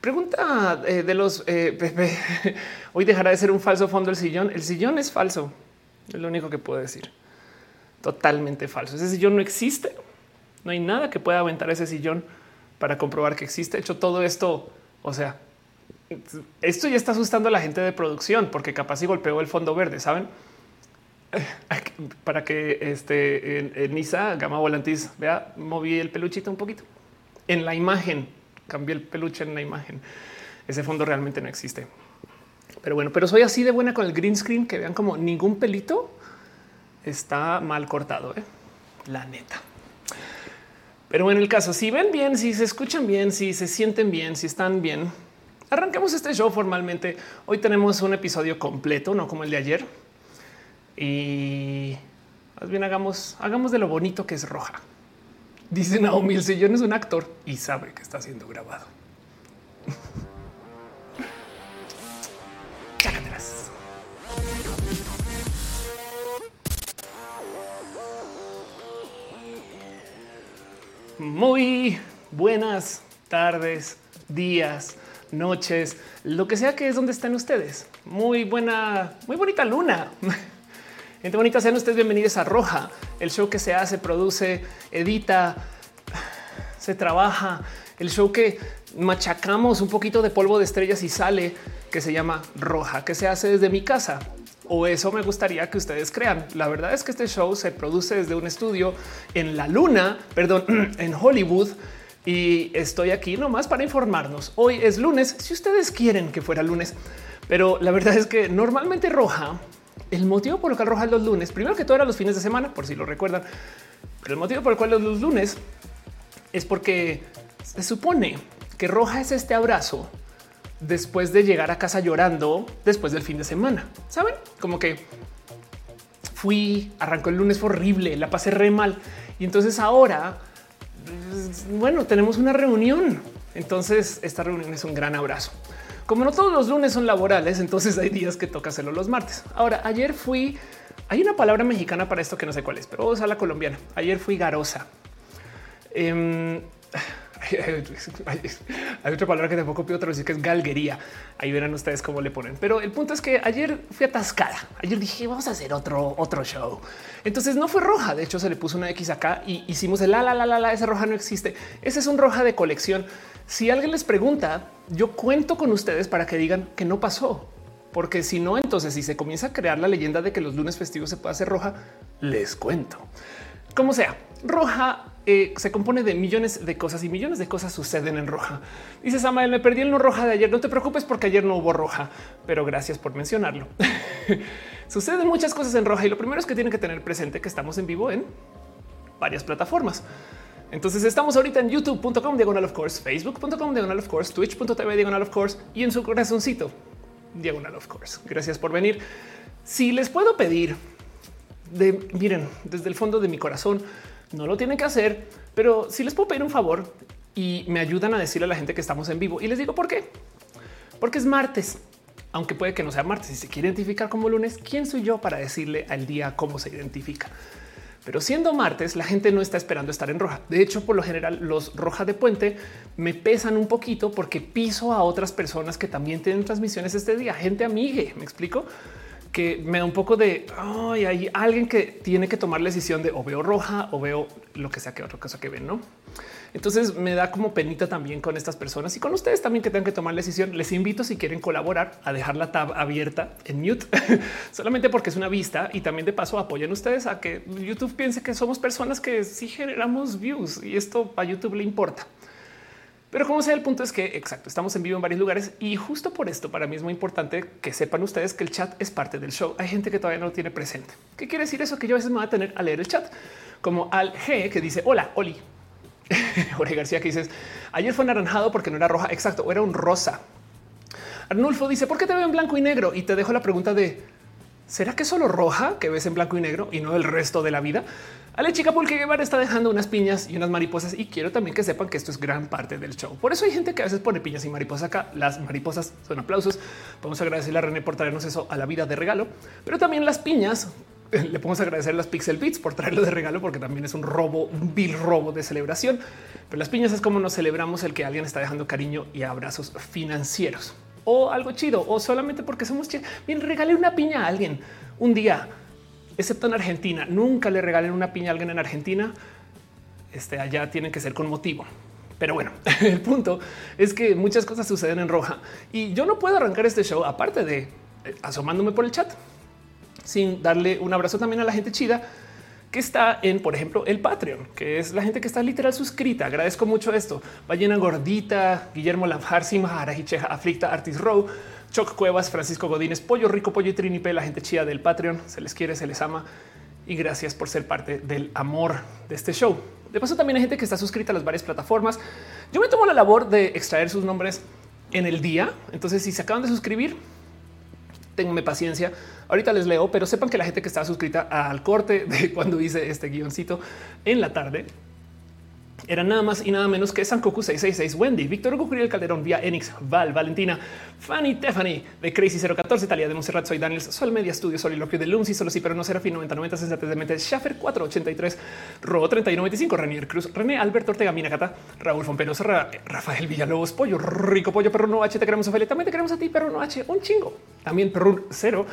Pregunta eh, de los eh, hoy dejará de ser un falso fondo el sillón. El sillón es falso. Es lo único que puedo decir. Totalmente falso. Ese sillón no existe. No hay nada que pueda aventar ese sillón para comprobar que existe. hecho, todo esto, o sea, esto ya está asustando a la gente de producción porque capaz si golpeó el fondo verde, saben? Para que este en, Nisa Gama Volantis vea, moví el peluchito un poquito en la imagen, cambié el peluche en la imagen. Ese fondo realmente no existe. Pero bueno, pero soy así de buena con el green screen que vean como ningún pelito está mal cortado. ¿eh? La neta. Pero en el caso, si ven bien, si se escuchan bien, si se sienten bien, si están bien, arranquemos este show formalmente. Hoy tenemos un episodio completo, no como el de ayer. Y más bien hagamos, hagamos de lo bonito que es roja. Dice Naomi, el sillón es un actor y sabe que está siendo grabado. Muy buenas tardes, días, noches, lo que sea que es donde estén ustedes. Muy buena, muy bonita luna. Gente bonita, sean ustedes bienvenidos a Roja, el show que se hace, produce, edita, se trabaja, el show que machacamos un poquito de polvo de estrellas y sale, que se llama Roja, que se hace desde mi casa o eso me gustaría que ustedes crean. La verdad es que este show se produce desde un estudio en la luna, perdón, en Hollywood. Y estoy aquí nomás para informarnos. Hoy es lunes, si ustedes quieren que fuera lunes, pero la verdad es que normalmente roja, el motivo por el cual roja los lunes, primero que todo era los fines de semana, por si lo recuerdan, pero el motivo por el cual los lunes es porque se supone que roja es este abrazo después de llegar a casa llorando después del fin de semana. Saben como que fui, arrancó el lunes, horrible, la pasé re mal. Y entonces ahora, bueno, tenemos una reunión. Entonces esta reunión es un gran abrazo. Como no todos los lunes son laborales, entonces hay días que toca hacerlo los martes. Ahora, ayer fui, hay una palabra mexicana para esto que no sé cuál es, pero vamos a la colombiana. Ayer fui garosa. Em, hay otra palabra que tampoco pido traducir que es galguería. Ahí verán ustedes cómo le ponen. Pero el punto es que ayer fui atascada. Ayer dije vamos a hacer otro, otro show. Entonces no fue roja. De hecho, se le puso una X acá y hicimos el la la la la la. Esa roja no existe. Ese es un roja de colección. Si alguien les pregunta, yo cuento con ustedes para que digan que no pasó. Porque si no, entonces si se comienza a crear la leyenda de que los lunes festivos se puede hacer roja, les cuento. Como sea, roja eh, se compone de millones de cosas y millones de cosas suceden en roja. Dice Samuel, me perdí el no roja de ayer. No te preocupes porque ayer no hubo roja, pero gracias por mencionarlo. Suceden muchas cosas en roja y lo primero es que tienen que tener presente que estamos en vivo en varias plataformas. Entonces estamos ahorita en youtube.com diagonal of course, facebook.com diagonal of course, twitch.tv diagonal of course y en su corazoncito diagonal of course. Gracias por venir. Si les puedo pedir de miren desde el fondo de mi corazón, no lo tienen que hacer, pero si les puedo pedir un favor y me ayudan a decirle a la gente que estamos en vivo y les digo por qué. Porque es martes, aunque puede que no sea martes. Si se quiere identificar como lunes, ¿quién soy yo para decirle al día cómo se identifica? Pero siendo martes, la gente no está esperando estar en roja. De hecho, por lo general, los rojas de puente me pesan un poquito porque piso a otras personas que también tienen transmisiones este día, gente amigue. Me explico que me da un poco de ay, hay alguien que tiene que tomar la decisión de o veo roja o veo lo que sea que otra cosa que ven, no? Entonces me da como penita también con estas personas y con ustedes también que tengan que tomar la decisión. Les invito si quieren colaborar a dejar la tab abierta en mute solamente porque es una vista y también de paso apoyen ustedes a que YouTube piense que somos personas que sí generamos views y esto a YouTube le importa. Pero como sea, el punto es que exacto, estamos en vivo en varios lugares y justo por esto para mí es muy importante que sepan ustedes que el chat es parte del show. Hay gente que todavía no lo tiene presente. ¿Qué quiere decir eso? Que yo a veces me voy a tener a leer el chat, como al G que dice hola, Oli. Jorge García que dices ayer fue naranjado porque no era roja. Exacto, era un rosa. Arnulfo dice por qué te veo en blanco y negro y te dejo la pregunta de ¿Será que solo roja que ves en blanco y negro y no el resto de la vida? Ale Chica Pulque Guevara está dejando unas piñas y unas mariposas y quiero también que sepan que esto es gran parte del show. Por eso hay gente que a veces pone piñas y mariposas acá. Las mariposas son aplausos. Vamos a agradecerle a René por traernos eso a la vida de regalo, pero también las piñas le podemos agradecer las Pixel Beats por traerlo de regalo, porque también es un robo, un vil robo de celebración. Pero las piñas es como nos celebramos el que alguien está dejando cariño y abrazos financieros o algo chido o solamente porque somos chidos. Bien, regale una piña a alguien un día, excepto en Argentina. Nunca le regalen una piña a alguien en Argentina. Este allá tienen que ser con motivo. Pero bueno, el punto es que muchas cosas suceden en roja y yo no puedo arrancar este show aparte de eh, asomándome por el chat sin darle un abrazo también a la gente chida que está en, por ejemplo, el Patreon, que es la gente que está literal suscrita. Agradezco mucho esto. Ballena Gordita, Guillermo Lamjar, Simahara, Hicheja, Aflicta, Artis Row, Choc Cuevas, Francisco Godínez, Pollo Rico, Pollo y Trinipe, la gente chida del Patreon. Se les quiere, se les ama y gracias por ser parte del amor de este show. De paso, también hay gente que está suscrita a las varias plataformas. Yo me tomo la labor de extraer sus nombres en el día. Entonces, si se acaban de suscribir, Ténganme paciencia. Ahorita les leo, pero sepan que la gente que está suscrita al corte de cuando hice este guioncito en la tarde era nada más y nada menos que Sankoku 666, Wendy, Víctor Hugo Curiel Calderón, Vía Enix, Val, Valentina, Fanny Tiffany, de Crazy 014, Talia de Monserrat, soy Daniel, Sol Media Studio, Soliloquio de Lumsi, Solo sí, pero no Serafín 9090, Sensatez de Mente, Schaffer 483, Robo 3095, Ranier Cruz, René, Alberto Ortega, Minacata, Raúl Fomperos, Rafael Villalobos, Pollo, Rico Pollo, Perro No H, te queremos, Ophelia, también te queremos a ti, Perro No H, un chingo, también Perro Cero,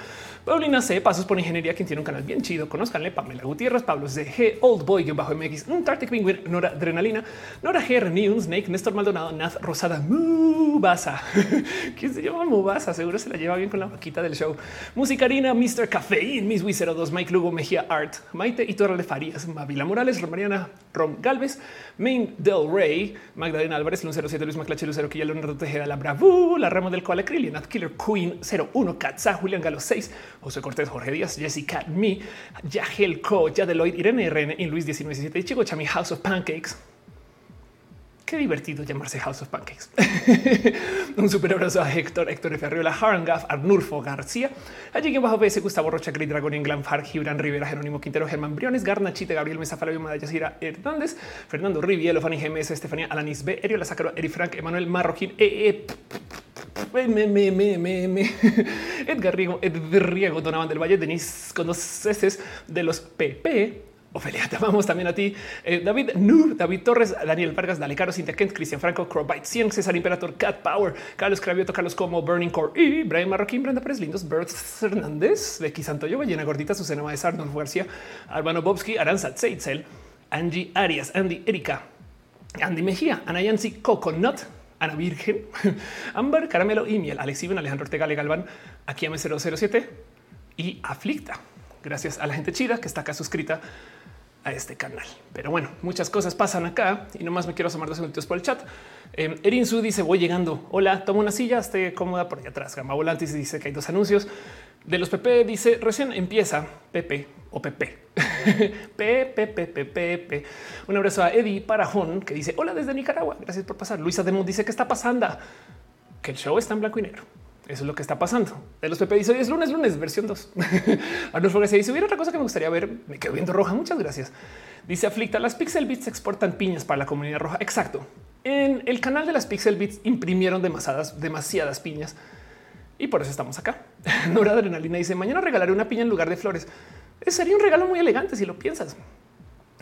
Paulina C, Pasos por Ingeniería, quien tiene un canal bien chido. Conozcanle Pamela Gutiérrez, Pablo G, Old Boy, bajo MX, un Tartic Penguin, Nora Adrenalina, Nora GR News, Snake, Néstor Maldonado, Naz Rosada, Mubasa. ¿Quién se llama Mubasa? Seguro se la lleva bien con la vaquita del show. Musicarina, Mr. Café, Miss Wii 02, Mike Lugo, Mejía Art, Maite y Torre Farías, Mavila Morales, Romariana, Rom Galvez, Main Del Rey, Magdalena Álvarez, Lun 07, Luis Maclache, Lucero Quilla, Leonardo Tejeda, La Bravo, La Rama del Koala, Nat Killer Queen 01, Katza, Julián Galo 6, José Cortés, Jorge Díaz, Jessica, Me, Yagel Co, Yadeloid, Irene RN, y Luis 1917, Chico Chami, House of Pancakes. Qué divertido llamarse House of Pancakes. Un super abrazo a Héctor, Héctor F. Arriola, Harangaf, Arnulfo García, allí bajo BS, Gustavo Rocha, Gris Dragon, England, Far, Gibran Rivera, Jerónimo Quintero, Germán Briones, Garnachite, Gabriel Mesa, Flavio Madayasira Hernández, Fernando Rivielo, Fanny GMS, Estefanía Alanis B, Erio La Sacro, Eri Frank, Emanuel Marroquín, e. Edgar Riego, Edgar Riego, Donaban del Valle, Denis con dos S de los PP, Ofelia, te amamos también a ti. Eh, David Nu, David Torres, Daniel Vargas, Dale Caro, Cintia Kent, Cristian Franco, Crowbite 100, César Imperator, Cat Power, Carlos Cravioto, Carlos Como, Burning Core y Brian Marroquín, Brenda Pérez, Lindos, Bert Hernández, Becky Santoyo, Ballena Gordita, Susana Maesar, Don García, Albano Bobsky, Aranza Tzeitzel, Angie Arias, Andy Erika, Andy Mejía, Ana Yancy, Coconut, Ana Virgen, Amber, Caramelo y Miel, Alex Iben, Alejandro Ortega, Galván, aquí M007 y Aflicta. Gracias a la gente chida que está acá suscrita a este canal. Pero bueno, muchas cosas pasan acá y nomás me quiero asomar dos minutos por el chat. Eh, Erin Su dice voy llegando. Hola, tomo una silla, esté cómoda por allá atrás. Gama Volantis dice que hay dos anuncios de los PP. Dice recién empieza Pepe o Pepe. Pepe, Pepe, Pepe. Un abrazo a Eddie Parajón que dice hola desde Nicaragua. Gracias por pasar. Luisa Demo dice que está pasando, que el show está en blanco y negro. Eso es lo que está pasando. De los Pepe dice hoy es lunes, lunes, versión 2. Arnold se dice hubiera otra cosa que me gustaría ver. Me quedo viendo roja. Muchas gracias. Dice Aflicta, las Pixel Bits exportan piñas para la comunidad roja. Exacto. En el canal de las Pixel Bits imprimieron demasiadas, demasiadas piñas y por eso estamos acá. Nora Adrenalina dice mañana regalaré una piña en lugar de flores. Sería un regalo muy elegante si lo piensas.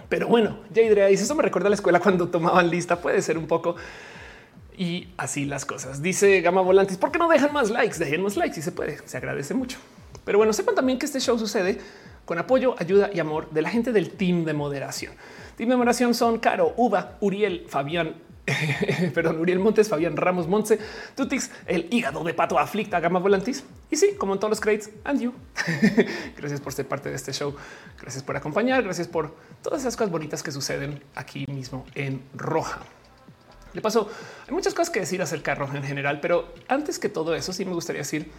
Pero bueno, Jadrea dice eso me recuerda a la escuela cuando tomaban lista. Puede ser un poco y así las cosas. Dice Gama Volantes, ¿por qué no dejan más likes? Dejen más likes si se puede, se agradece mucho. Pero bueno, sepan también que este show sucede con apoyo, ayuda y amor de la gente del team de moderación. Team de moderación son Caro, Uva, Uriel, Fabián, perdón, Uriel Montes, Fabián Ramos Monte, Tutix, el hígado de pato aflicta, Gama Volantis. Y sí, como en todos los crates, and you. gracias por ser parte de este show. Gracias por acompañar. Gracias por todas esas cosas bonitas que suceden aquí mismo en Roja. De paso, hay muchas cosas que decir acerca de Roja en general, pero antes que todo eso, sí me gustaría decir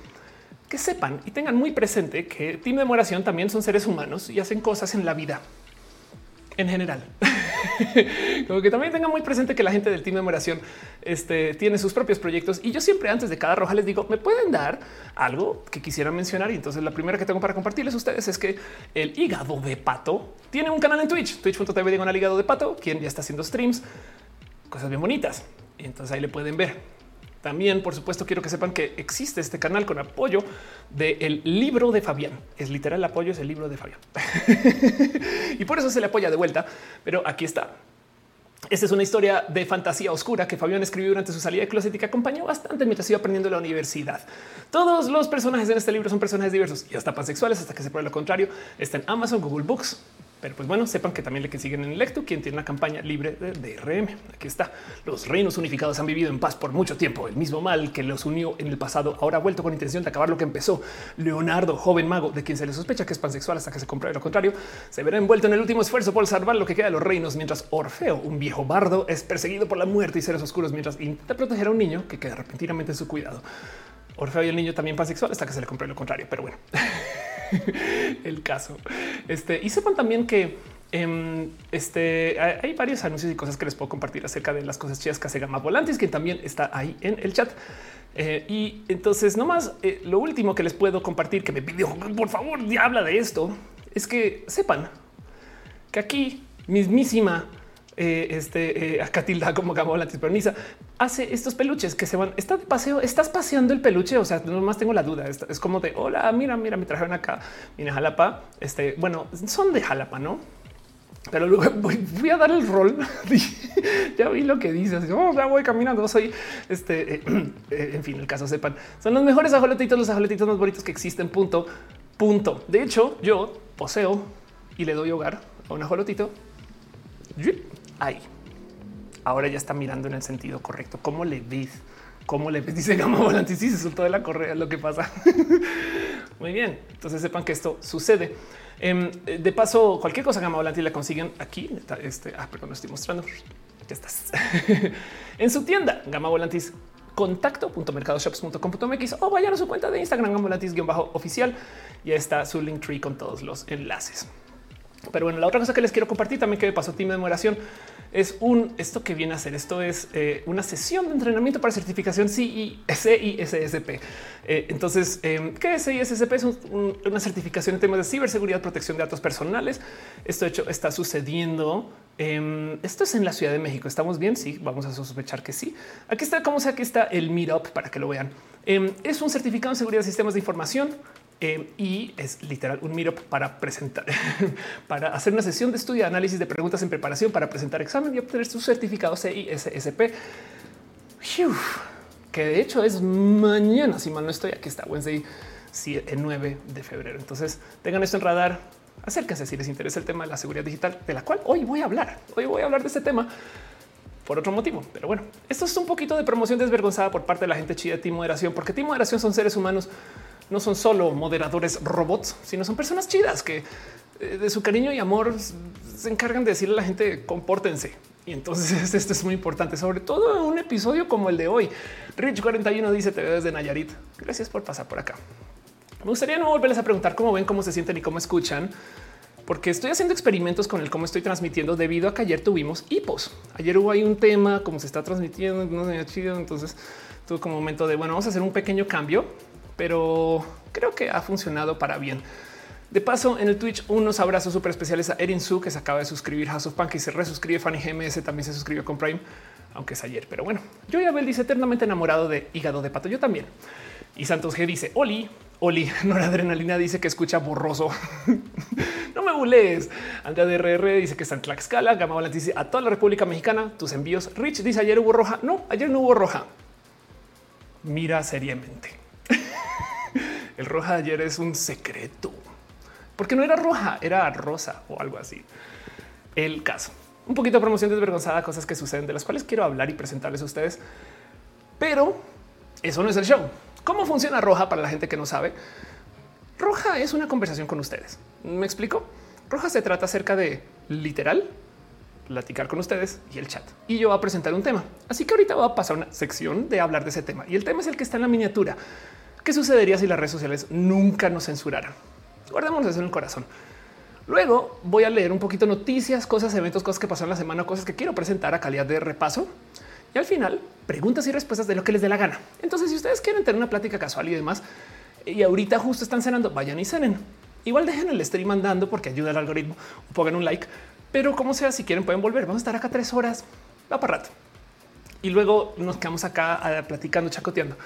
que sepan y tengan muy presente que Team de Moración también son seres humanos y hacen cosas en la vida en general. Como que también tengan muy presente que la gente del team de moración este, tiene sus propios proyectos y yo siempre antes de cada roja les digo, me pueden dar algo que quisiera mencionar. Y entonces la primera que tengo para compartirles a ustedes es que el hígado de pato tiene un canal en Twitch, twitch.tv diagonal hígado de pato, quien ya está haciendo streams cosas bien bonitas. Y entonces ahí le pueden ver. También, por supuesto, quiero que sepan que existe este canal con apoyo del libro de Fabián. Es literal, el apoyo es el libro de Fabián. y por eso se le apoya de vuelta. Pero aquí está. Esta es una historia de fantasía oscura que Fabián escribió durante su salida de closet y que acompañó bastante mientras iba aprendiendo en la universidad. Todos los personajes en este libro son personajes diversos y hasta pansexuales hasta que se pruebe lo contrario. Está en Amazon, Google Books, pero pues bueno, sepan que también le que siguen en el lecto, quien tiene una campaña libre de DRM. Aquí está. Los reinos unificados han vivido en paz por mucho tiempo. El mismo mal que los unió en el pasado ahora ha vuelto con intención de acabar lo que empezó. Leonardo, joven mago, de quien se le sospecha que es pansexual hasta que se compruebe lo contrario, se verá envuelto en el último esfuerzo por salvar lo que queda de los reinos, mientras Orfeo, un viejo bardo, es perseguido por la muerte y seres oscuros mientras intenta proteger a un niño que queda repentinamente en su cuidado. Orfeo y el niño también pansexual hasta que se le compruebe lo contrario. Pero bueno, el caso. Este y sepan también que em, este hay varios anuncios y cosas que les puedo compartir acerca de las cosas chidas que hace Gama Volantis, que también está ahí en el chat. Eh, y entonces, nomás eh, lo último que les puedo compartir que me pidió, por favor, ya habla de esto, es que sepan que aquí mismísima eh, este acá tilda como Gama la Perniza hace estos peluches que se van. Está de paseo, estás paseando el peluche. O sea, nomás tengo la duda. Es, como de hola, mira, mira, me trajeron acá. Mira, Jalapa. Este bueno, son de Jalapa, no? Pero luego voy, a dar el rol. ya vi lo que dices. Oh, ya voy caminando. Soy este. Eh, eh, en fin, el caso sepan, son los mejores ajolotitos, los ajolotitos más bonitos que existen. Punto. Punto. De hecho, yo poseo y le doy hogar a un ajolotito ahí. Ahora ya está mirando en el sentido correcto. ¿Cómo le ves? ¿Cómo le ves? Dice Gama Volante. Sí, se soltó de la correa, lo que pasa. Muy bien. Entonces sepan que esto sucede. Em, de paso, cualquier cosa Gama Volante la consiguen aquí. Este, ah, perdón, no estoy mostrando. Ya estás en su tienda Gama Volantis contacto.mercadoshops.com.mx o vayan a su cuenta de Instagram Volantis-oficial y está su link tree con todos los enlaces. Pero bueno, la otra cosa que les quiero compartir también que me pasó team de moderación es un esto que viene a hacer. Esto es eh, una sesión de entrenamiento para certificación CISSP. Eh, entonces, eh, ¿qué es CISSP? Es una certificación en temas de ciberseguridad, protección de datos personales. Esto hecho está sucediendo. Em, esto es en la Ciudad de México. ¿Estamos bien? Sí, vamos a sospechar que sí. Aquí está, como sea, aquí está el Meetup para que lo vean. Em, es un certificado en seguridad de sistemas de información eh, y es literal un meetup para presentar, para hacer una sesión de estudio, análisis de preguntas en preparación para presentar examen y obtener su certificado CISSP. Que de hecho es mañana, si mal no estoy, aquí está Wednesday, el 9 de febrero. Entonces tengan esto en radar, acérquense si les interesa el tema de la seguridad digital, de la cual hoy voy a hablar. Hoy voy a hablar de este tema por otro motivo. Pero bueno, esto es un poquito de promoción desvergonzada por parte de la gente chida de Team Moderación, porque Team Moderación son seres humanos no son solo moderadores robots, sino son personas chidas que eh, de su cariño y amor se encargan de decirle a la gente compórtense. Y entonces esto es muy importante, sobre todo en un episodio como el de hoy. Rich 41 dice te veo desde Nayarit. Gracias por pasar por acá. Me gustaría no volverles a preguntar cómo ven, cómo se sienten y cómo escuchan, porque estoy haciendo experimentos con el cómo estoy transmitiendo debido a que ayer tuvimos hipos. Ayer hubo ahí un tema, cómo se está transmitiendo, no sé, chido. Entonces tuve como momento de bueno, vamos a hacer un pequeño cambio pero creo que ha funcionado para bien. De paso, en el Twitch, unos abrazos súper especiales a Erin Su, que se acaba de suscribir, a of Punk y se resuscribe. Fanny GMS también se suscribió con Prime, aunque es ayer. Pero bueno, yo y Abel dice eternamente enamorado de hígado de pato. Yo también. Y Santos G dice Oli, Oli, Adrenalina dice que escucha borroso. no me bules. Andrea DRR dice que está en Tlaxcala. Gama Valente dice a toda la República Mexicana tus envíos. Rich dice ayer hubo roja. No, ayer no hubo roja. Mira seriamente. El roja de ayer es un secreto porque no era roja, era rosa o algo así. El caso, un poquito de promoción desvergonzada, cosas que suceden de las cuales quiero hablar y presentarles a ustedes, pero eso no es el show. ¿Cómo funciona roja para la gente que no sabe? Roja es una conversación con ustedes. ¿Me explico? Roja se trata acerca de literal platicar con ustedes y el chat. Y yo voy a presentar un tema. Así que ahorita voy a pasar una sección de hablar de ese tema. Y el tema es el que está en la miniatura. ¿Qué sucedería si las redes sociales nunca nos censuraran? Guardémonos eso en el corazón. Luego voy a leer un poquito noticias, cosas, eventos, cosas que pasaron la semana, cosas que quiero presentar a calidad de repaso. Y al final, preguntas y respuestas de lo que les dé la gana. Entonces, si ustedes quieren tener una plática casual y demás, y ahorita justo están cenando, vayan y cenen. Igual dejen el stream andando porque ayuda al algoritmo. Pongan un like, pero como sea, si quieren pueden volver. Vamos a estar acá tres horas. Va para rato. y luego nos quedamos acá ah, platicando, chacoteando.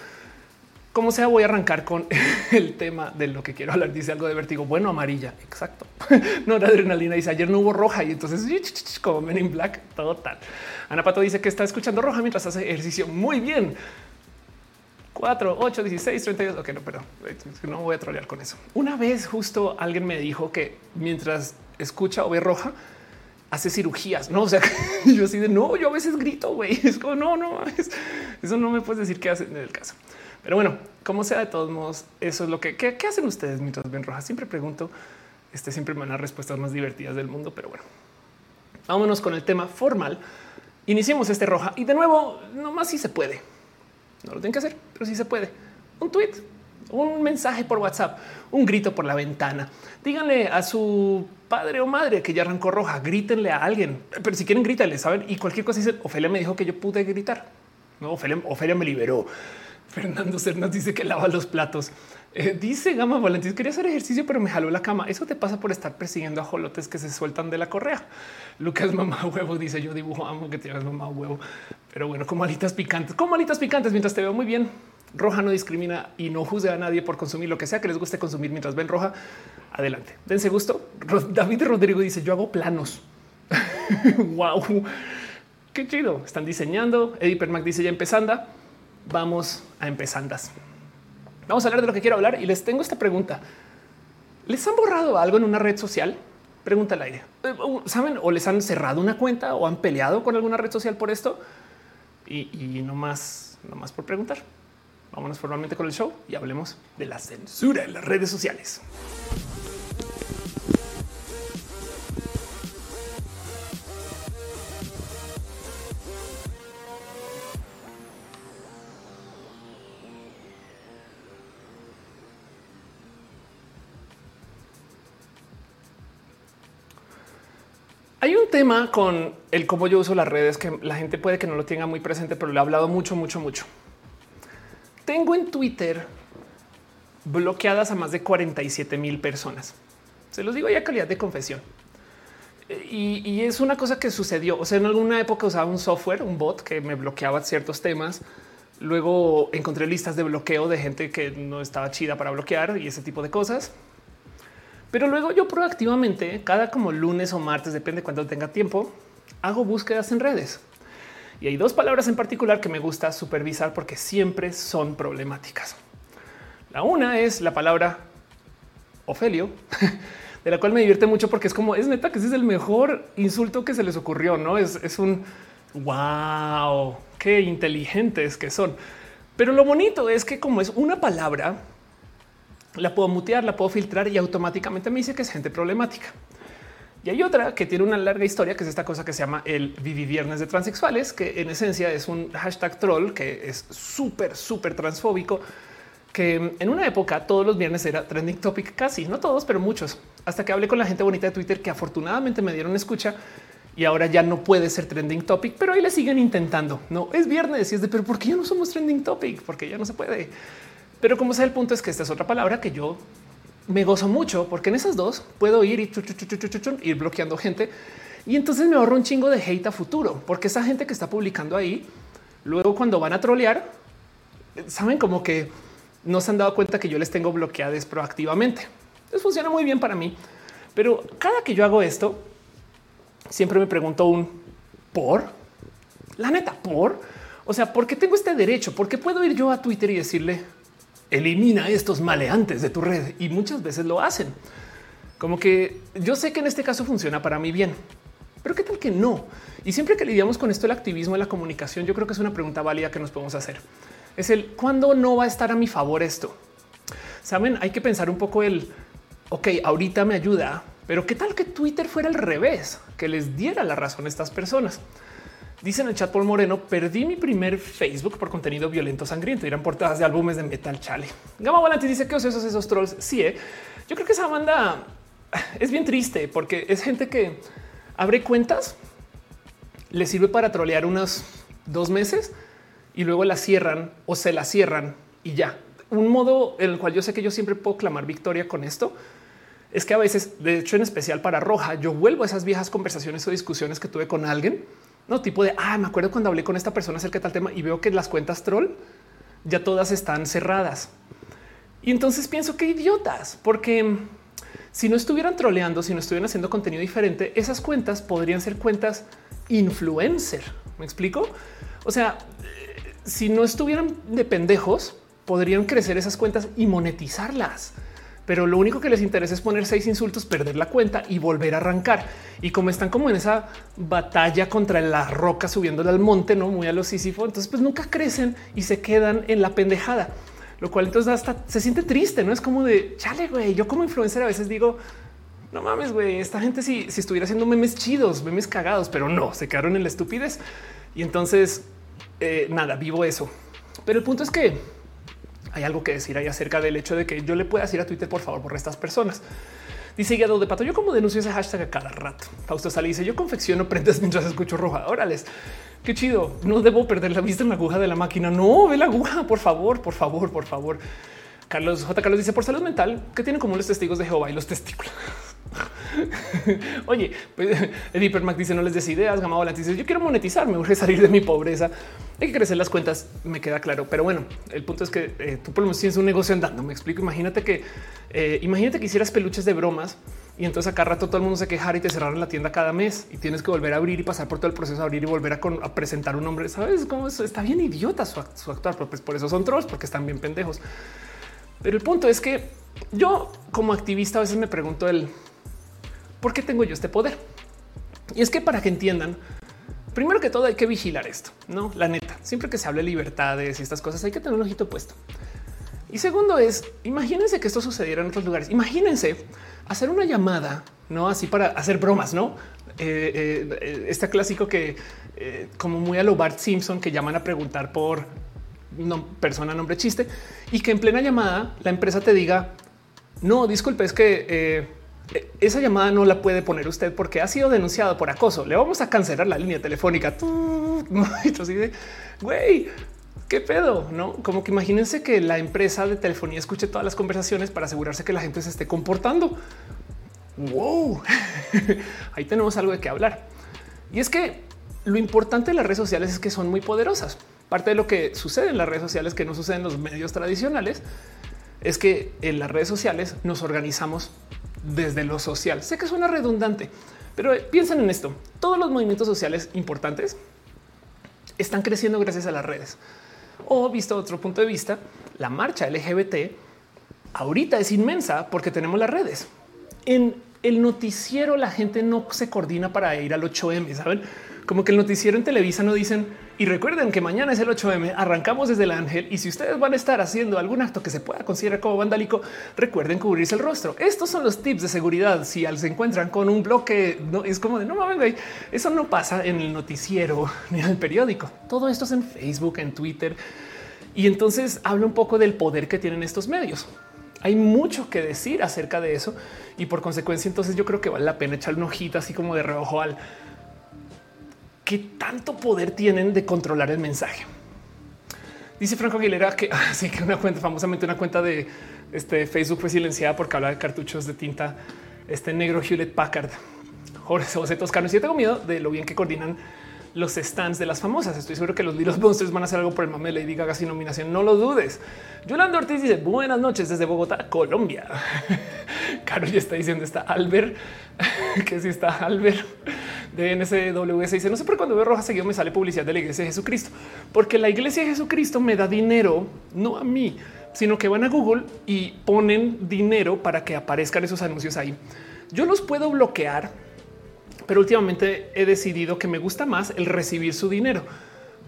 Como sea, voy a arrancar con el tema de lo que quiero hablar. Dice algo de vértigo. Bueno, amarilla. Exacto. No era adrenalina. Dice ayer no hubo roja y entonces como Men in Black total. Ana Pato dice que está escuchando roja mientras hace ejercicio. Muy bien. 4, 8, 16, 32. Ok, no, pero no voy a trolear con eso. Una vez justo alguien me dijo que mientras escucha o ve roja, hace cirugías. No, o sea, yo así de no, yo a veces grito, güey. Es como no, no, eso no me puedes decir qué hace en el caso. Pero bueno, como sea, de todos modos, eso es lo que ¿qué, hacen ustedes mientras ven roja. Siempre pregunto, este siempre me dan las respuestas más divertidas del mundo, pero bueno, vámonos con el tema formal. Iniciemos este roja y de nuevo, nomás si se puede. No lo tienen que hacer, pero sí se puede. Un tweet, un mensaje por WhatsApp, un grito por la ventana. Díganle a su padre o madre que ya arrancó roja, grítenle a alguien, pero si quieren grítenle, saben? Y cualquier cosa dice, Ofelia me dijo que yo pude gritar. No, Ofelia, Ofelia me liberó. Fernando Cernas dice que lava los platos. Eh, dice Gama Valentín, quería hacer ejercicio, pero me jaló la cama. Eso te pasa por estar persiguiendo a jolotes que se sueltan de la correa. Lucas Mamá Huevo dice yo dibujo, amo que te mamá huevo. Pero bueno, como alitas picantes, como alitas picantes mientras te veo muy bien. Roja no discrimina y no juzga a nadie por consumir lo que sea que les guste consumir mientras ven roja. Adelante, dense gusto. David Rodrigo dice yo hago planos. wow, qué chido. Están diseñando. Eddie Permac dice ya empezando vamos a empezandas. Vamos a hablar de lo que quiero hablar y les tengo esta pregunta. ¿Les han borrado algo en una red social? Pregunta al aire. Eh, ¿Saben? ¿O les han cerrado una cuenta o han peleado con alguna red social por esto? Y, no más, no más por preguntar. Vámonos formalmente con el show y hablemos de la censura en las redes sociales. Hay un tema con el cómo yo uso las redes que la gente puede que no lo tenga muy presente, pero le he hablado mucho, mucho, mucho. Tengo en Twitter bloqueadas a más de 47 mil personas. Se los digo ya calidad de confesión. Y, y, es una cosa que sucedió. O sea, en alguna época usaba un software, un bot que me bloqueaba ciertos temas. Luego encontré listas de bloqueo de gente que no estaba chida para bloquear y ese tipo de cosas. Pero luego yo proactivamente, cada como lunes o martes, depende cuando tenga tiempo, hago búsquedas en redes. Y hay dos palabras en particular que me gusta supervisar porque siempre son problemáticas. La una es la palabra Ofelio, de la cual me divierte mucho porque es como es neta que ese es el mejor insulto que se les ocurrió. No es, es un wow, qué inteligentes que son. Pero lo bonito es que como es una palabra, la puedo mutear, la puedo filtrar y automáticamente me dice que es gente problemática. Y hay otra que tiene una larga historia, que es esta cosa que se llama el Vivi Viernes de transexuales, que en esencia es un hashtag troll que es súper, súper transfóbico, que en una época todos los viernes era trending topic, casi no todos, pero muchos. Hasta que hablé con la gente bonita de Twitter que afortunadamente me dieron escucha y ahora ya no puede ser trending topic, pero ahí le siguen intentando. No es viernes y es de, pero ¿por qué ya no somos trending topic? Porque ya no se puede. Pero como sea, el punto es que esta es otra palabra que yo me gozo mucho porque en esas dos puedo ir y ir bloqueando gente y entonces me ahorro un chingo de hate a futuro porque esa gente que está publicando ahí luego cuando van a trolear saben como que no se han dado cuenta que yo les tengo bloqueadas proactivamente. Eso funciona muy bien para mí, pero cada que yo hago esto siempre me pregunto un por la neta por o sea, ¿por qué tengo este derecho? ¿Por qué puedo ir yo a Twitter y decirle elimina estos maleantes de tu red y muchas veces lo hacen. Como que yo sé que en este caso funciona para mí bien, pero qué tal que no? Y siempre que lidiamos con esto, el activismo la comunicación, yo creo que es una pregunta válida que nos podemos hacer. Es el cuándo no va a estar a mi favor esto. Saben, hay que pensar un poco el ok, ahorita me ayuda, pero qué tal que Twitter fuera al revés, que les diera la razón a estas personas. Dice en el chat Paul Moreno, perdí mi primer Facebook por contenido violento sangriento. Eran portadas de álbumes de metal chale. Gama Volante dice que esos, esos trolls. Sí, ¿eh? yo creo que esa banda es bien triste porque es gente que abre cuentas, le sirve para trolear unos dos meses y luego la cierran o se la cierran y ya. Un modo en el cual yo sé que yo siempre puedo clamar victoria con esto es que a veces, de hecho, en especial para Roja, yo vuelvo a esas viejas conversaciones o discusiones que tuve con alguien no tipo de ah, me acuerdo cuando hablé con esta persona acerca de tal tema y veo que las cuentas troll ya todas están cerradas. Y entonces pienso que idiotas, porque si no estuvieran troleando, si no estuvieran haciendo contenido diferente, esas cuentas podrían ser cuentas influencer. ¿Me explico? O sea, si no estuvieran de pendejos, podrían crecer esas cuentas y monetizarlas. Pero lo único que les interesa es poner seis insultos, perder la cuenta y volver a arrancar. Y como están como en esa batalla contra la roca subiéndola al monte, no muy a los Sísifo, entonces pues nunca crecen y se quedan en la pendejada lo cual entonces hasta se siente triste, no es como de chale, güey. Yo como influencer a veces digo, no mames, güey, esta gente si, si estuviera haciendo memes chidos, memes cagados, pero no, se quedaron en la estupidez. Y entonces, eh, nada, vivo eso. Pero el punto es que hay algo que decir ahí acerca del hecho de que yo le pueda decir a Twitter, por favor, por estas personas. Dice Guiado de Pato, yo como denuncio ese hashtag a cada rato. Fausto Sali dice, yo confecciono prendas mientras escucho roja. Órales. Qué chido. No debo perder la vista en la aguja de la máquina. No ve la aguja, por favor, por favor, por favor. Carlos J. Carlos dice por salud mental que tienen como los testigos de Jehová y los testículos. Oye, pues, Eddie Mac dice no les des ideas. Gama Volante dice yo quiero monetizar, me urge salir de mi pobreza. Hay que crecer las cuentas, me queda claro. Pero bueno, el punto es que eh, tú por lo menos tienes un negocio andando. Me explico. Imagínate que, eh, imagínate que hicieras peluches de bromas y entonces acá rato todo el mundo se quejara y te cerraron la tienda cada mes y tienes que volver a abrir y pasar por todo el proceso de abrir y volver a, presentar un nombre. Sabes cómo eso está bien idiota su, actuar, pues por eso son trolls, porque están bien pendejos. Pero el punto es que yo como activista a veces me pregunto el por qué tengo yo este poder. Y es que para que entiendan, primero que todo hay que vigilar esto, no la neta. Siempre que se hable de libertades y estas cosas hay que tener un ojito puesto. Y segundo es, imagínense que esto sucediera en otros lugares. Imagínense hacer una llamada, no así para hacer bromas, no? Eh, eh, este clásico que eh, como muy a lo Bart Simpson que llaman a preguntar por persona, nombre, chiste y que en plena llamada la empresa te diga no, disculpe, es que esa llamada no la puede poner usted porque ha sido denunciado por acoso. Le vamos a cancelar la línea telefónica. Entonces, güey, qué pedo, no? Como que imagínense que la empresa de telefonía escuche todas las conversaciones para asegurarse que la gente se esté comportando. Wow, ahí tenemos algo de qué hablar. Y es que lo importante de las redes sociales es que son muy poderosas. Parte de lo que sucede en las redes sociales que no sucede en los medios tradicionales es que en las redes sociales nos organizamos desde lo social. Sé que suena redundante, pero piensen en esto. Todos los movimientos sociales importantes están creciendo gracias a las redes. O visto otro punto de vista, la marcha LGBT ahorita es inmensa porque tenemos las redes. En el noticiero la gente no se coordina para ir al 8M, ¿saben? Como que el noticiero en Televisa no dicen, y recuerden que mañana es el 8M, arrancamos desde el ángel y si ustedes van a estar haciendo algún acto que se pueda considerar como vandálico, recuerden cubrirse el rostro. Estos son los tips de seguridad. Si se encuentran con un bloque, no es como de no mames, eso no pasa en el noticiero ni en el periódico. Todo esto es en Facebook, en Twitter. Y entonces habla un poco del poder que tienen estos medios. Hay mucho que decir acerca de eso y por consecuencia entonces yo creo que vale la pena echar una hojita así como de reojo al qué tanto poder tienen de controlar el mensaje. Dice Franco Aguilera que así que una cuenta, famosamente una cuenta de este Facebook fue silenciada porque habla de cartuchos de tinta este negro Hewlett Packard. Jorge Toscano. Y yo tengo miedo de lo bien que coordinan los stands de las famosas. Estoy seguro que los Little Monsters van a hacer algo por el mame de Lady Gaga sin nominación. No lo dudes. Yolanda Ortiz dice buenas noches desde Bogotá, Colombia. Caro ya está diciendo está Albert, que si está Albert de NSWS. Dice no sé por cuando veo roja seguido me sale publicidad de la iglesia de Jesucristo, porque la iglesia de Jesucristo me da dinero, no a mí, sino que van a Google y ponen dinero para que aparezcan esos anuncios ahí. Yo los puedo bloquear pero últimamente he decidido que me gusta más el recibir su dinero,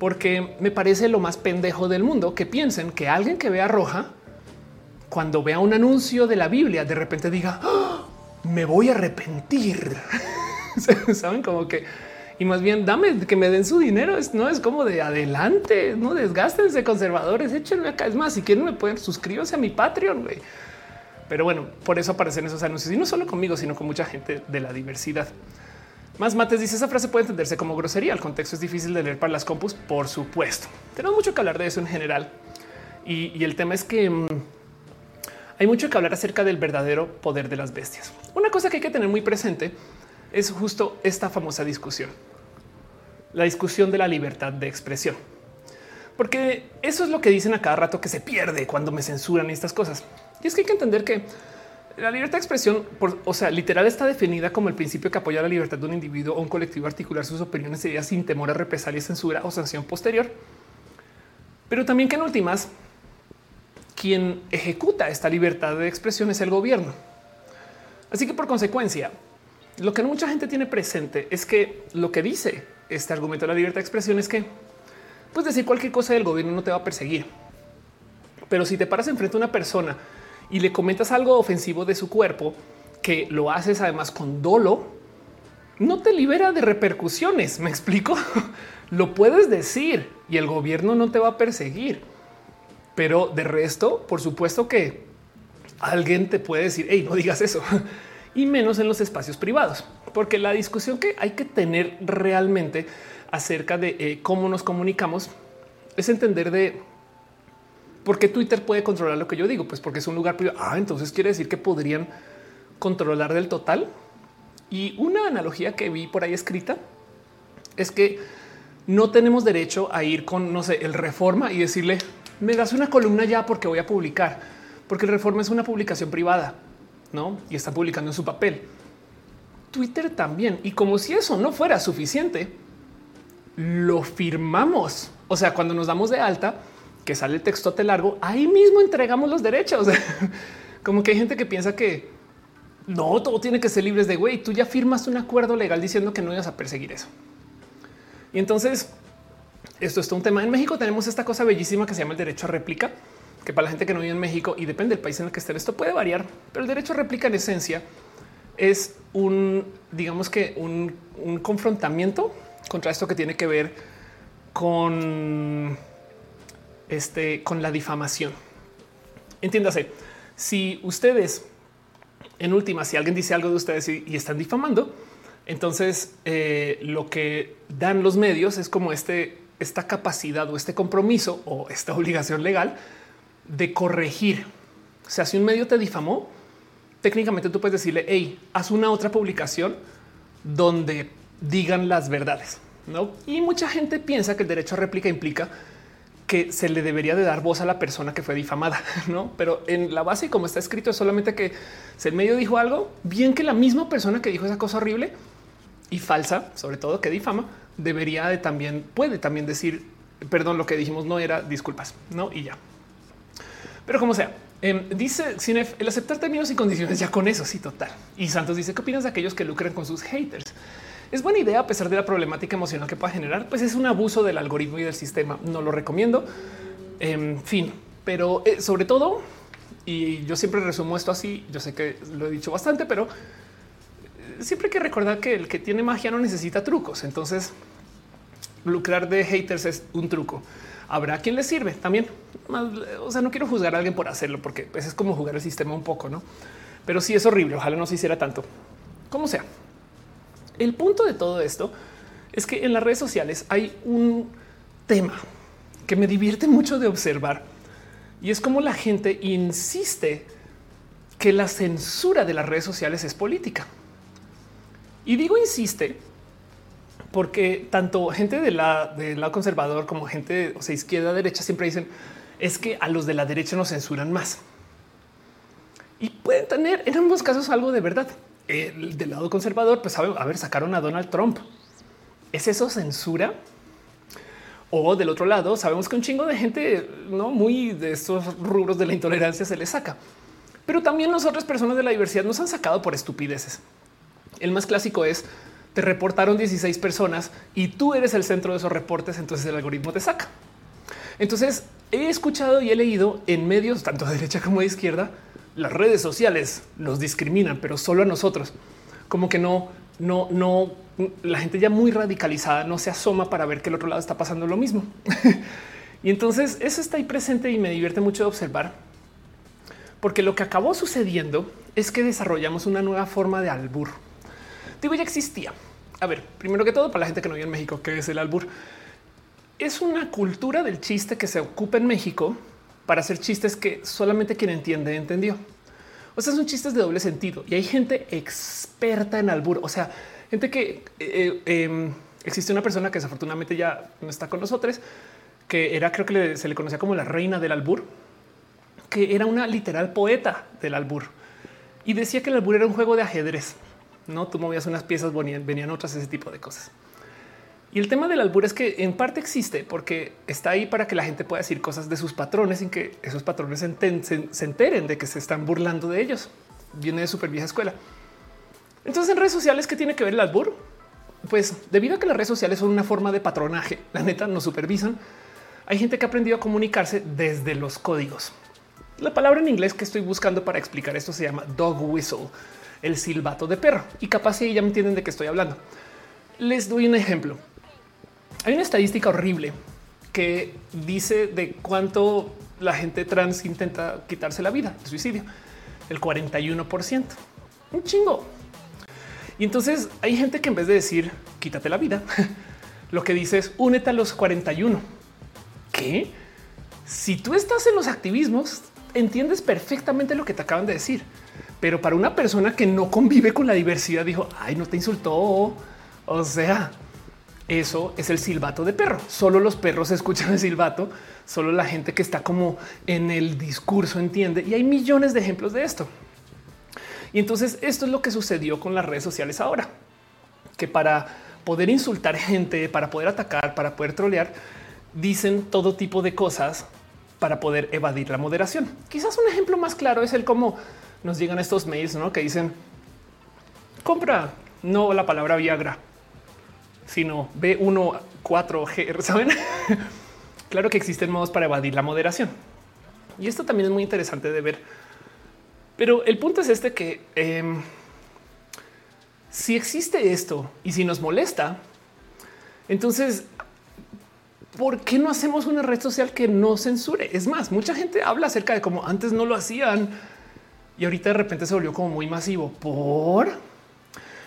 porque me parece lo más pendejo del mundo que piensen que alguien que vea roja, cuando vea un anuncio de la Biblia, de repente diga, ¡Ah! me voy a arrepentir. Saben como que y más bien dame que me den su dinero. Es, no es como de adelante, no desgástense conservadores, échenme acá. Es más, si quieren me pueden suscribirse a mi Patreon. Pero bueno, por eso aparecen esos anuncios y no solo conmigo, sino con mucha gente de la diversidad. Más Mates dice esa frase puede entenderse como grosería. El contexto es difícil de leer para las compus, por supuesto. Tenemos mucho que hablar de eso en general. Y, el tema es que mm, hay mucho que hablar acerca del verdadero poder de las bestias. Una cosa que hay que tener muy presente es justo esta famosa discusión. la discusión de la libertad de expresión. Porque eso es lo que dicen a cada rato que se pierde cuando me censuran estas cosas. Y es que hay que entender que la libertad de expresión, o sea, literal está definida como el principio que apoya la libertad de un individuo o un colectivo a articular sus opiniones y ideas sin temor a represalia, censura o sanción posterior. Pero también que en últimas, quien ejecuta esta libertad de expresión es el gobierno. Así que por consecuencia, lo que mucha gente tiene presente es que lo que dice este argumento de la libertad de expresión es que puedes decir cualquier cosa del gobierno no te va a perseguir. Pero si te paras enfrente a una persona y le comentas algo ofensivo de su cuerpo, que lo haces además con dolo, no te libera de repercusiones. Me explico. lo puedes decir y el gobierno no te va a perseguir. Pero de resto, por supuesto que alguien te puede decir, hey, no digas eso. y menos en los espacios privados, porque la discusión que hay que tener realmente acerca de eh, cómo nos comunicamos es entender de ¿Por qué Twitter puede controlar lo que yo digo? Pues porque es un lugar privado. Ah, entonces quiere decir que podrían controlar del total. Y una analogía que vi por ahí escrita es que no tenemos derecho a ir con, no sé, el reforma y decirle, me das una columna ya porque voy a publicar, porque el reforma es una publicación privada, ¿no? Y está publicando en su papel. Twitter también. Y como si eso no fuera suficiente, lo firmamos. O sea, cuando nos damos de alta, que sale el textote largo, ahí mismo entregamos los derechos. Como que hay gente que piensa que no, todo tiene que ser libre de güey. Tú ya firmas un acuerdo legal diciendo que no ibas a perseguir eso. Y entonces esto es un tema. En México tenemos esta cosa bellísima que se llama el derecho a réplica, que para la gente que no vive en México y depende del país en el que esté, esto puede variar, pero el derecho a réplica en esencia es un, digamos que un, un confrontamiento contra esto que tiene que ver con este, con la difamación. Entiéndase, si ustedes en última, si alguien dice algo de ustedes y, están difamando, entonces eh, lo que dan los medios es como este, esta capacidad o este compromiso o esta obligación legal de corregir. O sea, si un medio te difamó, técnicamente tú puedes decirle, hey, haz una otra publicación donde digan las verdades. ¿no? Y mucha gente piensa que el derecho a réplica implica que se le debería de dar voz a la persona que fue difamada, no? Pero en la base, como está escrito, es solamente que si el medio dijo algo, bien que la misma persona que dijo esa cosa horrible y falsa, sobre todo que difama, debería de también puede también decir perdón, lo que dijimos no era disculpas, no? Y ya. Pero como sea, em, dice Cinef, el aceptar términos y condiciones ya con eso. Sí, total. Y Santos dice qué opinas de aquellos que lucran con sus haters. Es buena idea a pesar de la problemática emocional que pueda generar, pues es un abuso del algoritmo y del sistema. No lo recomiendo. En fin, pero eh, sobre todo, y yo siempre resumo esto así, yo sé que lo he dicho bastante, pero eh, siempre hay que recordar que el que tiene magia no necesita trucos. Entonces, lucrar de haters es un truco. Habrá quien le sirve también. O sea, no quiero juzgar a alguien por hacerlo, porque pues, es como jugar el sistema un poco, no? Pero sí es horrible. Ojalá no se hiciera tanto. Como sea. El punto de todo esto es que en las redes sociales hay un tema que me divierte mucho de observar y es como la gente insiste que la censura de las redes sociales es política. Y digo insiste porque tanto gente de la, del lado conservador como gente, o sea, izquierda, derecha, siempre dicen es que a los de la derecha nos censuran más. Y pueden tener en ambos casos algo de verdad del lado conservador, pues a ver, sacaron a Donald Trump. ¿Es eso censura? O del otro lado, sabemos que un chingo de gente no muy de estos rubros de la intolerancia se le saca, pero también nosotras personas de la diversidad nos han sacado por estupideces. El más clásico es te reportaron 16 personas y tú eres el centro de esos reportes, entonces el algoritmo te saca. Entonces he escuchado y he leído en medios tanto de derecha como de izquierda las redes sociales los discriminan, pero solo a nosotros. Como que no, no, no, la gente ya muy radicalizada no se asoma para ver que el otro lado está pasando lo mismo. y entonces eso está ahí presente y me divierte mucho de observar, porque lo que acabó sucediendo es que desarrollamos una nueva forma de albur. Digo, ya existía. A ver, primero que todo, para la gente que no vive en México, ¿qué es el albur? Es una cultura del chiste que se ocupa en México para hacer chistes que solamente quien entiende entendió. O sea, son chistes de doble sentido y hay gente experta en albur. O sea, gente que eh, eh, em, Existe una persona que desafortunadamente ya no está con nosotros, que era, creo que se le conocía como la reina del albur, que era una literal poeta del albur y decía que el albur era un juego de ajedrez. No, tú movías unas piezas, venían otras, ese tipo de cosas. Y el tema del albur es que en parte existe porque está ahí para que la gente pueda decir cosas de sus patrones sin que esos patrones se, enteren de que se están burlando de ellos. Viene de súper vieja escuela. Entonces en redes sociales, ¿qué tiene que ver el albur? Pues debido a que las redes sociales son una forma de patronaje, la neta nos supervisan. Hay gente que ha aprendido a comunicarse desde los códigos. La palabra en inglés que estoy buscando para explicar esto se llama dog whistle, el silbato de perro. Y capaz si ya me entienden de qué estoy hablando. Les doy un ejemplo. Hay una estadística horrible que dice de cuánto la gente trans intenta quitarse la vida, el suicidio, el 41%. Un chingo. Y entonces hay gente que en vez de decir quítate la vida, lo que dice es únete a los 41. ¿Qué? Si tú estás en los activismos, entiendes perfectamente lo que te acaban de decir. Pero para una persona que no convive con la diversidad, dijo, ay, no te insultó. O sea, eso es el silbato de perro. Solo los perros escuchan el silbato, solo la gente que está como en el discurso entiende. Y hay millones de ejemplos de esto. Y entonces esto es lo que sucedió con las redes sociales ahora, que para poder insultar gente, para poder atacar, para poder trolear, dicen todo tipo de cosas para poder evadir la moderación. Quizás un ejemplo más claro es el cómo nos llegan estos mails ¿no? que dicen compra no la palabra Viagra, sino B14G. Saben? claro que existen modos para evadir la moderación. Y esto también es muy interesante de ver. Pero el punto es este que em, si existe esto y si nos molesta, entonces ¿por qué no hacemos una red social que no censure? Es más, mucha gente habla acerca de cómo antes no lo hacían y ahorita de repente se volvió como muy masivo. Por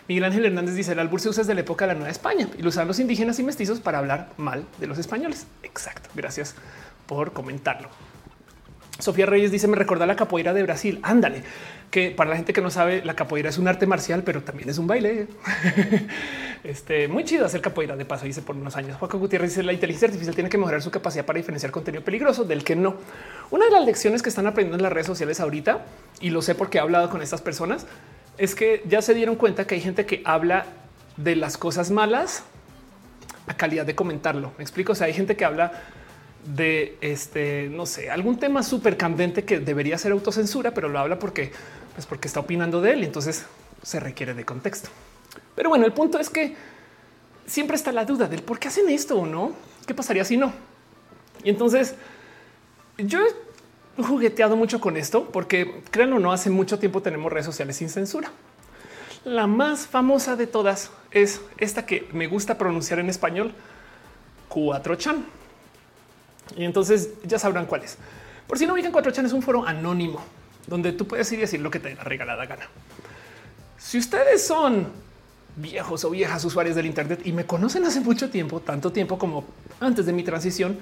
Miguel Ángel Hernández dice el albur se usa desde la época de la Nueva España y lo usaban los indígenas y mestizos para hablar mal de los españoles. Exacto. Gracias por comentarlo. Sofía Reyes dice me recuerda la capoeira de Brasil. Ándale, que para la gente que no sabe, la capoeira es un arte marcial, pero también es un baile. este muy chido hacer capoeira de paso. Hice por unos años. Juan Gutiérrez dice la inteligencia artificial tiene que mejorar su capacidad para diferenciar contenido peligroso del que no. Una de las lecciones que están aprendiendo en las redes sociales ahorita, y lo sé porque he hablado con estas personas, es que ya se dieron cuenta que hay gente que habla de las cosas malas a calidad de comentarlo. Me explico. O sea, hay gente que habla de este, no sé, algún tema súper candente que debería ser autocensura, pero lo habla porque, pues porque está opinando de él y entonces se requiere de contexto. Pero bueno, el punto es que siempre está la duda del por qué hacen esto o no. ¿Qué pasaría si no? Y entonces yo jugueteado mucho con esto porque créanlo o no, hace mucho tiempo tenemos redes sociales sin censura. La más famosa de todas es esta que me gusta pronunciar en español, 4chan y entonces ya sabrán cuál es. Por si no ubican 4chan es un foro anónimo donde tú puedes ir y decir lo que te dé la regalada gana. Si ustedes son viejos o viejas usuarios del Internet y me conocen hace mucho tiempo, tanto tiempo como antes de mi transición,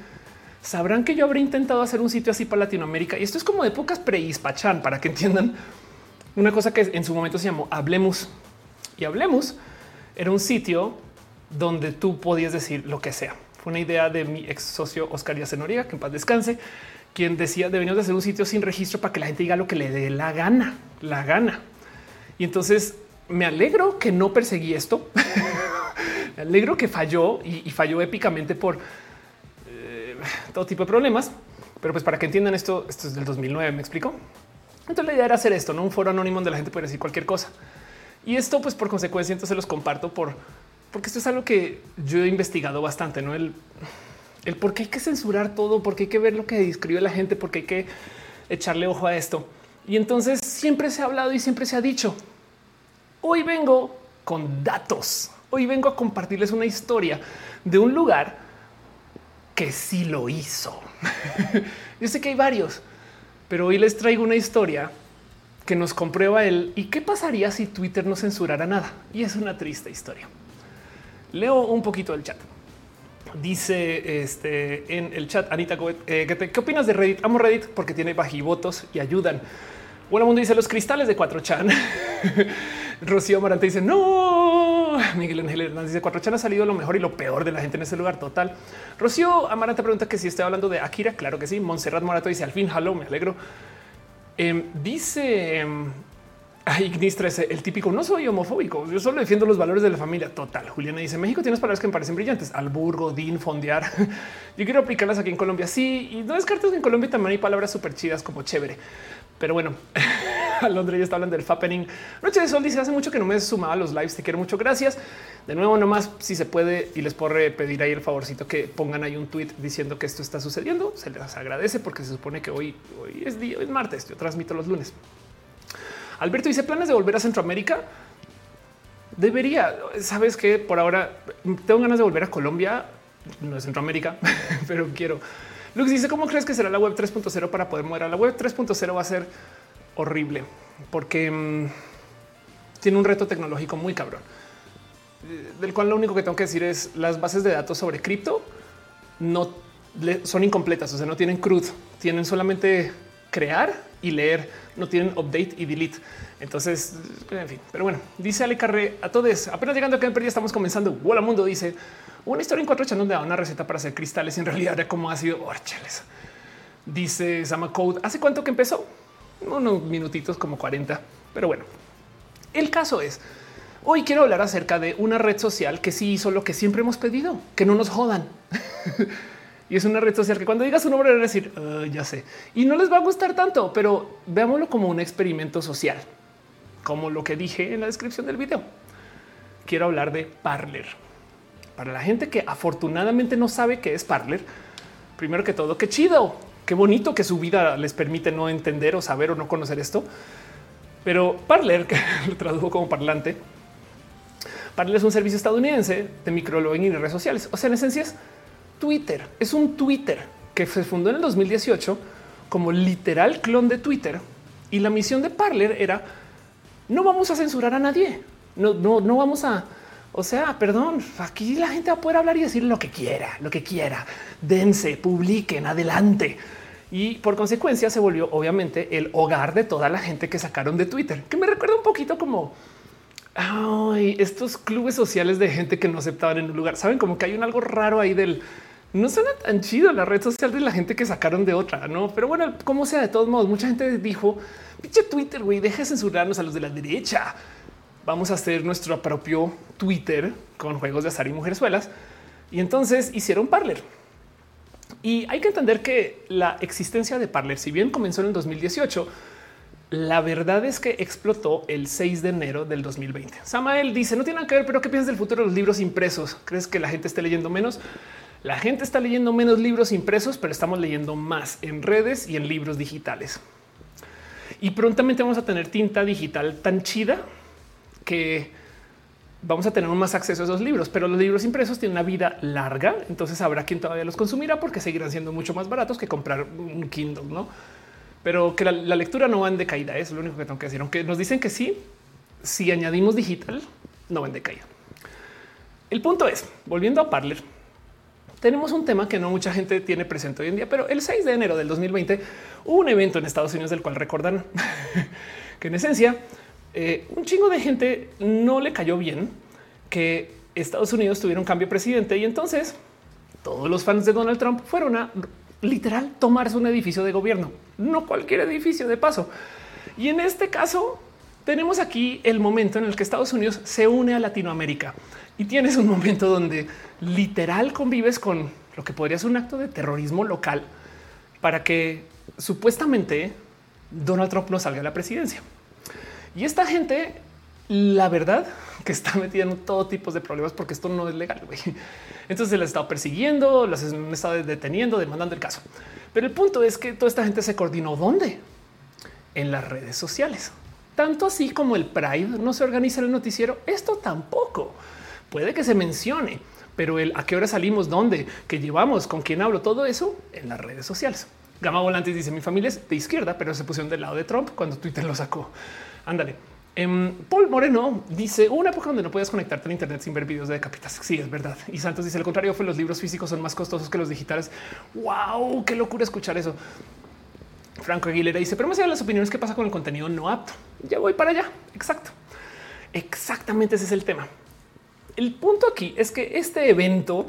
sabrán que yo habré intentado hacer un sitio así para Latinoamérica. Y esto es como de épocas pre-Hispachan para que entiendan una cosa que en su momento se llamó Hablemos. Y Hablemos era un sitio donde tú podías decir lo que sea. Fue una idea de mi ex socio Oscar Yacenoriga, que en paz descanse, quien decía deberíamos de hacer un sitio sin registro para que la gente diga lo que le dé la gana, la gana. Y entonces me alegro que no perseguí esto. me alegro que falló y, falló épicamente por todo tipo de problemas. Pero pues para que entiendan esto, esto es del 2009, me explico. Entonces la idea era hacer esto, no un foro anónimo donde la gente puede decir cualquier cosa. Y esto, pues por consecuencia, entonces los comparto por porque esto es algo que yo he investigado bastante, no el, el por qué hay que censurar todo, porque hay que ver lo que escribe la gente, porque hay que echarle ojo a esto. Y entonces siempre se ha hablado y siempre se ha dicho. Hoy vengo con datos. Hoy vengo a compartirles una historia de un lugar que sí lo hizo. Yo sé que hay varios, pero hoy les traigo una historia que nos comprueba el y qué pasaría si Twitter no censurara nada. Y es una triste historia. Leo un poquito el chat. Dice este en el chat Anita eh, ¿qué, opinas de Reddit? Amo Reddit porque tiene bajivotos y ayudan. Bueno, mundo dice los cristales de 4chan. Rocío Marante dice no. Miguel Ángel Hernández dice cuatro chan ha salido lo mejor y lo peor de la gente en ese lugar total. Rocío Amarante pregunta que si estoy hablando de Akira. Claro que sí. Montserrat Morato dice al fin, halo, me alegro. Em, dice em, Ignistra es el típico. No soy homofóbico. Yo solo defiendo los valores de la familia. Total. Juliana dice México tienes palabras que me parecen brillantes. Alburgo, din, fondear. Yo quiero aplicarlas aquí en Colombia. Sí, y no descartes que en Colombia también hay palabras súper chidas como chévere. Pero bueno, Alondra ya está hablando del fappening. Noche de Sol dice hace mucho que no me he sumado a los lives. Te quiero mucho. Gracias. De nuevo, nomás si se puede y les puedo pedir ahí el favorcito que pongan ahí un tweet diciendo que esto está sucediendo. Se les agradece porque se supone que hoy, hoy es día, es martes. Yo transmito los lunes. Alberto dice planes de volver a Centroamérica. Debería, sabes que por ahora tengo ganas de volver a Colombia, no es Centroamérica, pero quiero. Lux dice cómo crees que será la web 3.0 para poder mover a la web 3.0 va a ser horrible porque mm, tiene un reto tecnológico muy cabrón. Del cual lo único que tengo que decir es las bases de datos sobre cripto no son incompletas, o sea, no tienen CRUD, tienen solamente crear y leer, no tienen update y delete. Entonces, en fin, pero bueno, dice Ale Carre a todos, apenas llegando acá en Perdia estamos comenzando. Hola mundo dice una historia en cuatro chanos de una receta para hacer cristales. Y en realidad era como ha sido. Oh, dice Sama Code. ¿Hace cuánto que empezó? Unos minutitos, como 40. Pero bueno, el caso es hoy quiero hablar acerca de una red social que sí hizo lo que siempre hemos pedido, que no nos jodan. y es una red social que cuando digas su nombre, van a decir ah, ya sé y no les va a gustar tanto, pero veámoslo como un experimento social, como lo que dije en la descripción del video. Quiero hablar de Parler. Para la gente que afortunadamente no sabe qué es Parler, primero que todo, qué chido, qué bonito que su vida les permite no entender o saber o no conocer esto. Pero Parler, que lo tradujo como parlante, Parler es un servicio estadounidense de microblogging y redes sociales. O sea, en esencia es Twitter. Es un Twitter que se fundó en el 2018 como literal clon de Twitter y la misión de Parler era no vamos a censurar a nadie. No, no, no vamos a, o sea, perdón, aquí la gente va a poder hablar y decir lo que quiera, lo que quiera. Dense, publiquen, adelante. Y por consecuencia se volvió obviamente el hogar de toda la gente que sacaron de Twitter, que me recuerda un poquito como ay, estos clubes sociales de gente que no aceptaban en un lugar. Saben como que hay un algo raro ahí del no suena tan chido la red social de la gente que sacaron de otra, no? Pero bueno, como sea, de todos modos, mucha gente dijo pinche Twitter, güey, deja de censurarnos a los de la derecha. Vamos a hacer nuestro propio Twitter con juegos de azar y mujerzuelas. Y entonces hicieron Parler. Y hay que entender que la existencia de Parler, si bien comenzó en el 2018, la verdad es que explotó el 6 de enero del 2020. Samael dice no tiene nada que ver, pero ¿qué piensas del futuro de los libros impresos? ¿Crees que la gente esté leyendo menos? La gente está leyendo menos libros impresos, pero estamos leyendo más en redes y en libros digitales. Y prontamente vamos a tener tinta digital tan chida que vamos a tener más acceso a esos libros, pero los libros impresos tienen una vida larga, entonces habrá quien todavía los consumirá porque seguirán siendo mucho más baratos que comprar un Kindle, ¿no? Pero que la, lectura no va en decaída, es lo único que tengo que decir. Aunque nos dicen que sí, si añadimos digital, no va en decaída. El punto es, volviendo a Parler, tenemos un tema que no mucha gente tiene presente hoy en día, pero el 6 de enero del 2020 hubo un evento en Estados Unidos del cual recordan que en esencia eh, un chingo de gente no le cayó bien que Estados Unidos tuviera un cambio de presidente y entonces todos los fans de Donald Trump fueron a literal tomarse un edificio de gobierno, no cualquier edificio de paso. Y en este caso tenemos aquí el momento en el que Estados Unidos se une a Latinoamérica y tienes un momento donde literal convives con lo que podría ser un acto de terrorismo local para que supuestamente Donald Trump no salga a la presidencia. Y esta gente, la verdad, que está metida en todo tipo de problemas porque esto no es legal. Entonces se les ha estado persiguiendo, las han estado deteniendo, demandando el caso. Pero el punto es que toda esta gente se coordinó dónde? En las redes sociales. Tanto así como el Pride no se organiza en el noticiero, esto tampoco puede que se mencione, pero el a qué hora salimos, dónde, qué llevamos, con quién hablo, todo eso en las redes sociales. Gama Volantes dice mi familia es de izquierda, pero se pusieron del lado de Trump cuando Twitter lo sacó. Ándale. Em, Paul Moreno dice una época donde no puedes conectarte a Internet sin ver videos de capitas. Sí, es verdad. Y Santos dice lo contrario fue los libros físicos son más costosos que los digitales. Wow, qué locura escuchar eso. Franco Aguilera dice, pero me allá las opiniones que pasa con el contenido no apto. Ya voy para allá. Exacto. Exactamente ese es el tema. El punto aquí es que este evento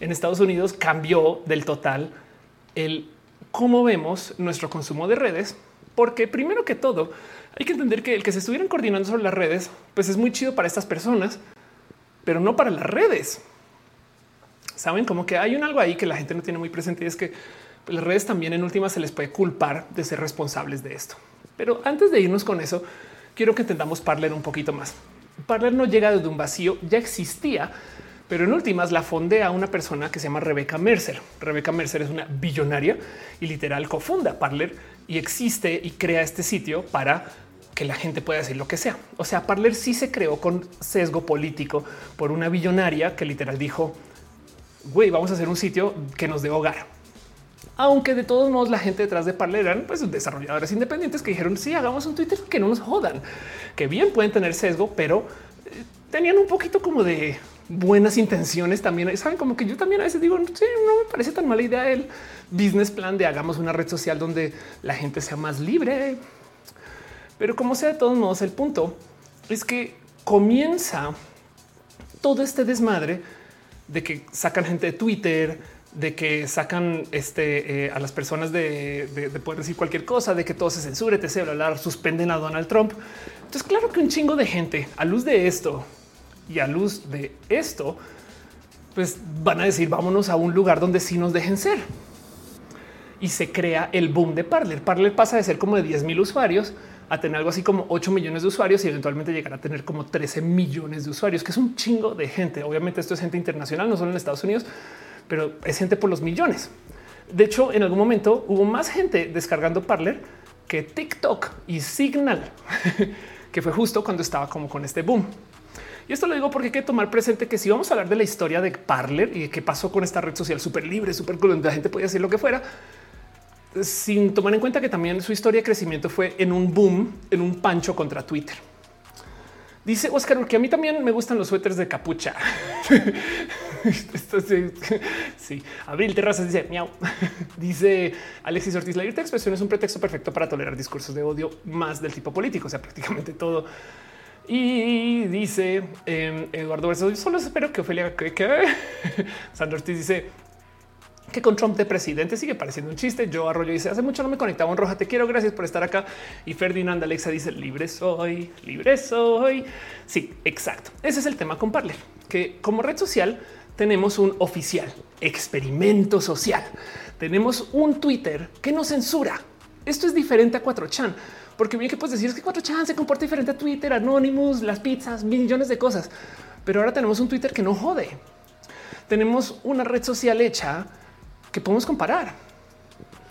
en Estados Unidos cambió del total el cómo vemos nuestro consumo de redes, porque primero que todo hay que entender que el que se estuvieran coordinando sobre las redes, pues es muy chido para estas personas, pero no para las redes. Saben como que hay un algo ahí que la gente no tiene muy presente y es que las redes también en última se les puede culpar de ser responsables de esto. Pero antes de irnos con eso, quiero que entendamos Parler un poquito más. Parler no llega desde un vacío, ya existía, pero en últimas la fondea una persona que se llama Rebecca Mercer. Rebecca Mercer es una billonaria y literal cofunda Parler y existe y crea este sitio para que la gente pueda decir lo que sea. O sea, Parler sí se creó con sesgo político por una billonaria que literal dijo, güey, vamos a hacer un sitio que nos dé hogar. Aunque de todos modos la gente detrás de Parler eran pues desarrolladores independientes que dijeron sí, hagamos un Twitter que no nos jodan, que bien pueden tener sesgo, pero eh, tenían un poquito como de buenas intenciones también. Saben como que yo también a veces digo, sí, no me parece tan mala idea el business plan de hagamos una red social donde la gente sea más libre. Pero como sea de todos modos, el punto es que comienza todo este desmadre de que sacan gente de Twitter, de que sacan este, eh, a las personas de, poder decir cualquier cosa, de que todo se censure, te bla, suspenden a Donald Trump. Entonces, claro que un chingo de gente a luz de esto y a luz de esto, pues van a decir vámonos a un lugar donde sí nos dejen ser. Y se crea el boom de Parler. Parler pasa de ser como de 10 mil usuarios a tener algo así como 8 millones de usuarios y eventualmente llegar a tener como 13 millones de usuarios, que es un chingo de gente. Obviamente esto es gente internacional, no solo en Estados Unidos, pero es gente por los millones. De hecho, en algún momento hubo más gente descargando Parler que TikTok y Signal, que fue justo cuando estaba como con este boom. Y esto lo digo porque hay que tomar presente que si vamos a hablar de la historia de Parler y de qué pasó con esta red social súper libre, súper cool, donde la gente podía decir lo que fuera, sin tomar en cuenta que también su historia de crecimiento fue en un boom, en un pancho contra Twitter. Dice Oscar, que a mí también me gustan los suéteres de capucha. Esto sí, sí. Abril Terrazas dice miau. Dice Alexis Ortiz, la libertad de expresión es un pretexto perfecto para tolerar discursos de odio más del tipo político, o sea, prácticamente todo. Y dice em, Eduardo Verso, solo espero que Ofelia que, que Sandra Ortiz dice que con Trump de presidente sigue pareciendo un chiste. Yo Arroyo dice hace mucho no me conectaba en roja. Te quiero. Gracias por estar acá. Y Ferdinand Alexa dice libre soy, libre soy. Sí, exacto. Ese es el tema con Parler, que como red social tenemos un oficial experimento social. Tenemos un Twitter que no censura. Esto es diferente a 4chan, porque bien que puedes decir es que 4chan se comporta diferente a Twitter, Anonymous, las pizzas, millones de cosas. Pero ahora tenemos un Twitter que no jode. Tenemos una red social hecha que podemos comparar.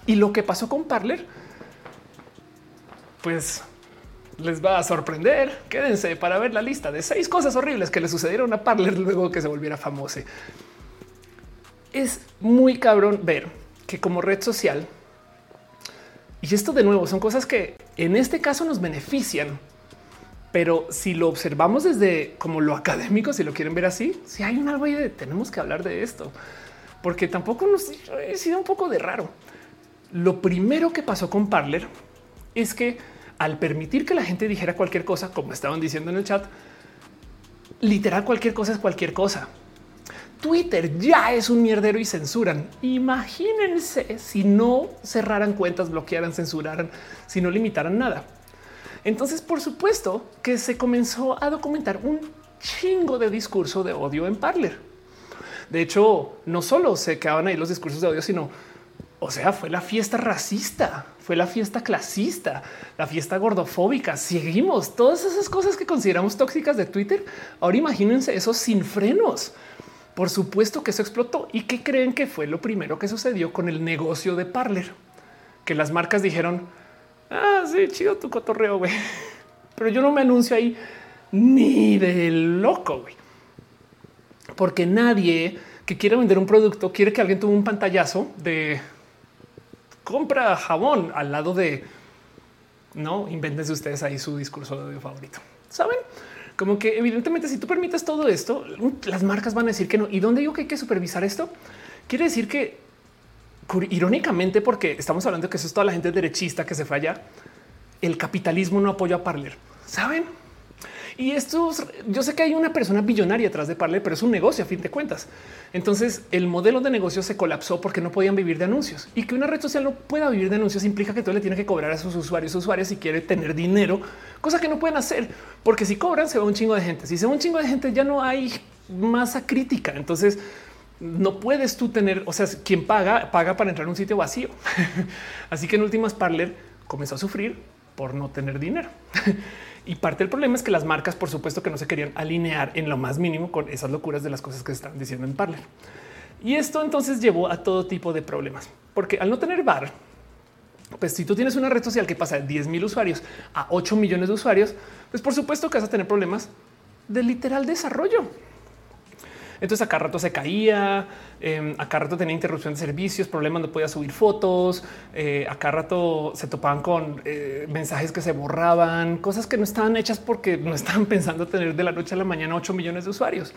Y lo que pasó con Parler, pues les va a sorprender. Quédense para ver la lista de seis cosas horribles que le sucedieron a Parler luego que se volviera famoso. Es muy cabrón ver que como red social, y esto de nuevo son cosas que en este caso nos benefician, pero si lo observamos desde como lo académico, si lo quieren ver así, si hay un algo ahí de tenemos que hablar de esto porque tampoco nos ha sido un poco de raro. Lo primero que pasó con Parler es que al permitir que la gente dijera cualquier cosa, como estaban diciendo en el chat, literal cualquier cosa es cualquier cosa. Twitter ya es un mierdero y censuran. Imagínense si no cerraran cuentas, bloquearan, censuraran, si no limitaran nada. Entonces, por supuesto que se comenzó a documentar un chingo de discurso de odio en Parler de hecho, no solo se quedaban ahí los discursos de odio, sino, o sea, fue la fiesta racista, fue la fiesta clasista, la fiesta gordofóbica. Seguimos todas esas cosas que consideramos tóxicas de Twitter. Ahora imagínense eso sin frenos. Por supuesto que eso explotó. ¿Y qué creen que fue lo primero que sucedió con el negocio de Parler? Que las marcas dijeron, ah, sí, chido tu cotorreo, güey. Pero yo no me anuncio ahí ni de loco, güey porque nadie que quiere vender un producto quiere que alguien tuvo un pantallazo de compra jabón al lado de no invéntense ustedes ahí su discurso de favorito. Saben como que evidentemente si tú permites todo esto, las marcas van a decir que no. Y dónde digo que hay que supervisar esto? Quiere decir que irónicamente, porque estamos hablando que eso es toda la gente derechista que se fue allá, el capitalismo no apoya a Parler. Saben? Y esto yo sé que hay una persona billonaria atrás de Parler, pero es un negocio a fin de cuentas. Entonces el modelo de negocio se colapsó porque no podían vivir de anuncios y que una red social no pueda vivir de anuncios implica que todo le tiene que cobrar a sus usuarios, usuarios si quiere tener dinero, cosa que no pueden hacer porque si cobran se va un chingo de gente. Si se va un chingo de gente ya no hay masa crítica. Entonces no puedes tú tener, o sea, quien paga, paga para entrar a un sitio vacío. Así que en últimas Parler comenzó a sufrir por no tener dinero. y parte del problema es que las marcas, por supuesto, que no se querían alinear en lo más mínimo con esas locuras de las cosas que están diciendo en Parler. Y esto entonces llevó a todo tipo de problemas, porque al no tener bar, pues si tú tienes una red social que pasa de 10 mil usuarios a 8 millones de usuarios, pues por supuesto que vas a tener problemas de literal desarrollo. Entonces acá rato se caía, eh, acá rato tenía interrupción de servicios, problemas, no podía subir fotos, eh, acá rato se topaban con eh, mensajes que se borraban, cosas que no estaban hechas porque no estaban pensando tener de la noche a la mañana 8 millones de usuarios.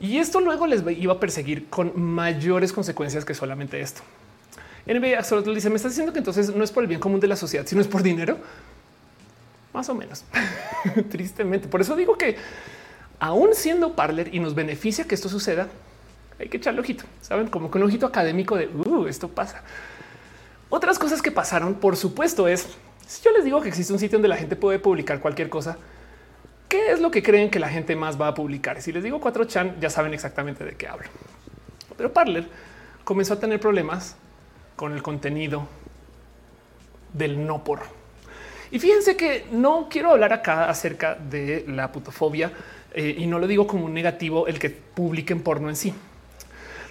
Y esto luego les iba a perseguir con mayores consecuencias que solamente esto. NBA solo dice, me está diciendo que entonces no es por el bien común de la sociedad, sino es por dinero. Más o menos, tristemente. Por eso digo que aún siendo Parler y nos beneficia que esto suceda, hay que echarle ojito, saben, como con un ojito académico de uh, esto pasa. Otras cosas que pasaron, por supuesto, es si yo les digo que existe un sitio donde la gente puede publicar cualquier cosa, ¿qué es lo que creen que la gente más va a publicar? Si les digo 4chan, ya saben exactamente de qué hablo. Pero Parler comenzó a tener problemas con el contenido del no por. Y fíjense que no quiero hablar acá acerca de la putofobia eh, y no lo digo como un negativo el que publiquen porno en sí.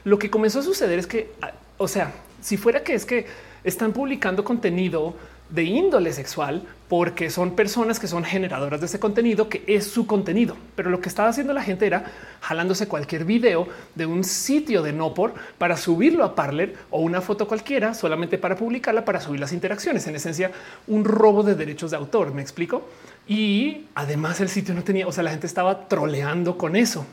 Lo que comenzó a suceder es que, ah, o sea, si fuera que es que están publicando contenido de índole sexual porque son personas que son generadoras de ese contenido, que es su contenido. Pero lo que estaba haciendo la gente era jalándose cualquier video de un sitio de no por para subirlo a Parler o una foto cualquiera solamente para publicarla, para subir las interacciones. En esencia, un robo de derechos de autor. Me explico. Y además el sitio no tenía, o sea, la gente estaba troleando con eso.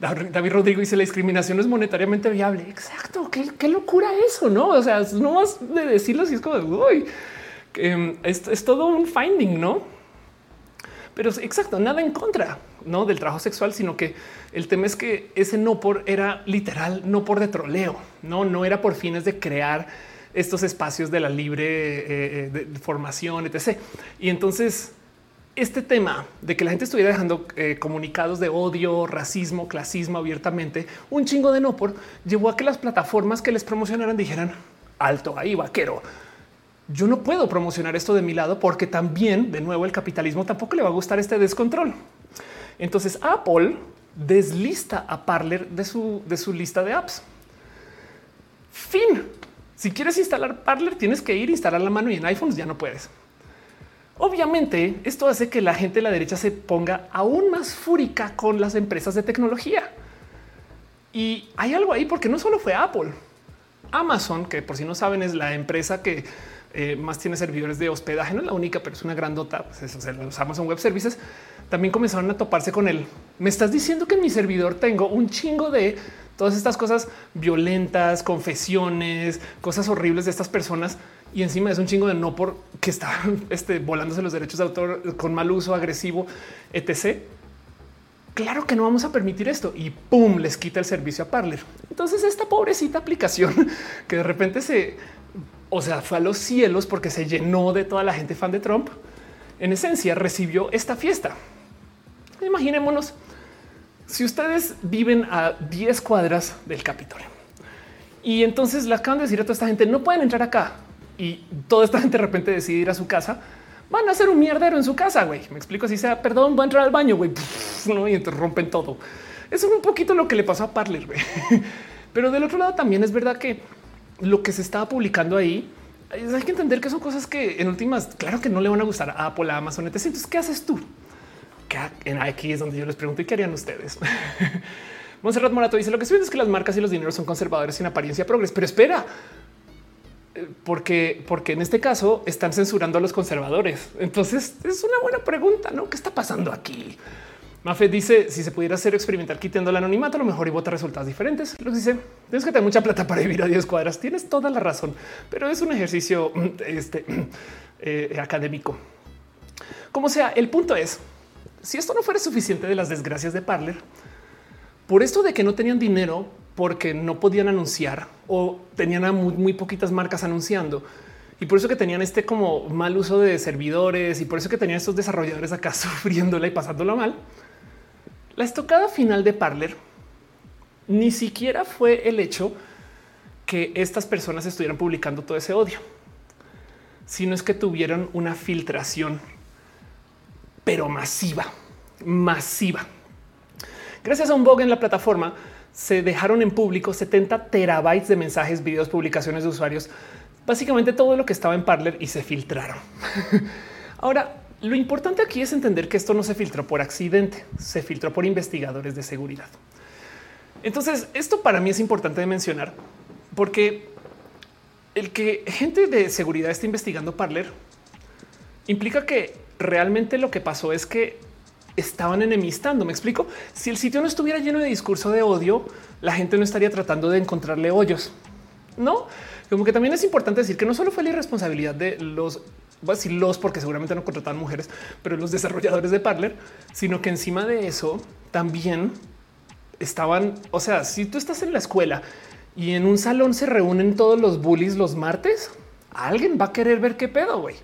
David Rodrigo dice la discriminación no es monetariamente viable. Exacto. Qué, locura eso, no? O sea, no más de decirlo si es como uy, em, es, todo un finding, no? Pero exacto, nada en contra ¿no? del trabajo sexual, sino que el tema es que ese no por era literal, no por de troleo, no, no era por fines de crear estos espacios de la libre eh, eh, formación, etc. Y entonces este tema de que la gente estuviera dejando eh, comunicados de odio, racismo, clasismo abiertamente, un chingo de no por llevó a que las plataformas que les promocionaran dijeran alto ahí, vaquero. Yo no puedo promocionar esto de mi lado porque también, de nuevo, el capitalismo tampoco le va a gustar este descontrol. Entonces Apple deslista a Parler de su, de su lista de apps. Fin. Si quieres instalar Parler, tienes que ir a instalar la mano y en iPhones ya no puedes. Obviamente, esto hace que la gente de la derecha se ponga aún más fúrica con las empresas de tecnología. Y hay algo ahí porque no solo fue Apple, Amazon, que por si no saben es la empresa que eh, más tiene servidores de hospedaje, no es la única, pero es una grandota. Pues los Amazon Web Services también comenzaron a toparse con él. Me estás diciendo que en mi servidor tengo un chingo de todas estas cosas violentas, confesiones, cosas horribles de estas personas y encima es un chingo de no por que está este, volándose los derechos de autor con mal uso agresivo, etc. Claro que no vamos a permitir esto y pum, les quita el servicio a Parler. Entonces, esta pobrecita aplicación que de repente se, o sea, fue a los cielos porque se llenó de toda la gente fan de Trump. En esencia, recibió esta fiesta. Imaginémonos si ustedes viven a 10 cuadras del Capitolio y entonces le acaban de decir a toda esta gente no pueden entrar acá y toda esta gente de repente decide ir a su casa, van a hacer un mierdero en su casa, güey. Me explico así sea, perdón, voy a entrar al baño, güey. No, y entonces rompen todo. Eso es un poquito lo que le pasó a Parler, güey. Pero del otro lado también es verdad que lo que se estaba publicando ahí, hay que entender que son cosas que en últimas, claro que no le van a gustar a Apple, a Amazon, etc. Entonces, ¿qué haces tú? Aquí es donde yo les pregunto, ¿y qué harían ustedes? Monserrat Morato dice, lo que sucede es que las marcas y los dineros son conservadores sin apariencia progres. Pero espera, porque, porque en este caso están censurando a los conservadores. Entonces es una buena pregunta, ¿no? ¿Qué está pasando aquí? Mafe dice si se pudiera hacer experimental quitando el anonimato, a lo mejor y vota resultados diferentes. Lo dice tienes que tener mucha plata para vivir a 10 cuadras. Tienes toda la razón, pero es un ejercicio este, eh, académico. Como sea, el punto es si esto no fuera suficiente de las desgracias de Parler, por esto de que no tenían dinero porque no podían anunciar o tenían a muy, poquitas marcas anunciando, y por eso que tenían este como mal uso de servidores y por eso que tenían estos desarrolladores acá sufriéndola y pasándola mal. La estocada final de Parler ni siquiera fue el hecho que estas personas estuvieran publicando todo ese odio, sino es que tuvieron una filtración, pero masiva, masiva. Gracias a un bug en la plataforma, se dejaron en público 70 terabytes de mensajes, videos, publicaciones de usuarios básicamente todo lo que estaba en Parler y se filtraron. Ahora, lo importante aquí es entender que esto no se filtró por accidente, se filtró por investigadores de seguridad. Entonces, esto para mí es importante de mencionar porque el que gente de seguridad esté investigando Parler implica que realmente lo que pasó es que estaban enemistando. Me explico. Si el sitio no estuviera lleno de discurso de odio, la gente no estaría tratando de encontrarle hoyos. No, como que también es importante decir que no solo fue la irresponsabilidad de los, voy los porque seguramente no contrataban mujeres, pero los desarrolladores de Parler, sino que encima de eso también estaban, o sea, si tú estás en la escuela y en un salón se reúnen todos los bullies los martes, alguien va a querer ver qué pedo, güey.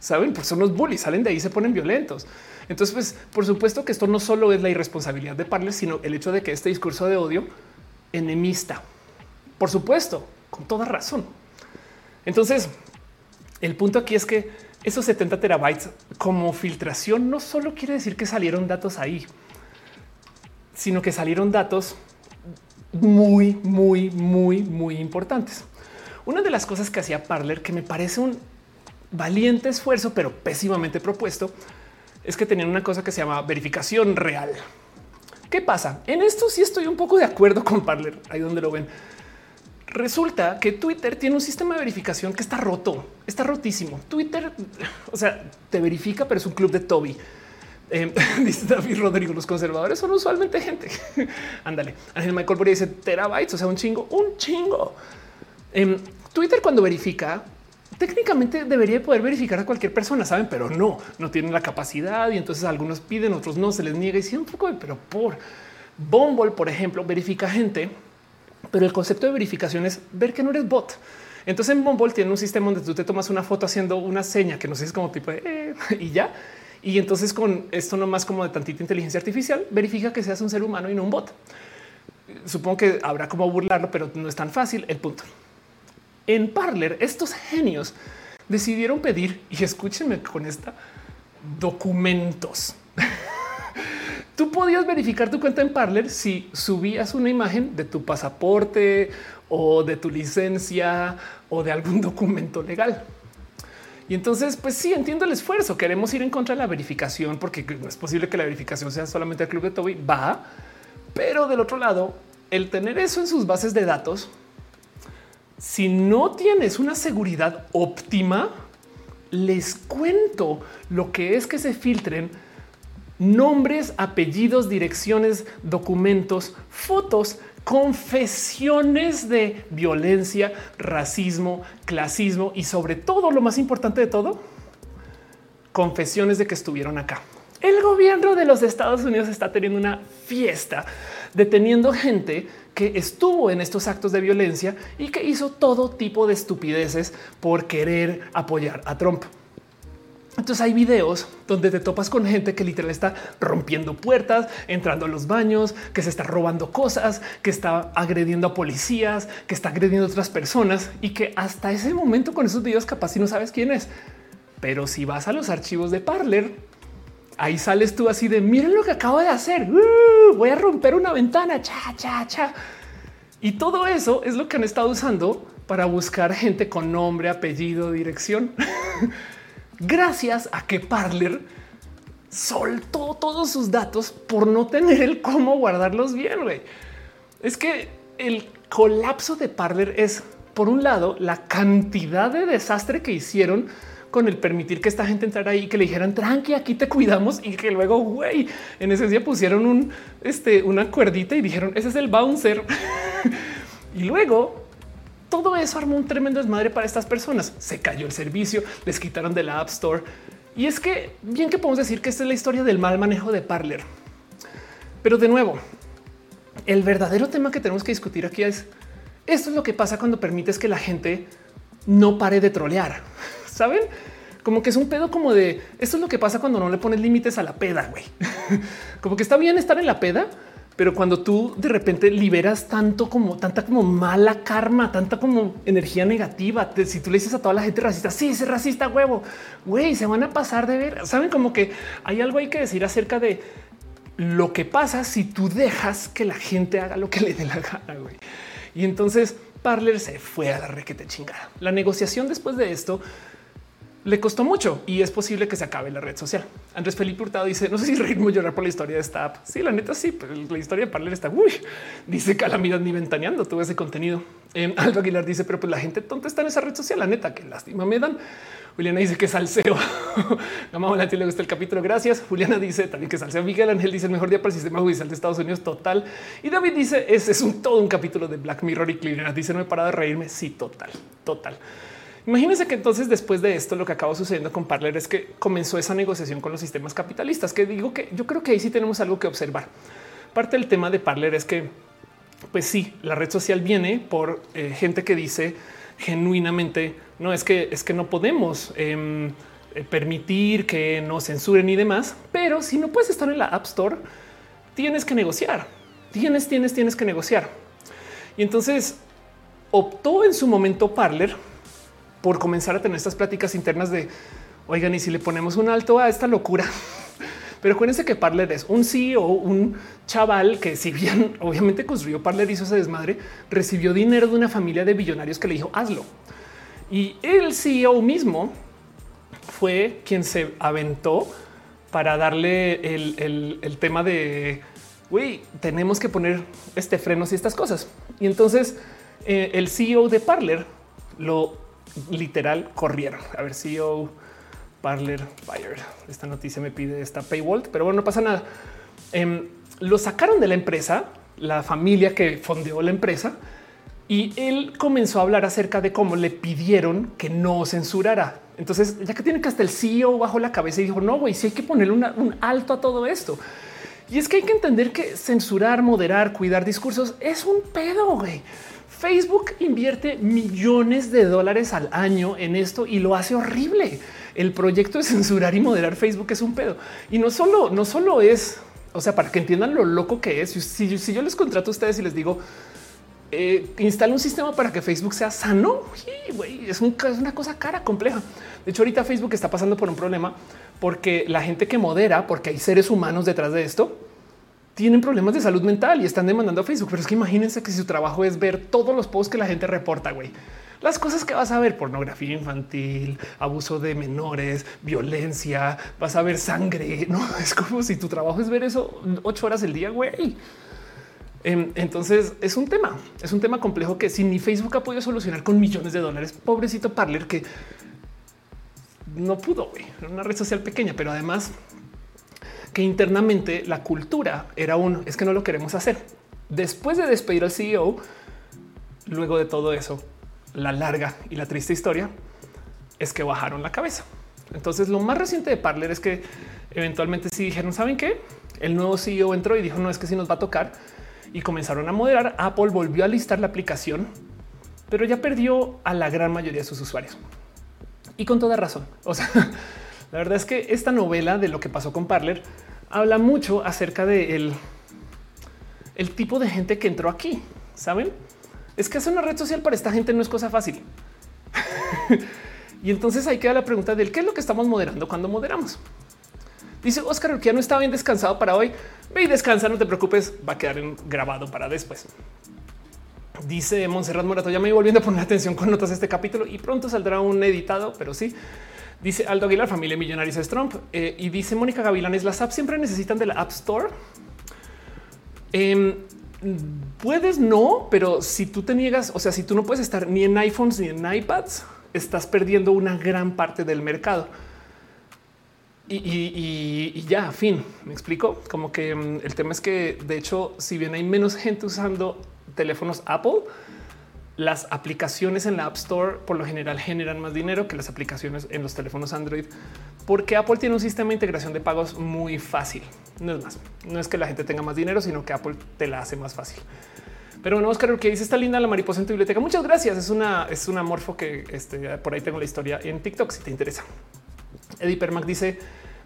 Saben, pues son los bullies, salen de ahí, se ponen violentos. Entonces, pues por supuesto que esto no solo es la irresponsabilidad de Parler, sino el hecho de que este discurso de odio enemista. Por supuesto, con toda razón. Entonces, el punto aquí es que esos 70 terabytes como filtración no solo quiere decir que salieron datos ahí, sino que salieron datos muy, muy, muy, muy importantes. Una de las cosas que hacía Parler que me parece un valiente esfuerzo, pero pésimamente propuesto, es que tenían una cosa que se llama verificación real. ¿Qué pasa? En esto sí estoy un poco de acuerdo con Parler, ahí donde lo ven Resulta que Twitter tiene un sistema de verificación que está roto, está rotísimo. Twitter, o sea, te verifica, pero es un club de Toby. Eh, dice David Rodrigo, los conservadores son usualmente gente. Ándale. Ángel Michael Boria dice terabytes, o sea, un chingo, un chingo. Eh, Twitter cuando verifica, técnicamente debería poder verificar a cualquier persona, saben, pero no, no tienen la capacidad y entonces algunos piden, otros no, se les niega y sí un poco pero por Bumble, por ejemplo, verifica gente pero el concepto de verificación es ver que no eres bot. Entonces en Bumble tiene un sistema donde tú te tomas una foto haciendo una seña que no sé es como tipo de eh", y ya. Y entonces con esto no más como de tantita inteligencia artificial verifica que seas un ser humano y no un bot. Supongo que habrá como burlarlo, pero no es tan fácil. El punto en Parler, estos genios decidieron pedir y escúchenme con esta documentos. Tú podías verificar tu cuenta en Parler si subías una imagen de tu pasaporte o de tu licencia o de algún documento legal. Y entonces, pues sí, entiendo el esfuerzo. Queremos ir en contra de la verificación porque no es posible que la verificación sea solamente el club de Toby. Va, pero del otro lado, el tener eso en sus bases de datos, si no tienes una seguridad óptima, les cuento lo que es que se filtren nombres, apellidos, direcciones, documentos, fotos, confesiones de violencia, racismo, clasismo y sobre todo, lo más importante de todo, confesiones de que estuvieron acá. El gobierno de los Estados Unidos está teniendo una fiesta deteniendo gente que estuvo en estos actos de violencia y que hizo todo tipo de estupideces por querer apoyar a Trump. Entonces hay videos donde te topas con gente que literal está rompiendo puertas, entrando a los baños, que se está robando cosas, que está agrediendo a policías, que está agrediendo a otras personas y que hasta ese momento con esos videos capaz si no sabes quién es. Pero si vas a los archivos de Parler, ahí sales tú así de miren lo que acabo de hacer. Uh, voy a romper una ventana. Cha, cha, cha. Y todo eso es lo que han estado usando para buscar gente con nombre, apellido, dirección. gracias a que Parler soltó todos sus datos por no tener el cómo guardarlos bien. Es que el colapso de Parler es, por un lado, la cantidad de desastre que hicieron con el permitir que esta gente entrara ahí que le dijeran tranqui, aquí te cuidamos y que luego, güey, en esencia pusieron un, este, una cuerdita y dijeron ese es el bouncer. y luego todo eso armó un tremendo desmadre para estas personas. Se cayó el servicio, les quitaron de la App Store Y es que bien que podemos decir que esta es la historia del mal manejo de Parler. Pero de nuevo, el verdadero tema que tenemos que discutir aquí es esto es lo que pasa cuando permites que la gente no pare de trolear. Saben? Como que es un pedo como de esto es lo que pasa cuando no le pones límites a la peda, güey. como que está bien estar en la peda, pero cuando tú de repente liberas tanto como tanta como mala karma, tanta como energía negativa, si tú le dices a toda la gente racista, sí, es racista, huevo, güey, se van a pasar de ver. Saben como que hay algo hay que decir acerca de lo que pasa si tú dejas que la gente haga lo que le dé la gana. Güey. Y entonces Parler se fue a la requete chingada. La negociación después de esto le costó mucho y es posible que se acabe la red social. Andrés Felipe Hurtado dice: No sé si reírme o llorar por la historia de esta app. Sí, la neta, sí, pero la historia de Parler está uy, dice Calamidad ni ventaneando todo ese contenido. Eh, Aldo Aguilar dice: Pero pues la gente tonta está en esa red social. La neta, que lástima me dan. Juliana dice que salseo. Gama ti le gusta el capítulo. Gracias. Juliana dice también que salseo. Miguel Ángel dice el mejor día para el sistema judicial de Estados Unidos total. Y David dice ese es un todo un capítulo de Black Mirror y Cleveland. Dice no he parado de reírme. Sí, total, total. Imagínense que entonces después de esto lo que acaba sucediendo con Parler es que comenzó esa negociación con los sistemas capitalistas, que digo que yo creo que ahí sí tenemos algo que observar. Parte del tema de Parler es que, pues sí, la red social viene por eh, gente que dice genuinamente, no es que es que no podemos em, eh, permitir que nos censuren y demás, pero si no puedes estar en la App Store, tienes que negociar, tienes, tienes, tienes que negociar. Y entonces optó en su momento Parler por comenzar a tener estas pláticas internas de oigan, y si le ponemos un alto a esta locura. Pero acuérdense que Parler es un CEO, un chaval que si bien obviamente construyó Parler, hizo ese desmadre, recibió dinero de una familia de billonarios que le dijo hazlo. Y el CEO mismo fue quien se aventó para darle el, tema de güey, tenemos que poner este frenos y estas cosas. Y entonces eh, el CEO de Parler lo literal corrieron. A ver, CEO Parler Fire. Esta noticia me pide esta paywall, pero bueno, no pasa nada. Em, lo sacaron de la empresa, la familia que fondeó la empresa, y él comenzó a hablar acerca de cómo le pidieron que no censurara. Entonces, ya que tiene que hasta el CEO bajo la cabeza y dijo, no, güey, si hay que ponerle un alto a todo esto. Y es que hay que entender que censurar, moderar, cuidar discursos es un pedo, güey. Facebook invierte millones de dólares al año en esto y lo hace horrible. El proyecto de censurar y moderar Facebook es un pedo. Y no solo, no solo es, o sea, para que entiendan lo loco que es, si, yo les contrato a ustedes y les digo, eh, instala un sistema para que Facebook sea sano, es, es una cosa cara, compleja. De hecho, ahorita Facebook está pasando por un problema porque la gente que modera, porque hay seres humanos detrás de esto, tienen problemas de salud mental y están demandando a Facebook. Pero es que imagínense que si su trabajo es ver todos los posts que la gente reporta, güey. Las cosas que vas a ver, pornografía infantil, abuso de menores, violencia, vas a ver sangre, no es como si tu trabajo es ver eso ocho horas el día, güey. Em, entonces es un tema, es un tema complejo que si ni Facebook ha podido solucionar con millones de dólares, pobrecito Parler que no pudo, güey, una red social pequeña, pero además que internamente la cultura era un es que no lo queremos hacer. Después de despedir al CEO, luego de todo eso, la larga y la triste historia es que bajaron la cabeza. Entonces, lo más reciente de Parler es que eventualmente sí dijeron, ¿saben qué? El nuevo CEO entró y dijo, no es que si nos va a tocar y comenzaron a moderar. Apple volvió a listar la aplicación, pero ya perdió a la gran mayoría de sus usuarios y con toda razón. O sea, la verdad es que esta novela de lo que pasó con Parler habla mucho acerca de el, el tipo de gente que entró aquí. Saben? Es que hacer una red social para esta gente no es cosa fácil. y entonces ahí queda la pregunta del qué es lo que estamos moderando cuando moderamos. Dice Oscar ya no está bien descansado para hoy. Ve y descansa, no te preocupes, va a quedar grabado para después. Dice Monserrat Morato, ya me voy volviendo a poner atención con notas de este capítulo y pronto saldrá un editado, pero sí. Dice Aldo Aguilar, familia millonaria es Trump. Eh, y dice Mónica Gavilanes, las apps siempre necesitan de la App Store. Em, puedes no, pero si tú te niegas, o sea, si tú no puedes estar ni en iPhones ni en iPads, estás perdiendo una gran parte del mercado. Y, ya, fin, me explico. Como que em, el tema es que, de hecho, si bien hay menos gente usando teléfonos Apple, las aplicaciones en la App Store por lo general generan más dinero que las aplicaciones en los teléfonos Android porque Apple tiene un sistema de integración de pagos muy fácil. No es más, no es que la gente tenga más dinero, sino que Apple te la hace más fácil. Pero bueno, Oscar, que dice está linda la mariposa en tu biblioteca. Muchas gracias. Es una, es morfo que este, por ahí tengo la historia en TikTok si te interesa. Eddie Permac dice: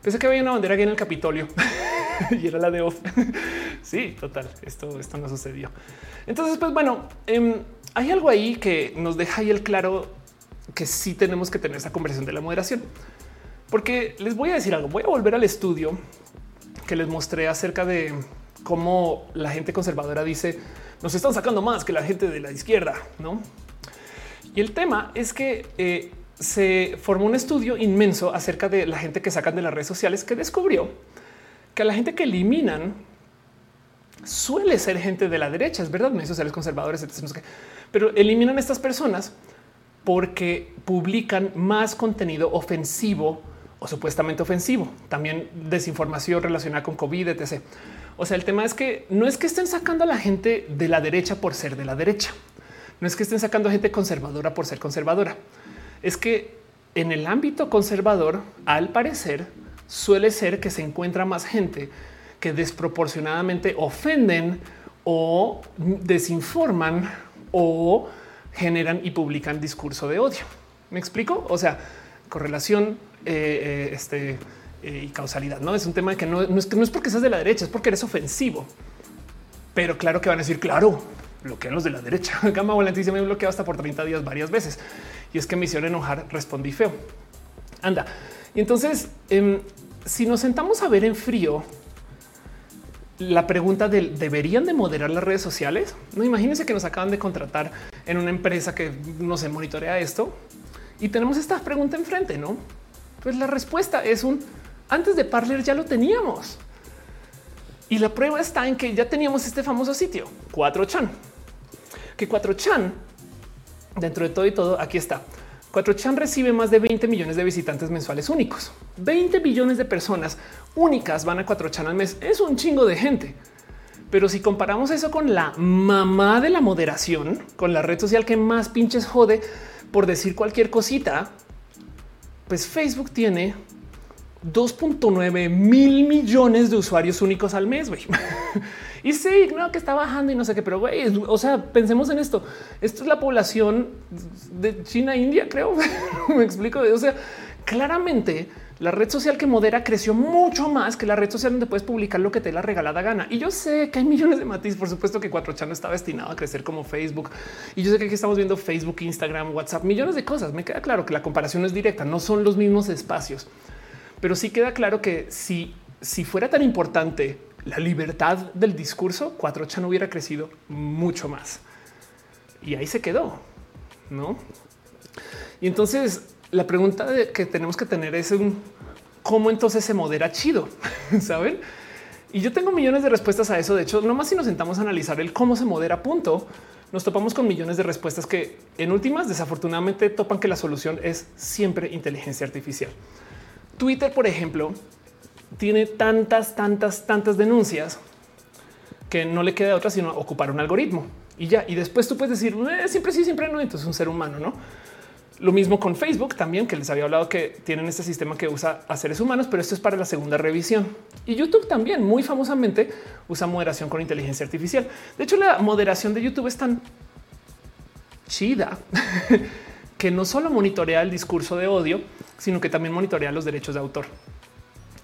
Pensé que había una bandera aquí en el Capitolio y era la de off. sí, total. Esto, esto no sucedió. Entonces, pues bueno, em, hay algo ahí que nos deja ahí el claro que sí tenemos que tener esa conversación de la moderación. Porque les voy a decir algo. Voy a volver al estudio que les mostré acerca de cómo la gente conservadora dice nos están sacando más que la gente de la izquierda, no? Y el tema es que eh, se formó un estudio inmenso acerca de la gente que sacan de las redes sociales que descubrió que a la gente que eliminan suele ser gente de la derecha, es verdad, medios sociales conservadores, etc. Pero eliminan a estas personas porque publican más contenido ofensivo o supuestamente ofensivo, también desinformación relacionada con COVID, etc. O sea, el tema es que no es que estén sacando a la gente de la derecha por ser de la derecha, no es que estén sacando a gente conservadora por ser conservadora es que en el ámbito conservador, al parecer, suele ser que se encuentra más gente que desproporcionadamente ofenden o desinforman o generan y publican discurso de odio. ¿Me explico? O sea, correlación eh, eh, este, eh, y causalidad. No es un tema que no, no, es, no es porque seas de la derecha, es porque eres ofensivo. Pero claro que van a decir, claro, bloquean los de la derecha. Gama volantísima me bloqueado hasta por 30 días varias veces. Y es que me hicieron enojar, respondí feo. Anda. Y entonces, em, si nos sentamos a ver en frío la pregunta del deberían de moderar las redes sociales. No imagínense que nos acaban de contratar en una empresa que no se monitorea esto y tenemos esta pregunta enfrente, no? Pues la respuesta es un antes de Parler ya lo teníamos. Y la prueba está en que ya teníamos este famoso sitio 4chan, que 4chan dentro de todo y todo, aquí está. 4chan recibe más de 20 millones de visitantes mensuales únicos. 20 millones de personas únicas van a 4chan al mes. Es un chingo de gente. Pero si comparamos eso con la mamá de la moderación, con la red social que más pinches jode por decir cualquier cosita, pues Facebook tiene 2.9 mil millones de usuarios únicos al mes. y sí, no, que está bajando y no sé qué, pero güey, o sea, pensemos en esto. Esto es la población de China, India, creo. Me explico. O sea, claramente la red social que modera creció mucho más que la red social donde puedes publicar lo que te la regalada gana. Y yo sé que hay millones de matices. Por supuesto que 4chan está destinado a crecer como Facebook. Y yo sé que aquí estamos viendo Facebook, Instagram, WhatsApp, millones de cosas. Me queda claro que la comparación es directa, no son los mismos espacios. Pero sí queda claro que si, si fuera tan importante la libertad del discurso, 4chan hubiera crecido mucho más. Y ahí se quedó, ¿no? Y entonces la pregunta que tenemos que tener es un, cómo entonces se modera chido, ¿saben? Y yo tengo millones de respuestas a eso. De hecho, nomás si nos sentamos a analizar el cómo se modera punto, nos topamos con millones de respuestas que en últimas desafortunadamente topan que la solución es siempre inteligencia artificial. Twitter, por ejemplo, tiene tantas, tantas, tantas denuncias que no le queda otra sino ocupar un algoritmo y ya. Y después tú puedes decir eh, siempre sí, siempre no. Entonces un ser humano, no? Lo mismo con Facebook también, que les había hablado que tienen este sistema que usa a seres humanos, pero esto es para la segunda revisión. Y YouTube también muy famosamente usa moderación con inteligencia artificial. De hecho, la moderación de YouTube es tan chida que no solo monitorea el discurso de odio, sino que también monitorea los derechos de autor.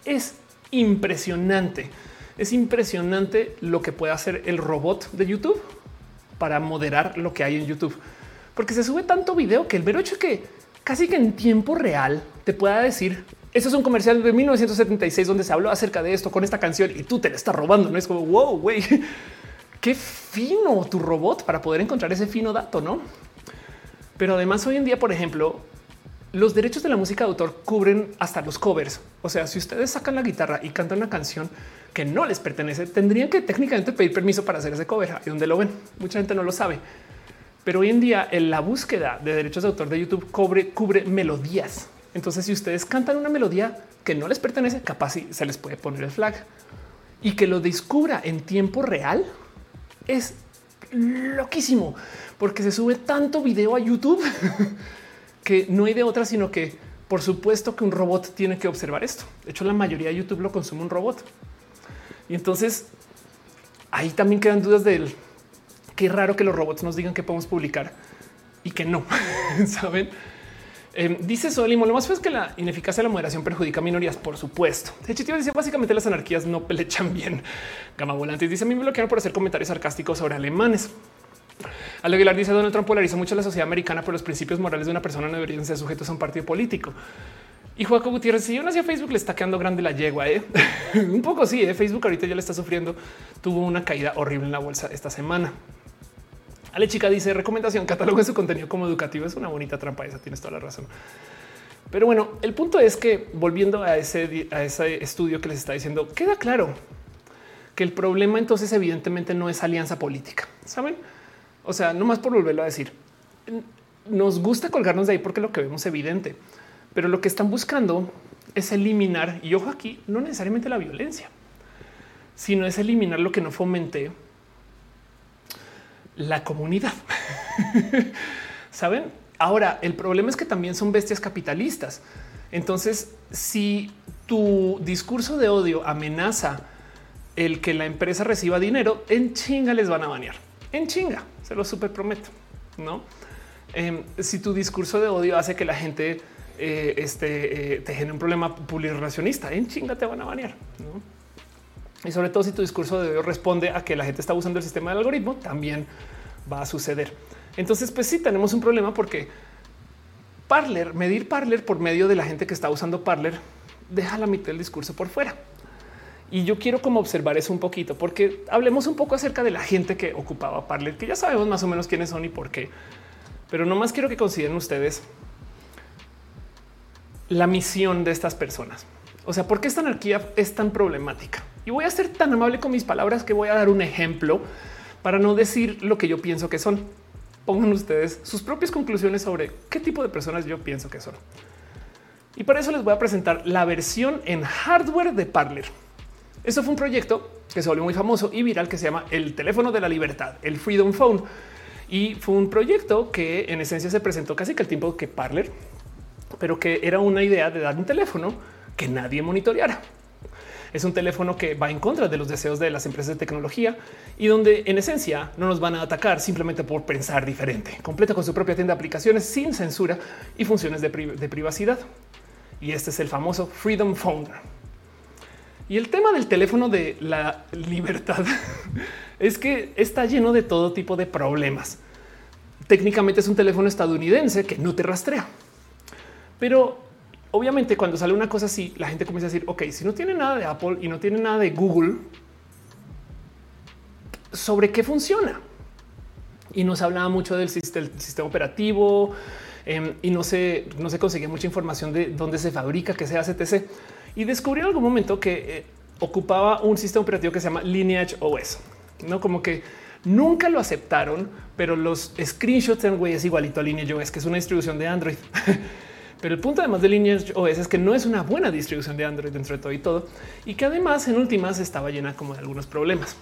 Es impresionante. Es impresionante lo que puede hacer el robot de YouTube para moderar lo que hay en YouTube, porque se sube tanto video que el mero hecho que casi que en tiempo real te pueda decir eso es un comercial de 1976 donde se habló acerca de esto con esta canción y tú te la estás robando. No es como wow, güey, qué fino tu robot para poder encontrar ese fino dato, no? Pero además hoy en día, por ejemplo, los derechos de la música de autor cubren hasta los covers. O sea, si ustedes sacan la guitarra y cantan una canción que no les pertenece, tendrían que técnicamente pedir permiso para hacer ese cover. Y donde lo ven, mucha gente no lo sabe. Pero hoy en día en la búsqueda de derechos de autor de YouTube cubre, melodías. Entonces, si ustedes cantan una melodía que no les pertenece, capaz se les puede poner el flag y que lo descubra en tiempo real es loquísimo porque se sube tanto video a YouTube que no hay de otra, sino que Por supuesto que un robot tiene que observar esto. De hecho, la mayoría de YouTube lo consume un robot. Y entonces ahí también quedan dudas del qué raro que los robots nos digan que podemos publicar y que no saben. Eh, dice Solimo, lo más feo es que la ineficacia de la moderación perjudica a minorías, por supuesto. Hecho, dice básicamente las anarquías no pelechan bien. Gama Volantes dice a mí me bloquearon por hacer comentarios sarcásticos sobre alemanes. Al dice Donald Trump polariza mucho la sociedad americana, pero los principios morales de una persona no deberían ser sujetos a un partido político. Y Joaquín Gutiérrez, si yo nací a Facebook, le está quedando grande la yegua. ¿eh? un poco sí, ¿eh? Facebook ahorita ya le está sufriendo. Tuvo una caída horrible en la bolsa esta semana. Ale chica dice recomendación, catálogo su contenido como educativo. Es una bonita trampa esa, tienes toda la razón. Pero bueno, el punto es que volviendo a ese, a ese estudio que les está diciendo, queda claro que el problema entonces evidentemente no es alianza política. Saben? O sea, no más por volverlo a decir, nos gusta colgarnos de ahí porque lo que vemos es evidente, pero lo que están buscando es eliminar, y ojo aquí, no necesariamente la violencia, sino es eliminar lo que no fomente la comunidad. Saben? Ahora, el problema es que también son bestias capitalistas. Entonces, si tu discurso de odio amenaza el que la empresa reciba dinero, en chinga les van a banear. En chinga, se lo super prometo. No? Em, si tu discurso de odio hace que la gente eh, este, eh, te genere un problema publirelacionista, en chinga te van a banear. Y sobre todo si tu discurso de odio responde a que la gente está usando el sistema del algoritmo, también va a suceder. Entonces, pues sí, tenemos un problema porque Parler, medir Parler por medio de la gente que está usando Parler, deja la mitad del discurso por fuera. Y yo quiero como observar eso un poquito, porque hablemos un poco acerca de la gente que ocupaba Parler, que ya sabemos más o menos quiénes son y por qué. Pero no más quiero que consideren ustedes la misión de estas personas. O sea, ¿por qué esta anarquía es tan problemática? Y voy a ser tan amable con mis palabras que voy a dar un ejemplo para no decir lo que yo pienso que son. Pongan ustedes sus propias conclusiones sobre qué tipo de personas yo pienso que son. Y para eso les voy a presentar la versión en hardware de Parler. Esto fue un proyecto que se volvió muy famoso y viral que se llama el teléfono de la libertad, el Freedom Phone. Y fue un proyecto que en esencia se presentó casi que el tiempo que Parler, pero que era una idea de dar un teléfono que nadie monitoreara. Es un teléfono que va en contra de los deseos de las empresas de tecnología y donde en esencia no nos van a atacar simplemente por pensar diferente. Completa con su propia tienda de aplicaciones sin censura y funciones de, de privacidad. Y este es el famoso Freedom Phone. Y el tema del teléfono de la libertad es que está lleno de todo tipo de problemas. Técnicamente es un teléfono estadounidense que no te rastrea. Pero obviamente cuando sale una cosa así, la gente comienza a decir, ok, si no tiene nada de Apple y no tiene nada de Google, ¿sobre qué funciona? Y nos hablaba mucho del sistema, operativo em, y no se, no se conseguía mucha información de dónde se fabrica, qué se hace, etc. Y descubrí en algún momento que eh, ocupaba un sistema operativo que se llama Lineage OS, no como que nunca lo aceptaron, pero los screenshots en güey es igualito a Lineage OS, que es una distribución de Android. Pero el punto además de Lineage OS es que no es una buena distribución de Android dentro de todo y todo, y que además en últimas estaba llena como de algunos problemas.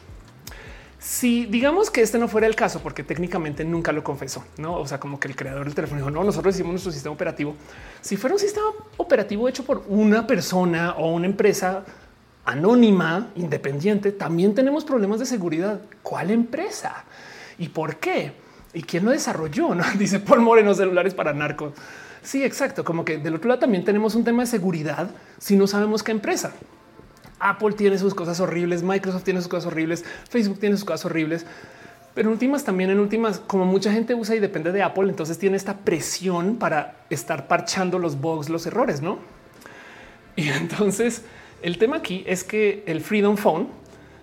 Si digamos que este no fuera el caso, porque técnicamente nunca lo confesó, no? O sea, como que el creador del teléfono dijo no, nosotros hicimos nuestro sistema operativo. Si fuera un sistema operativo hecho por una persona o una empresa anónima, independiente, también tenemos problemas de seguridad. ¿Cuál empresa y por qué? ¿Y quién lo desarrolló? ¿No? Dice por Moreno celulares para narcos. Sí, exacto. Como que del otro lado también tenemos un tema de seguridad si no sabemos qué empresa. Apple tiene sus cosas horribles, Microsoft tiene sus cosas horribles, Facebook tiene sus cosas horribles. Pero en últimas también en últimas, como mucha gente usa y depende de Apple, entonces tiene esta presión para estar parchando los bugs, los errores, ¿no? Y entonces el tema aquí es que el Freedom Phone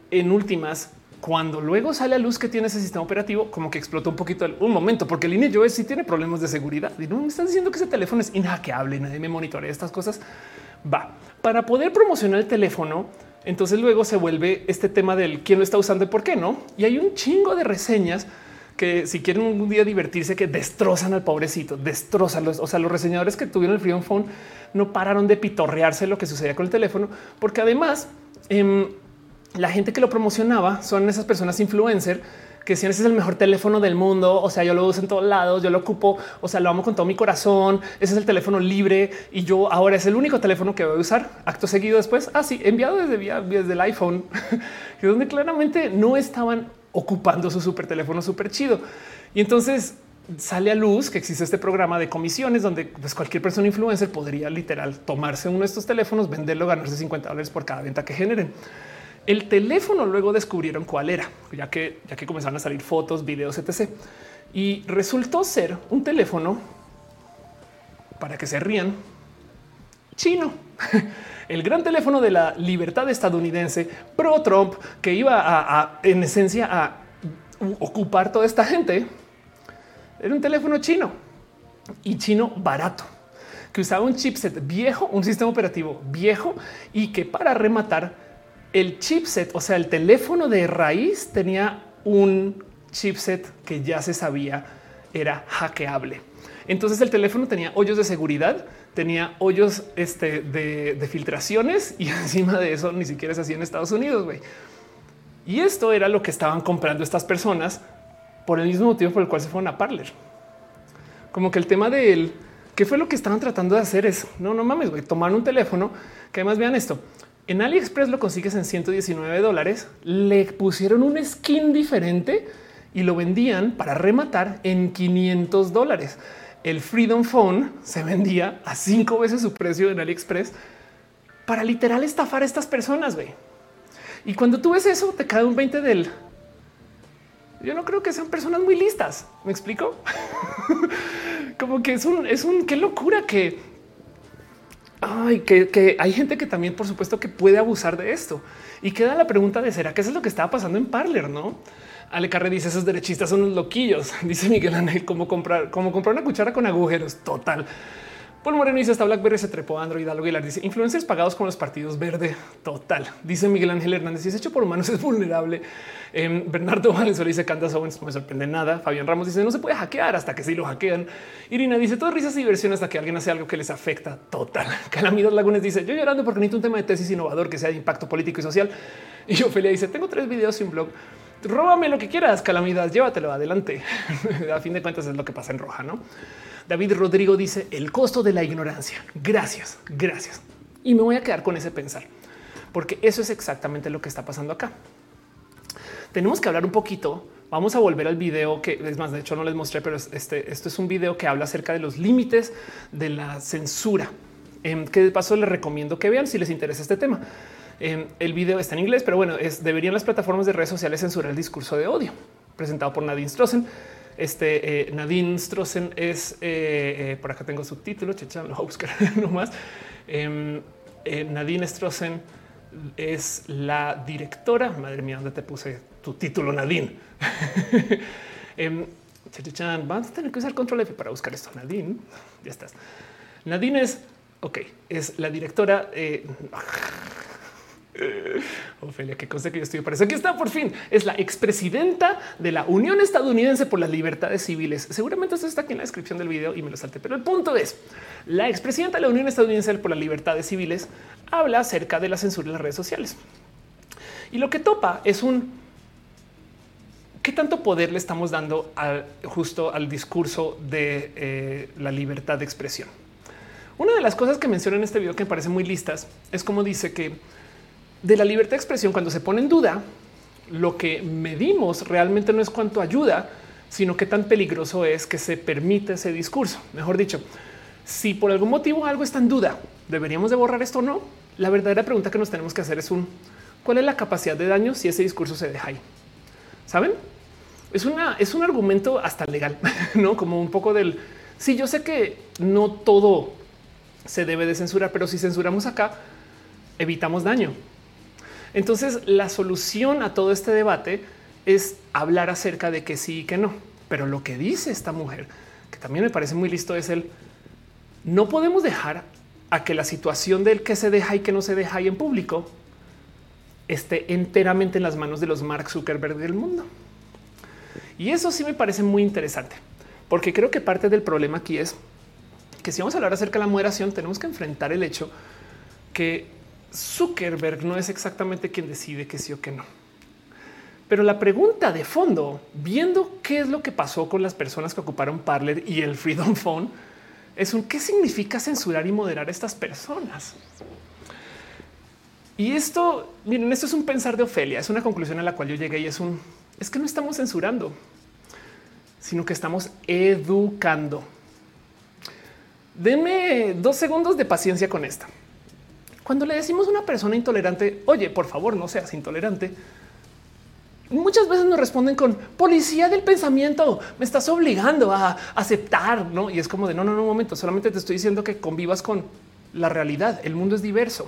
en últimas cuando luego sale a luz que tiene ese sistema operativo, como que explotó un poquito un momento, porque el INE sí tiene problemas de seguridad y no me están diciendo que ese teléfono es inhackeable, nadie me monitorea estas cosas. Va para poder promocionar el teléfono. Entonces luego se vuelve este tema del quién lo está usando y por qué no. Y hay un chingo de reseñas que si quieren un día divertirse, que destrozan al pobrecito, destrozan los, o sea, los reseñadores que tuvieron el Freedom Phone no pararon de pitorrearse lo que sucedía con el teléfono, porque además em, la gente que lo promocionaba son esas personas influencer que si ese es el mejor teléfono del mundo, o sea, yo lo uso en todos lados, yo lo ocupo, o sea, lo amo con todo mi corazón, ese es el teléfono libre y yo ahora es el único teléfono que voy a usar. Acto seguido después, así ah, enviado desde, desde el iPhone, que donde claramente no estaban ocupando su super teléfono súper chido. Y entonces sale a luz que existe este programa de comisiones donde pues, cualquier persona influencer podría literal tomarse uno de estos teléfonos, venderlo, ganarse 50 dólares por cada venta que generen. El teléfono luego descubrieron cuál era, ya que ya que comenzaron a salir fotos, videos, etc. Y resultó ser un teléfono para que se rían chino. El gran teléfono de la libertad estadounidense pro Trump que iba a en esencia a ocupar toda esta gente era un teléfono chino y chino barato que usaba un chipset viejo, un sistema operativo viejo y que para rematar el chipset, o sea, el teléfono de raíz tenía un chipset que ya se sabía era hackeable. Entonces el teléfono tenía hoyos de seguridad, tenía hoyos este, de, filtraciones y encima de eso ni siquiera se hacía en Estados Unidos. Y esto era lo que estaban comprando estas personas por el mismo motivo por el cual se fueron a Parler. Como que el tema de él, qué fue lo que estaban tratando de hacer es no, no mames, güey, tomar un teléfono que además vean esto. En AliExpress lo consigues en 119 dólares. Le pusieron un skin diferente y lo vendían para rematar en 500 dólares. El Freedom Phone se vendía a cinco veces su precio en AliExpress para literal estafar a estas personas. Y cuando tú ves eso, te cae un 20 del yo no creo que sean personas muy listas. Me explico como que es un, es un qué locura que ay, que, hay gente que también, por supuesto, que puede abusar de esto. Y queda la pregunta de será que eso es lo que estaba pasando en Parler, no? Ale Carre dice esos derechistas son los loquillos. Dice Miguel Ángel, como comprar, como comprar una cuchara con agujeros. Total. Paul Moreno dice hasta BlackBerry se trepó Android. Algo Aguilar dice influencers pagados con los partidos verde. Total. Dice Miguel Ángel Hernández. Si es hecho por humanos es vulnerable. Em, Bernardo Valenzuela dice Candace. No me sorprende nada. Fabián Ramos dice no se puede hackear hasta que sí lo hackean. Irina dice todo risas y diversión hasta que alguien hace algo que les afecta. Total. Calamidad Lagunes dice yo llorando porque necesito un tema de tesis innovador que sea de impacto político y social. Y Ofelia dice tengo tres videos sin blog. Róbame lo que quieras, calamidad, llévatelo adelante. a fin de cuentas es lo que pasa en roja, no? David Rodrigo dice el costo de la ignorancia. Gracias, gracias. Y me voy a quedar con ese pensar, porque eso es exactamente lo que está pasando acá. Tenemos que hablar un poquito. Vamos a volver al video que es más, de hecho no les mostré, pero este, esto es un video que habla acerca de los límites de la censura. Em, que de paso les recomiendo que vean si les interesa este tema. Em, el video está en inglés, pero bueno, es, deberían las plataformas de redes sociales censurar el discurso de odio presentado por Nadine Strossen este eh, Nadine Strossen es eh, eh, por acá tengo su título. Lo voy a buscar nomás. Em, Nadine Strossen es la directora. Madre mía, ¿dónde te puse tu título, Nadine? eh, Vamos a tener que usar control F para buscar esto. Nadine, ya estás. Nadine es ok, es la directora. Ofelia, qué cosa que yo estoy para eso. Aquí está por fin. Es la expresidenta de la Unión Estadounidense por las Libertades Civiles. Seguramente esto está aquí en la descripción del video y me lo salte. Pero el punto es la expresidenta de la Unión Estadounidense por las Libertades Civiles habla acerca de la censura en las redes sociales. Y lo que topa es un qué tanto poder le estamos dando justo al discurso de eh, la libertad de expresión. Una de las cosas que menciona en este video que me parece muy listas es como dice que de la libertad de expresión, cuando se pone en duda, lo que medimos realmente no es cuánto ayuda, sino qué tan peligroso es que se permite ese discurso. Mejor dicho, si por algún motivo algo está en duda, deberíamos de borrar esto o no. La verdadera pregunta que nos tenemos que hacer es cuál es la capacidad de daño si ese discurso se deja ahí. Saben? Es una es un argumento hasta legal, no como un poco del si sí, yo sé que no todo se debe de censurar, pero si censuramos acá, evitamos daño. Entonces, la solución a todo este debate es hablar acerca de que sí y que no. Pero lo que dice esta mujer, que también me parece muy listo, es el no podemos dejar a que la situación del que se deja y que no se deja ahí en público esté enteramente en las manos de los Mark Zuckerberg del mundo. Y eso sí me parece muy interesante, porque creo que parte del problema aquí es que si vamos a hablar acerca de la moderación, tenemos que enfrentar el hecho que Zuckerberg no es exactamente quien decide que sí o que no. Pero la pregunta de fondo, viendo qué es lo que pasó con las personas que ocuparon Parler y el Freedom Phone, es un qué significa censurar y moderar a estas personas. Y esto, miren, esto es un pensar de Ofelia, es una conclusión a la cual yo llegué y es un, es que no estamos censurando, sino que estamos educando. Denme dos segundos de paciencia con esta. Cuando le decimos a una persona intolerante, oye, por favor, no seas intolerante, muchas veces nos responden con policía del pensamiento, me estás obligando a aceptar, ¿no? Y es como de, no, no, no, momento, solamente te estoy diciendo que convivas con la realidad, el mundo es diverso.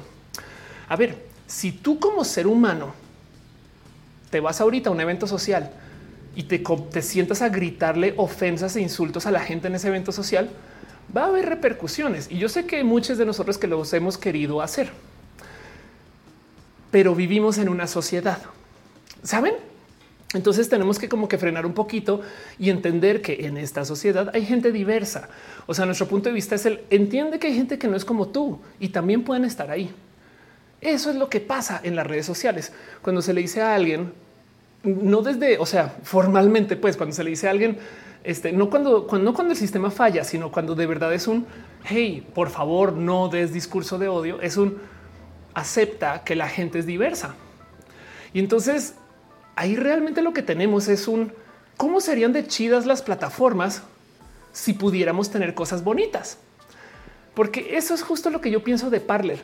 A ver, si tú como ser humano te vas ahorita a un evento social y te, te sientas a gritarle ofensas e insultos a la gente en ese evento social, va a haber repercusiones. Y yo sé que muchos de nosotros que los hemos querido hacer, pero vivimos en una sociedad. ¿Saben? Entonces tenemos que como que frenar un poquito y entender que en esta sociedad hay gente diversa. O sea, nuestro punto de vista es el entiende que hay gente que no es como tú y también pueden estar ahí. Eso es lo que pasa en las redes sociales. Cuando se le dice a alguien, no desde, o sea, formalmente, pues cuando se le dice a alguien, este, no cuando, cuando, no cuando el sistema falla, sino cuando de verdad es un, hey, por favor, no des discurso de odio, es un, acepta que la gente es diversa. Y entonces ahí realmente lo que tenemos es un cómo serían de chidas las plataformas si pudiéramos tener cosas bonitas. Porque eso es justo lo que yo pienso de Parler.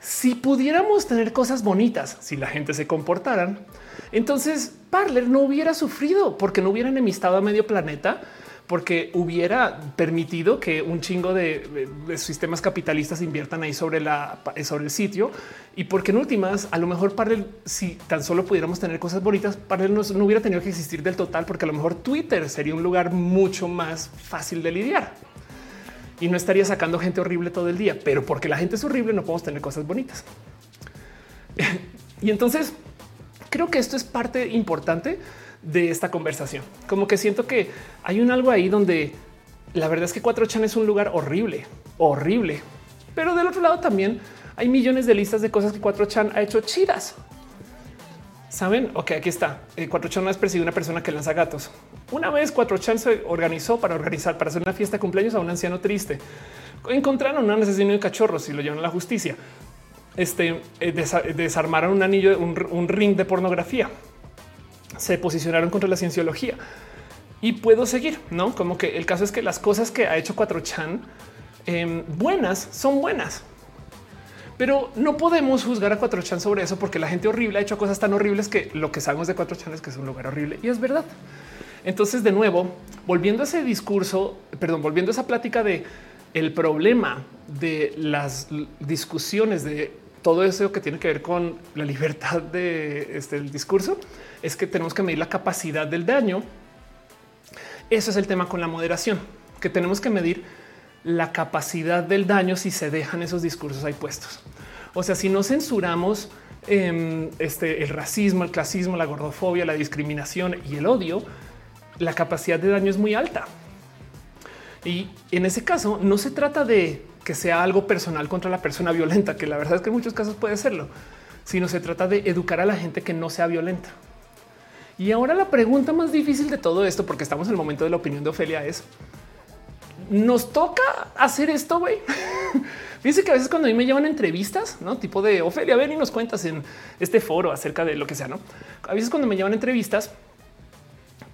Si pudiéramos tener cosas bonitas, si la gente se comportaran, entonces Parler no hubiera sufrido porque no hubiera enemistado a medio planeta porque hubiera permitido que un chingo de, sistemas capitalistas inviertan ahí sobre sobre el sitio y porque en últimas a lo mejor para si tan solo pudiéramos tener cosas bonitas, para no, no hubiera tenido que existir del total, porque a lo mejor Twitter sería un lugar mucho más fácil de lidiar y no estaría sacando gente horrible todo el día, pero porque la gente es horrible no podemos tener cosas bonitas. y entonces creo que esto es parte importante de esta conversación. Como que siento que hay un algo ahí donde la verdad es que 4chan es un lugar horrible, horrible. Pero del otro lado también hay millones de listas de cosas que 4chan ha hecho chidas. Saben? Ok, aquí está. 4chan no es persigue una persona que lanza gatos. Una vez 4chan se organizó para organizar, para hacer una fiesta de cumpleaños a un anciano triste. Encontraron un asesino de cachorros y lo llevaron a la justicia. Este eh, desarmaron un anillo, un ring de pornografía. Se posicionaron contra la cienciología. Y puedo seguir, no como que el caso es que las cosas que ha hecho 4chan em, buenas son buenas, pero no podemos juzgar a 4chan sobre eso porque la gente horrible ha hecho cosas tan horribles que lo que sabemos de 4chan es que es un lugar horrible y es verdad. Entonces, de nuevo, volviendo a ese discurso, perdón, volviendo a esa plática de el problema de las discusiones de todo eso que tiene que ver con la libertad de este discurso es que tenemos que medir la capacidad del daño. Eso es el tema con la moderación, que tenemos que medir la capacidad del daño si se dejan esos discursos ahí puestos. O sea, si no censuramos em, este, el racismo, el clasismo, la gordofobia, la discriminación y el odio, la capacidad de daño es muy alta. Y en ese caso no se trata de que sea algo personal contra la persona violenta, que la verdad es que en muchos casos puede serlo, sino se trata de educar a la gente que no sea violenta. Y ahora la pregunta más difícil de todo esto, porque estamos en el momento de la opinión de Ofelia, es nos toca hacer esto. Güey, fíjense que a veces cuando a mí me llevan entrevistas, no tipo de Ofelia, ven y nos cuentas en este foro acerca de lo que sea. No, a veces cuando me llevan entrevistas,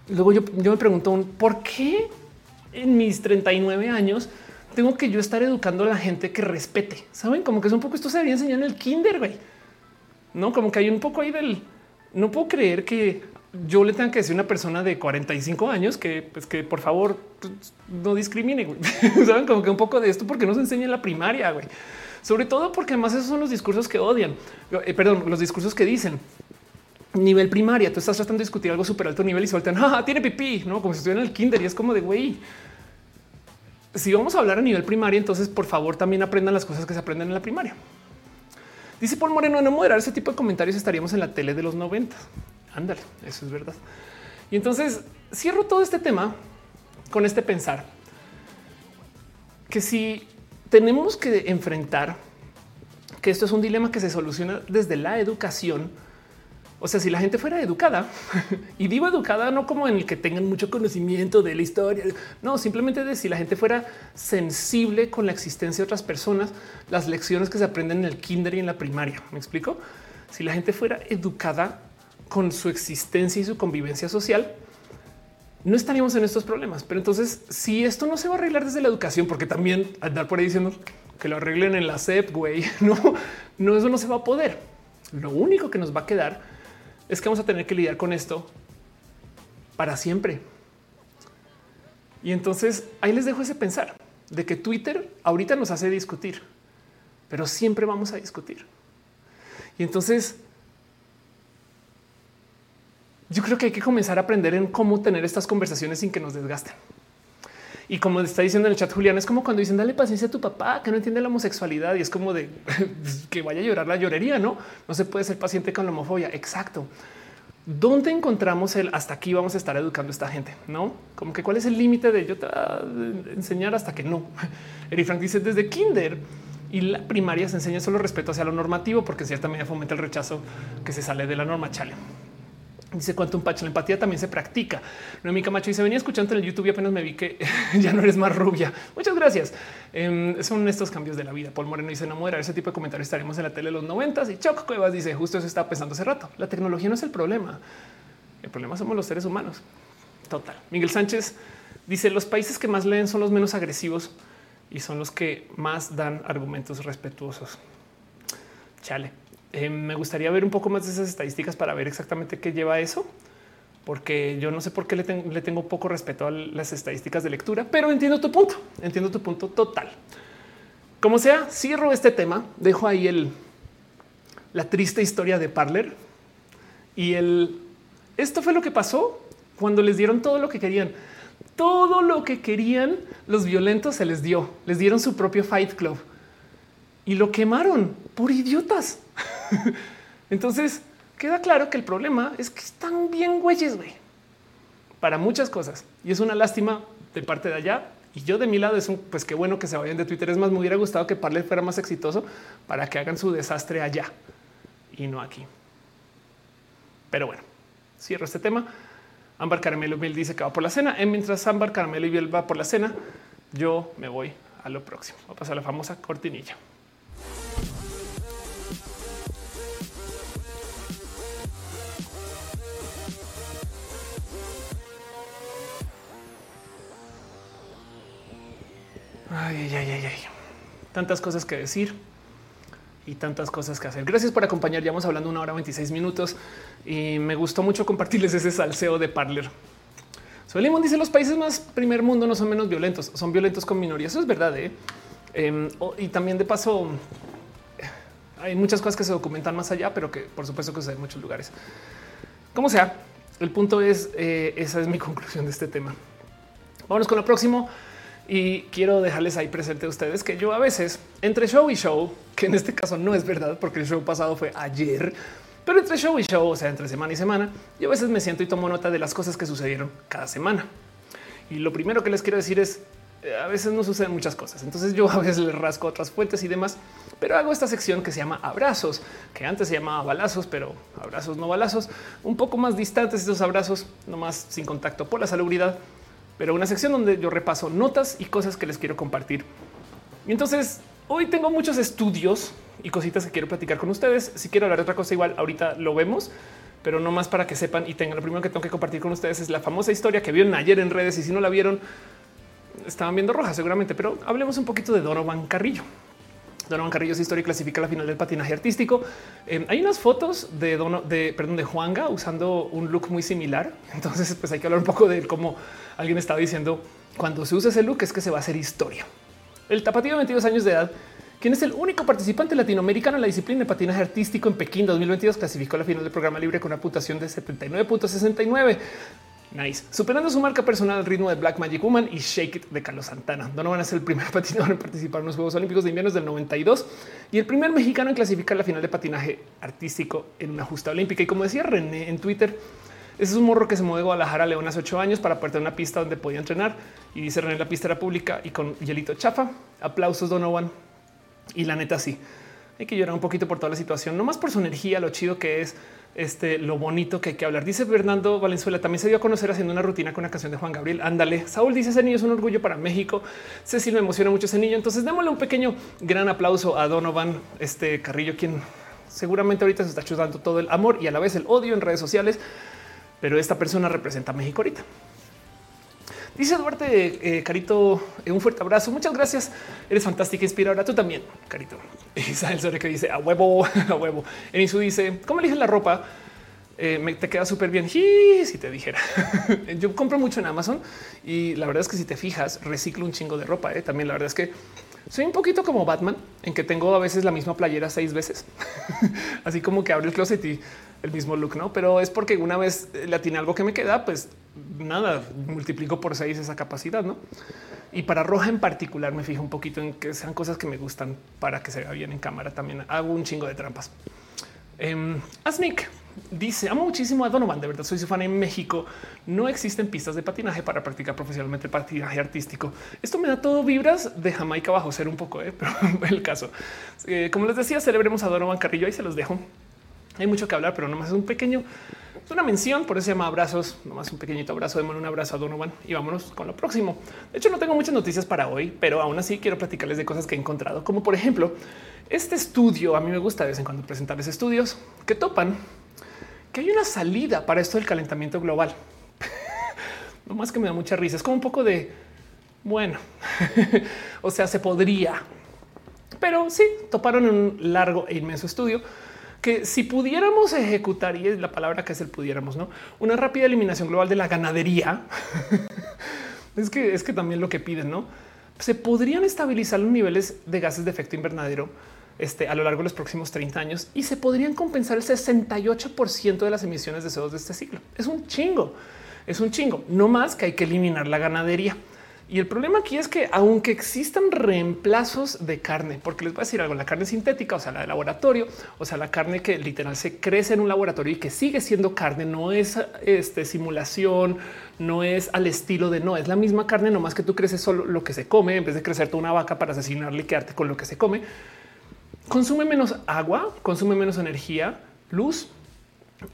luego yo, yo me pregunto por qué en mis 39 años tengo que yo estar educando a la gente que respete. Saben como que es un poco esto se debería enseñar en el kinder, güey. No como que hay un poco ahí del no puedo creer que yo le tengo que decir a una persona de 45 años que, pues, que por favor no discrimine. Saben como que un poco de esto porque no se enseña en la primaria, güey. Sobre todo porque además esos son los discursos que odian. Eh, perdón, los discursos que dicen nivel primaria. Tú estás tratando de discutir algo súper alto nivel y sueltan, ah, tiene pipí, no como si estuviera en el kinder y es como de güey. Si vamos a hablar a nivel primaria, entonces por favor también aprendan las cosas que se aprenden en la primaria. Dice Paul Moreno, no moderar ese tipo de comentarios estaríamos en la tele de los 90. Ándale, eso es verdad. Y entonces cierro todo este tema con este pensar que si tenemos que enfrentar que esto es un dilema que se soluciona desde la educación, O sea, si la gente fuera educada y digo educada, no como en el que tengan mucho conocimiento de la historia, no, simplemente de si la gente fuera sensible con la existencia de otras personas, las lecciones que se aprenden en el kinder y en la primaria. Me explico. Si la gente fuera educada con su existencia y su convivencia social, no estaríamos en estos problemas. Pero entonces, si esto no se va a arreglar desde la educación, porque también andar por ahí diciendo que lo arreglen en la SEP, güey, no, no, eso no se va a poder. Lo único que nos va a quedar es que vamos a tener que lidiar con esto para siempre. Y entonces ahí les dejo ese pensar de que Twitter ahorita nos hace discutir, pero siempre vamos a discutir. Y entonces yo creo que hay que comenzar a aprender en cómo tener estas conversaciones sin que nos desgasten. Y como está diciendo en el chat Julián, es como cuando dicen dale paciencia a tu papá que no entiende la homosexualidad y es como de que vaya a llorar la llorería. No, no se puede ser paciente con la homofobia. Exacto. ¿Dónde encontramos el hasta aquí vamos a estar educando a esta gente? No como que cuál es el límite de yo te enseñar hasta que no. Eri Frank dice desde kinder y la primaria se enseña solo respeto hacia lo normativo, porque en cierta medida fomenta el rechazo que se sale de la norma. Chale. Dice cuánto un pacho. La empatía también se practica. Noemí Camacho dice venía escuchando en el YouTube y apenas me vi que ya no eres más rubia. Muchas gracias. Em, son estos cambios de la vida. Paul Moreno dice no moderar ese tipo de comentarios. Estaremos en la tele de los noventas y Choc Cuevas dice justo eso estaba pensando hace rato. La tecnología no es el problema. El problema somos los seres humanos. Total. Miguel Sánchez dice los países que más leen son los menos agresivos y son los que más dan argumentos respetuosos. Chale. Eh, me gustaría ver un poco más de esas estadísticas para ver exactamente qué lleva eso, porque yo no sé por qué le, tengo poco respeto a las estadísticas de lectura, pero entiendo tu punto, entiendo tu punto total. Como sea, cierro este tema, dejo ahí el, la triste historia de Parler y el esto fue lo que pasó cuando les dieron todo lo que querían. Todo lo que querían los violentos se les dio. Les dieron su propio Fight Club y lo quemaron por idiotas. Entonces queda claro que el problema es que están bien güeyes, güey, para muchas cosas. Y es una lástima de parte de allá. Y yo de mi lado es un, pues qué bueno que se vayan de Twitter. Es más, me hubiera gustado que Parler fuera más exitoso para que hagan su desastre allá y no aquí. Pero bueno, cierro este tema. Ámbar Caramelo Biel dice que va por la cena. Y mientras Ámbar Caramelo y Biel va por la cena, yo me voy a lo próximo. Va a pasar la famosa cortinilla. Ay, ay, ay, ay. Tantas cosas que decir y tantas cosas que hacer. Gracias por acompañar. Llevamos hablando una hora 26 minutos y me gustó mucho compartirles ese salseo de Parler. Solimón dice los países más primer mundo no son menos violentos, son violentos con minorías. Eso es verdad. ¿eh? Em, y también de paso hay muchas cosas que se documentan más allá, pero que por supuesto que se en muchos lugares. Como sea, el punto es eh, esa es mi conclusión de este tema. Vámonos con lo próximo. Y quiero dejarles ahí presente a ustedes que yo a veces entre show y show, que en este caso no es verdad porque el show pasado fue ayer, pero entre show y show, o sea, entre semana y semana, yo a veces me siento y tomo nota de las cosas que sucedieron cada semana. Y lo primero que les quiero decir es, eh, a veces no suceden muchas cosas. Entonces yo a veces les rasco otras fuentes y demás, pero hago esta sección que se llama abrazos, que antes se llamaba balazos, pero abrazos no balazos, un poco más distantes estos abrazos, no más sin contacto por la salubridad pero una sección donde yo repaso notas y cosas que les quiero compartir. Y entonces hoy tengo muchos estudios y cositas que quiero platicar con ustedes. Si quiero hablar de otra cosa, igual ahorita lo vemos, pero no más para que sepan y tengan. Lo primero que tengo que compartir con ustedes es la famosa historia que vieron ayer en redes y si no la vieron, estaban viendo roja seguramente, pero hablemos un poquito de Donovan Carrillo. Donovan Carrillo es historia y clasifica la final del patinaje artístico. Eh, hay unas fotos de, Dono, de, perdón, de Juanga usando un look muy similar. Entonces, pues hay que hablar un poco de cómo alguien estaba diciendo cuando se usa ese look es que se va a hacer historia. El tapatío de 22 años de edad, quien es el único participante latinoamericano en la disciplina de patinaje artístico en Pekín 2022, clasificó la final del programa libre con una puntuación de 79.69. Nice. Superando su marca personal al ritmo de Black Magic Woman y Shake It de Carlos Santana. Donovan es el primer patinador en participar en los Juegos Olímpicos de Invierno del 92 y el primer mexicano en clasificar la final de patinaje artístico en una justa olímpica. Y como decía René en Twitter, ese es un morro que se mueve de Guadalajara a León hace ocho años para poder tener una pista donde podía entrenar. Y dice René, la pista era pública y con hielito chafa. Aplausos, Donovan. Y la neta, sí. hay que llorar un poquito por toda la situación, no más por su energía, lo chido que es, este, lo bonito que hay que hablar. Dice Fernando Valenzuela, también se dio a conocer haciendo una rutina con una canción de Juan Gabriel. Ándale. Saúl dice ese niño es un orgullo para México. Cecil me emociona mucho ese niño. Entonces démosle un pequeño gran aplauso a Donovan este Carrillo, quien seguramente ahorita se está chutando todo el amor y a la vez el odio en redes sociales. Pero esta persona representa a México ahorita. Dice Duarte, eh, Carito, eh, un fuerte abrazo. Muchas gracias. Eres fantástica, inspiradora. Tú también, Carito. Isabel Sobre que dice a huevo, a huevo. En su dice, ¿cómo eliges la ropa? Eh, me te queda súper bien. Si te dijera, yo compro mucho en Amazon y la verdad es que si te fijas, reciclo un chingo de ropa. También la verdad es que soy un poquito como Batman en que tengo a veces la misma playera seis veces, así como que abro el closet y el mismo look, no? Pero es porque una vez le atiné algo que me queda, pues nada, multiplico por seis esa capacidad, no? Y para roja en particular me fijo un poquito en que sean cosas que me gustan para que se vea bien en cámara. También hago un chingo de trampas. Eh, Asnick dice amo muchísimo a Donovan. De verdad, soy su fan en México. No existen pistas de patinaje para practicar profesionalmente el patinaje artístico. Esto me da todo vibras de Jamaica bajo ser un poco, ¿eh? pero el caso. Eh, como les decía, celebremos a Donovan Carrillo y se los dejo. Hay mucho que hablar, pero nomás es un pequeño, es una mención, por eso se llama abrazos, nomás un pequeñito abrazo, démosle un abrazo a Donovan y vámonos con lo próximo. De hecho, no tengo muchas noticias para hoy, pero aún así quiero platicarles de cosas que he encontrado, como por ejemplo, este estudio, a mí me gusta de vez en cuando presentarles estudios que topan que hay una salida para esto del calentamiento global. no más que me da mucha risa, es como un poco de, bueno, o sea, se podría, pero sí, toparon en un largo e inmenso estudio que si pudiéramos ejecutar, y es la palabra que es el pudiéramos, ¿no? Una rápida eliminación global de la ganadería, es que es que también lo que piden, ¿no? Se podrían estabilizar los niveles de gases de efecto invernadero este, a lo largo de los próximos 30 años y se podrían compensar el 68% de las emisiones de CO2 de este ciclo. Es un chingo, es un chingo, no más que hay que eliminar la ganadería. Y el problema aquí es que aunque existan reemplazos de carne, porque les voy a decir algo, la carne sintética, o sea, la de laboratorio, o sea, la carne que literal se crece en un laboratorio y que sigue siendo carne, no es este, simulación, no es al estilo de no, es la misma carne, no más que tú creces solo lo que se come en vez de crecerte una vaca para asesinarle y quedarte con lo que se come. Consume menos agua, consume menos energía, luz,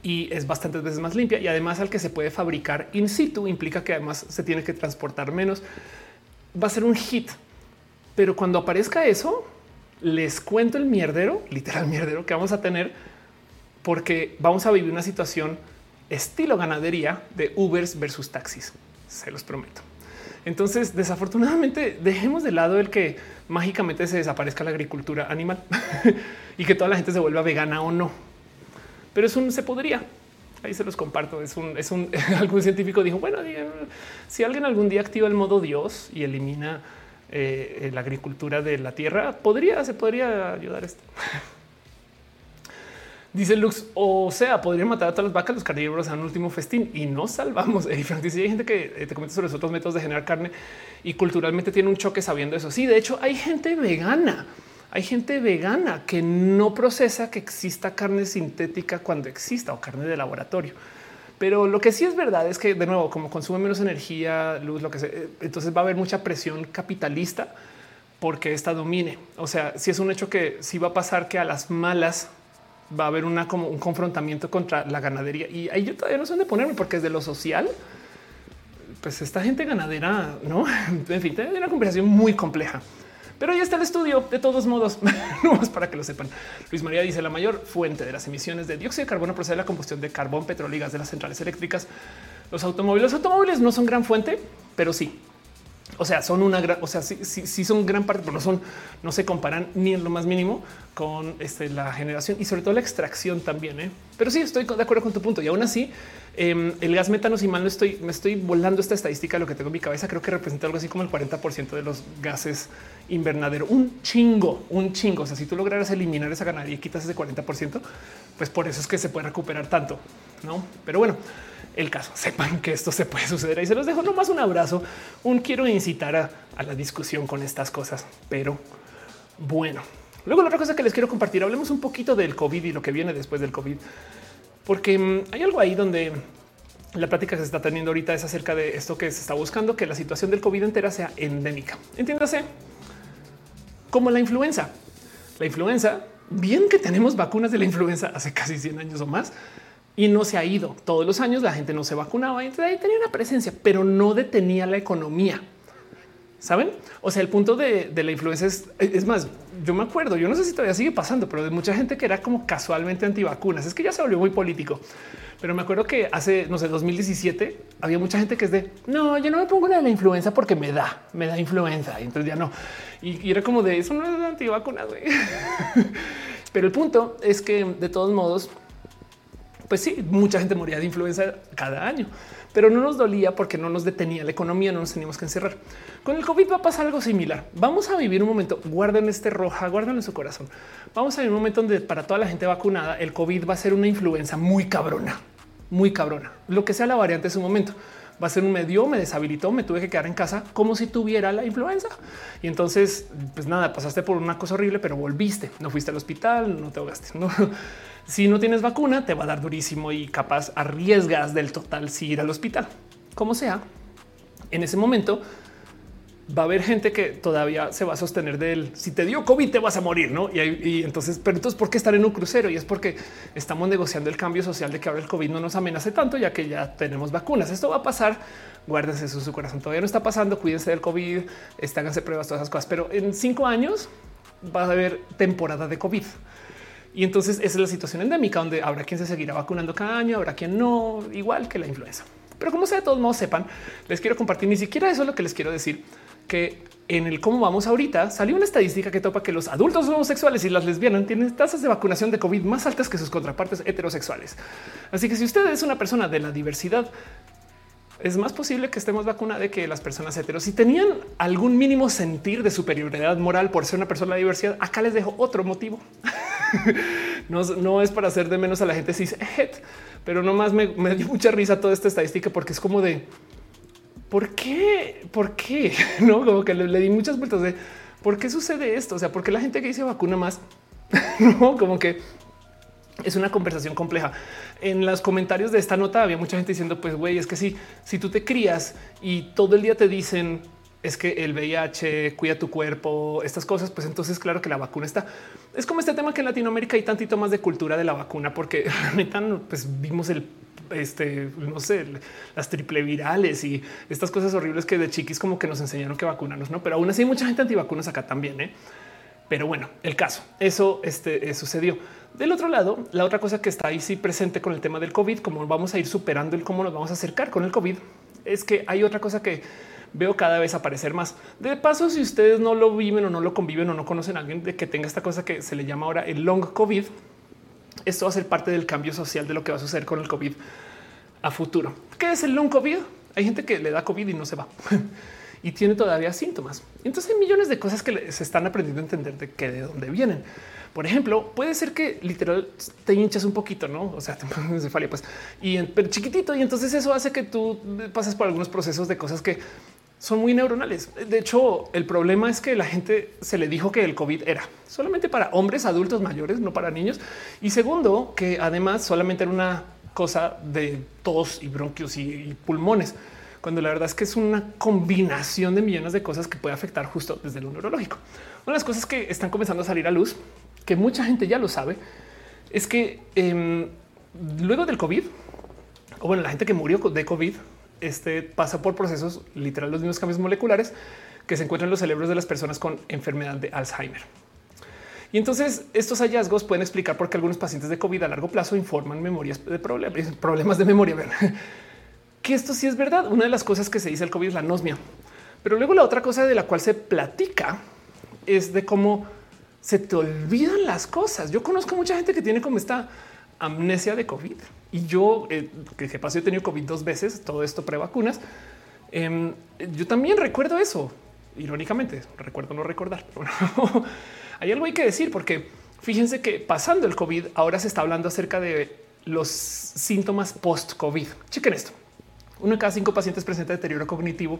y es bastantes veces más limpia y además al que se puede fabricar in situ implica que además se tiene que transportar menos. Va a ser un hit, pero cuando aparezca eso, les cuento el mierdero, literal mierdero que vamos a tener, porque vamos a vivir una situación estilo ganadería de Ubers versus taxis. Se los prometo. Entonces, desafortunadamente, dejemos de lado el que mágicamente se desaparezca la agricultura animal y que toda la gente se vuelva vegana o no pero es un se podría. Ahí se los comparto. Es un, es un algún científico dijo: Bueno, si alguien algún día activa el modo Dios y elimina eh, la agricultura de la tierra, podría, se podría ayudar esto. Dice Lux, o sea, podrían matar a todas las vacas, los carnívoros a un último festín y no salvamos. Y Frank dice, hay gente que eh, te comenta sobre los otros métodos de generar carne y culturalmente tiene un choque sabiendo eso. Sí, de hecho, hay gente vegana hay gente vegana que no procesa que exista carne sintética cuando exista o carne de laboratorio. Pero lo que sí es verdad es que de nuevo, como consume menos energía, luz, lo que sea, eh, entonces va a haber mucha presión capitalista porque esta domine. O sea, si es un hecho que sí va a pasar que a las malas va a haber una como un confrontamiento contra la ganadería y ahí yo todavía no sé dónde ponerme porque es de lo social. Pues esta gente ganadera, no? En fin, tiene una conversación muy compleja. Pero ahí está el estudio. De todos modos, no más para que lo sepan. Luis María dice la mayor fuente de las emisiones de dióxido de carbono procede de la combustión de carbón, petróleo y gas de las centrales eléctricas. Los automóviles, los automóviles no son gran fuente, pero sí. O sea, son una gran, o sea, sí, sí, son gran parte, pero no son, no se comparan ni en lo más mínimo con este, la generación y sobre todo la extracción también. ¿eh? Pero sí, estoy de acuerdo con tu punto. Y aún así, Em, el gas metano, si mal no estoy, me estoy volando esta estadística lo que tengo en mi cabeza. Creo que representa algo así como el 40% de los gases invernadero. Un chingo, un chingo. O sea, si tú lograras eliminar esa ganadería y quitas ese 40%, pues por eso es que se puede recuperar tanto, no? Pero bueno, el caso sepan que esto se puede suceder y se los dejo nomás un abrazo. Un quiero incitar a, la discusión con estas cosas, pero bueno. Luego la otra cosa que les quiero compartir, hablemos un poquito del COVID y lo que viene después del COVID porque mm, hay algo ahí donde la plática que se está teniendo ahorita es acerca de esto que se está buscando, que la situación del COVID entera sea endémica. Entiéndase como la influenza. La influenza bien que tenemos vacunas de la influenza hace casi 100 años o más y no se ha ido. Todos los años la gente no se vacunaba y tenía una presencia, pero no detenía la economía. Saben? O sea, el punto de, la influencia es, es, más, yo me acuerdo, yo no sé si todavía sigue pasando, pero de mucha gente que era como casualmente antivacunas. Es que ya se volvió muy político, pero me acuerdo que hace, no sé, 2017 había mucha gente que es de no, yo no me pongo la de la influenza porque me da, me da influenza. Y entonces ya no. Y, era como de eso no es antivacunas. pero el punto es que de todos modos, pues sí, mucha gente moría de influenza cada año pero no nos dolía porque no nos detenía la economía, no nos teníamos que encerrar. Con el COVID va a pasar algo similar. Vamos a vivir un momento, guarden este roja, guarden en su corazón. Vamos a vivir un momento donde para toda la gente vacunada, el COVID va a ser una influencia muy cabrona, muy cabrona. Lo que sea la variante es un momento va a ser un medio, me deshabilitó, me tuve que quedar en casa como si tuviera la influenza. Y entonces, pues nada, pasaste por una cosa horrible, pero volviste, no fuiste al hospital, no te ahogaste. No, si no tienes vacuna, te va a dar durísimo y capaz arriesgas del total si ir al hospital. Como sea, en ese momento va a haber gente que todavía se va a sostener de él. Si te dio COVID, te vas a morir, no? Y, entonces, pero entonces, ¿por qué estar en un crucero? Y es porque estamos negociando el cambio social de que ahora el COVID no nos amenace tanto, ya que ya tenemos vacunas. Esto va a pasar. Guárdense eso su corazón. Todavía no está pasando. Cuídense del COVID, háganse pruebas, todas esas cosas. Pero en cinco años va a haber temporada de COVID. Y entonces esa es la situación endémica donde habrá quien se seguirá vacunando cada año, habrá quien no, igual que la influenza. Pero como sea, de todos modos sepan, les quiero compartir ni siquiera eso es lo que les quiero decir, que en el cómo vamos ahorita salió una estadística que topa que los adultos homosexuales y las lesbianas tienen tasas de vacunación de COVID más altas que sus contrapartes heterosexuales. Así que si usted es una persona de la diversidad, es más posible que estemos vacunados de que las personas heteros. Si tenían algún mínimo sentir de superioridad moral por ser una persona de diversidad, acá les dejo otro motivo. no, es para hacer de menos a la gente cis, pero nomás me dio mucha risa toda esta estadística porque es como de ¿por qué? ¿Por qué? No, como que le, di muchas vueltas de por qué sucede esto? O sea, porque la gente que dice vacuna más, no, como que es una conversación compleja. En los comentarios de esta nota había mucha gente diciendo, pues güey, es que si, si tú te crías y todo el día te dicen es que el VIH cuida tu cuerpo, estas cosas, pues entonces claro que la vacuna está. Es como este tema que en Latinoamérica hay tantito más de cultura de la vacuna, porque neta, pues vimos el este, no sé, las triple virales y estas cosas horribles que de chiquis como que nos enseñaron que vacunarnos, no? Pero aún así hay mucha gente antivacunas acá también. ¿eh? Pero bueno, el caso, eso este, eh, sucedió. Del otro lado, la otra cosa que está ahí sí presente con el tema del COVID, como vamos a ir superando el cómo nos vamos a acercar con el COVID, es que hay otra cosa que veo cada vez aparecer más. De paso, si ustedes no lo viven o no lo conviven o no conocen a alguien de que tenga esta cosa que se le llama ahora el long COVID, esto va a ser parte del cambio social de lo que va a suceder con el COVID a futuro. ¿Qué es el long COVID? Hay gente que le da COVID y no se va y tiene todavía síntomas. Entonces hay millones de cosas que se están aprendiendo a entender de qué de dónde vienen. Por ejemplo, puede ser que literal te hinchas un poquito, no? O sea, te cefalia, pues y pero chiquitito. Y entonces eso hace que tú pases por algunos procesos de cosas que son muy neuronales. De hecho, el problema es que la gente se le dijo que el COVID era solamente para hombres adultos mayores, no para niños. Y segundo, que además solamente era una cosa de tos y bronquios y, pulmones, cuando la verdad es que es una combinación de millones de cosas que puede afectar justo desde lo neurológico. Una de las cosas que están comenzando a salir a luz, que mucha gente ya lo sabe, es que em, luego del COVID, o bueno, la gente que murió de COVID, este pasa por procesos literal los mismos cambios moleculares que se encuentran en los cerebros de las personas con enfermedad de Alzheimer. Y entonces estos hallazgos pueden explicar por qué algunos pacientes de COVID a largo plazo informan memorias de problemas, problemas de memoria. que esto sí es verdad. Una de las cosas que se dice el COVID es la anosmia. Pero luego la otra cosa de la cual se platica es de cómo se te olvidan las cosas. Yo conozco mucha gente que tiene como esta amnesia de COVID y yo eh, que pasó, he tenido COVID dos veces, todo esto pre vacunas. Em, yo también recuerdo eso. Irónicamente, recuerdo no recordar. Hay algo hay que decir porque fíjense que pasando el COVID, ahora se está hablando acerca de los síntomas post COVID. Chequen esto. Uno de cada cinco pacientes presenta deterioro cognitivo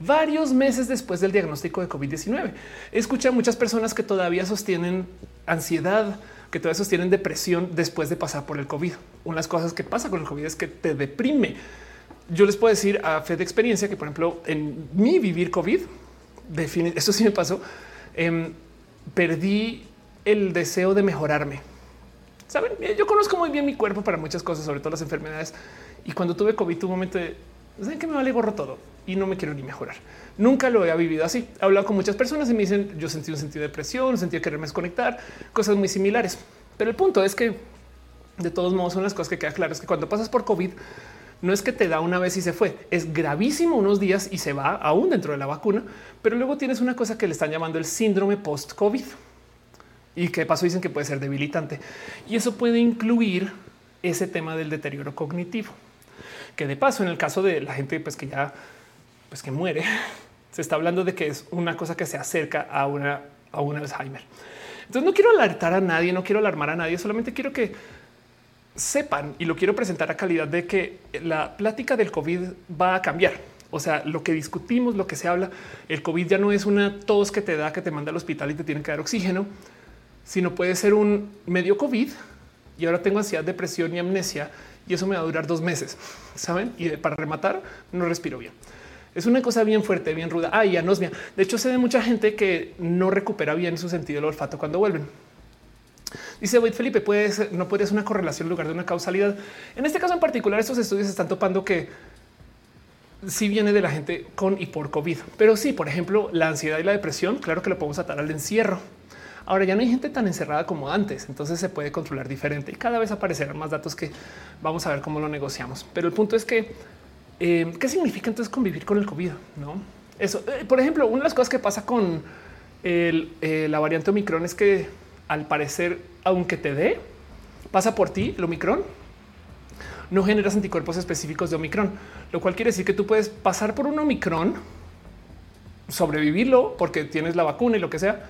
varios meses después del diagnóstico de COVID-19. Escucha a muchas personas que todavía sostienen ansiedad, que todavía sostienen depresión después de pasar por el COVID. Una de las cosas que pasa con el COVID es que te deprime. Yo les puedo decir a fe de experiencia que, por ejemplo, en mi vivir COVID, esto sí me pasó. Em, perdí el deseo de mejorarme. Saben, yo conozco muy bien mi cuerpo para muchas cosas, sobre todo las enfermedades. Y cuando tuve COVID, tuve un momento de ¿saben que me vale gorro todo y no me quiero ni mejorar. Nunca lo he vivido así. He hablado con muchas personas y me dicen yo sentí un sentido de presión, sentí que quererme desconectar, cosas muy similares. Pero el punto es que de todos modos son las cosas que queda claro es que cuando pasas por COVID no es que te da una vez y se fue, es gravísimo unos días y se va aún dentro de la vacuna, pero luego tienes una cosa que le están llamando el síndrome post-COVID y que pasó dicen que puede ser debilitante y eso puede incluir ese tema del deterioro cognitivo, que de paso en el caso de la gente pues que ya pues que muere, se está hablando de que es una cosa que se acerca a una a un Alzheimer. Entonces no quiero alertar a nadie, no quiero alarmar a nadie, solamente quiero que sepan y lo quiero presentar a calidad de que la plática del COVID va a cambiar. O sea, lo que discutimos, lo que se habla, el COVID ya no es una tos que te da, que te manda al hospital y te tienen que dar oxígeno, sino puede ser un medio COVID y ahora tengo ansiedad, depresión y amnesia y eso me va a durar dos meses, saben? Y para rematar, no respiro bien. Es una cosa bien fuerte, bien ruda. Ah, y anosmia. De hecho, sé de mucha gente que no recupera bien su sentido del olfato cuando vuelven. Dice Wade Felipe, puede ser, no puede ser una correlación en lugar de una causalidad. En este caso en particular, estos estudios están topando que sí viene de la gente con y por COVID. Pero sí, por ejemplo, la ansiedad y la depresión, claro que lo podemos atar al encierro. Ahora ya no hay gente tan encerrada como antes, entonces se puede controlar diferente y cada vez aparecerán más datos que vamos a ver cómo lo negociamos. Pero el punto es que, eh, ¿qué significa entonces convivir con el COVID? No, eso, eh, por ejemplo, una de las cosas que pasa con el, eh, la variante Omicron es que al parecer, aunque te dé, pasa por ti el Omicron, no generas anticuerpos específicos de Omicron, lo cual quiere decir que tú puedes pasar por un Omicron, sobrevivirlo porque tienes la vacuna y lo que sea,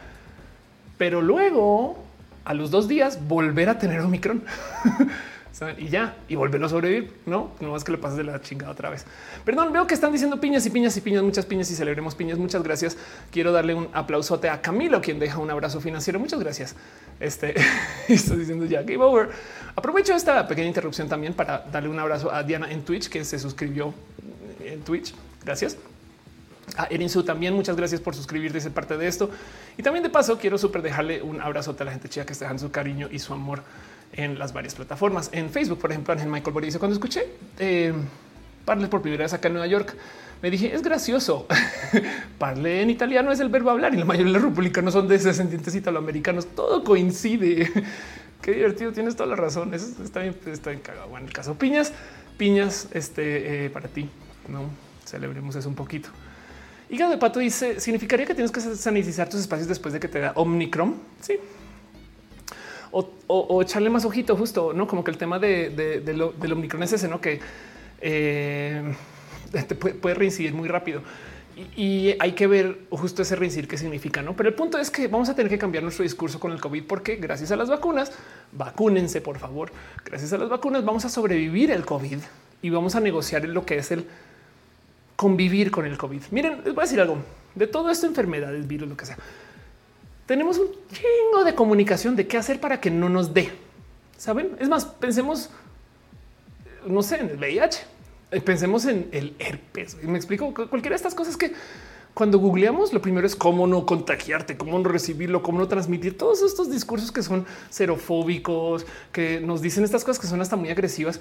pero luego a los dos días volver a tener Omicron. y ya y volverlo a sobrevivir. No, no más que le pases de la chingada otra vez. Perdón, veo que están diciendo piñas y piñas y piñas, muchas piñas y celebremos piñas. Muchas gracias. Quiero darle un aplausote a Camilo, quien deja un abrazo financiero. Muchas gracias. Este estoy diciendo ya game over. Aprovecho esta pequeña interrupción también para darle un abrazo a Diana en Twitch, que se suscribió en Twitch. Gracias. A Erinsu también muchas gracias por suscribirte y ser parte de esto. Y también de paso quiero súper dejarle un abrazo a la gente chida que está dejando su cariño y su amor en las varias plataformas. En Facebook, por ejemplo, Ángel Michael Boris cuando escuché eh, Parle por primera vez acá en Nueva York, me dije es gracioso. Parle en italiano es el verbo hablar y la mayoría de los republicanos son de descendientes italoamericanos. Todo coincide. Qué divertido. Tienes toda la razón. Eso está bien, está bien cagado. en el caso piñas, piñas, este eh, para ti. No celebremos eso un poquito. Hígado de pato dice significaría que tienes que sanitizar tus espacios después de que te da Omnicron. Sí, o, echarle más ojito justo, no como que el tema de, de, lo, del Omicron no que eh, te puede, reincidir muy rápido. Y, hay que ver justo ese reincidir qué significa, no? Pero el punto es que vamos a tener que cambiar nuestro discurso con el COVID porque gracias a las vacunas, vacúnense por favor. Gracias a las vacunas vamos a sobrevivir el COVID y vamos a negociar lo que es el convivir con el COVID. Miren, les voy a decir algo de todo esto, enfermedades, virus, lo que sea tenemos un chingo de comunicación de qué hacer para que no nos dé. Saben? Es más, pensemos, no sé, en el VIH, eh, pensemos en el herpes. Me explico cualquiera de estas cosas que cuando googleamos, lo primero es cómo no contagiarte, cómo no recibirlo, cómo no transmitir todos estos discursos que son xerofóbicos, que nos dicen estas cosas que son hasta muy agresivas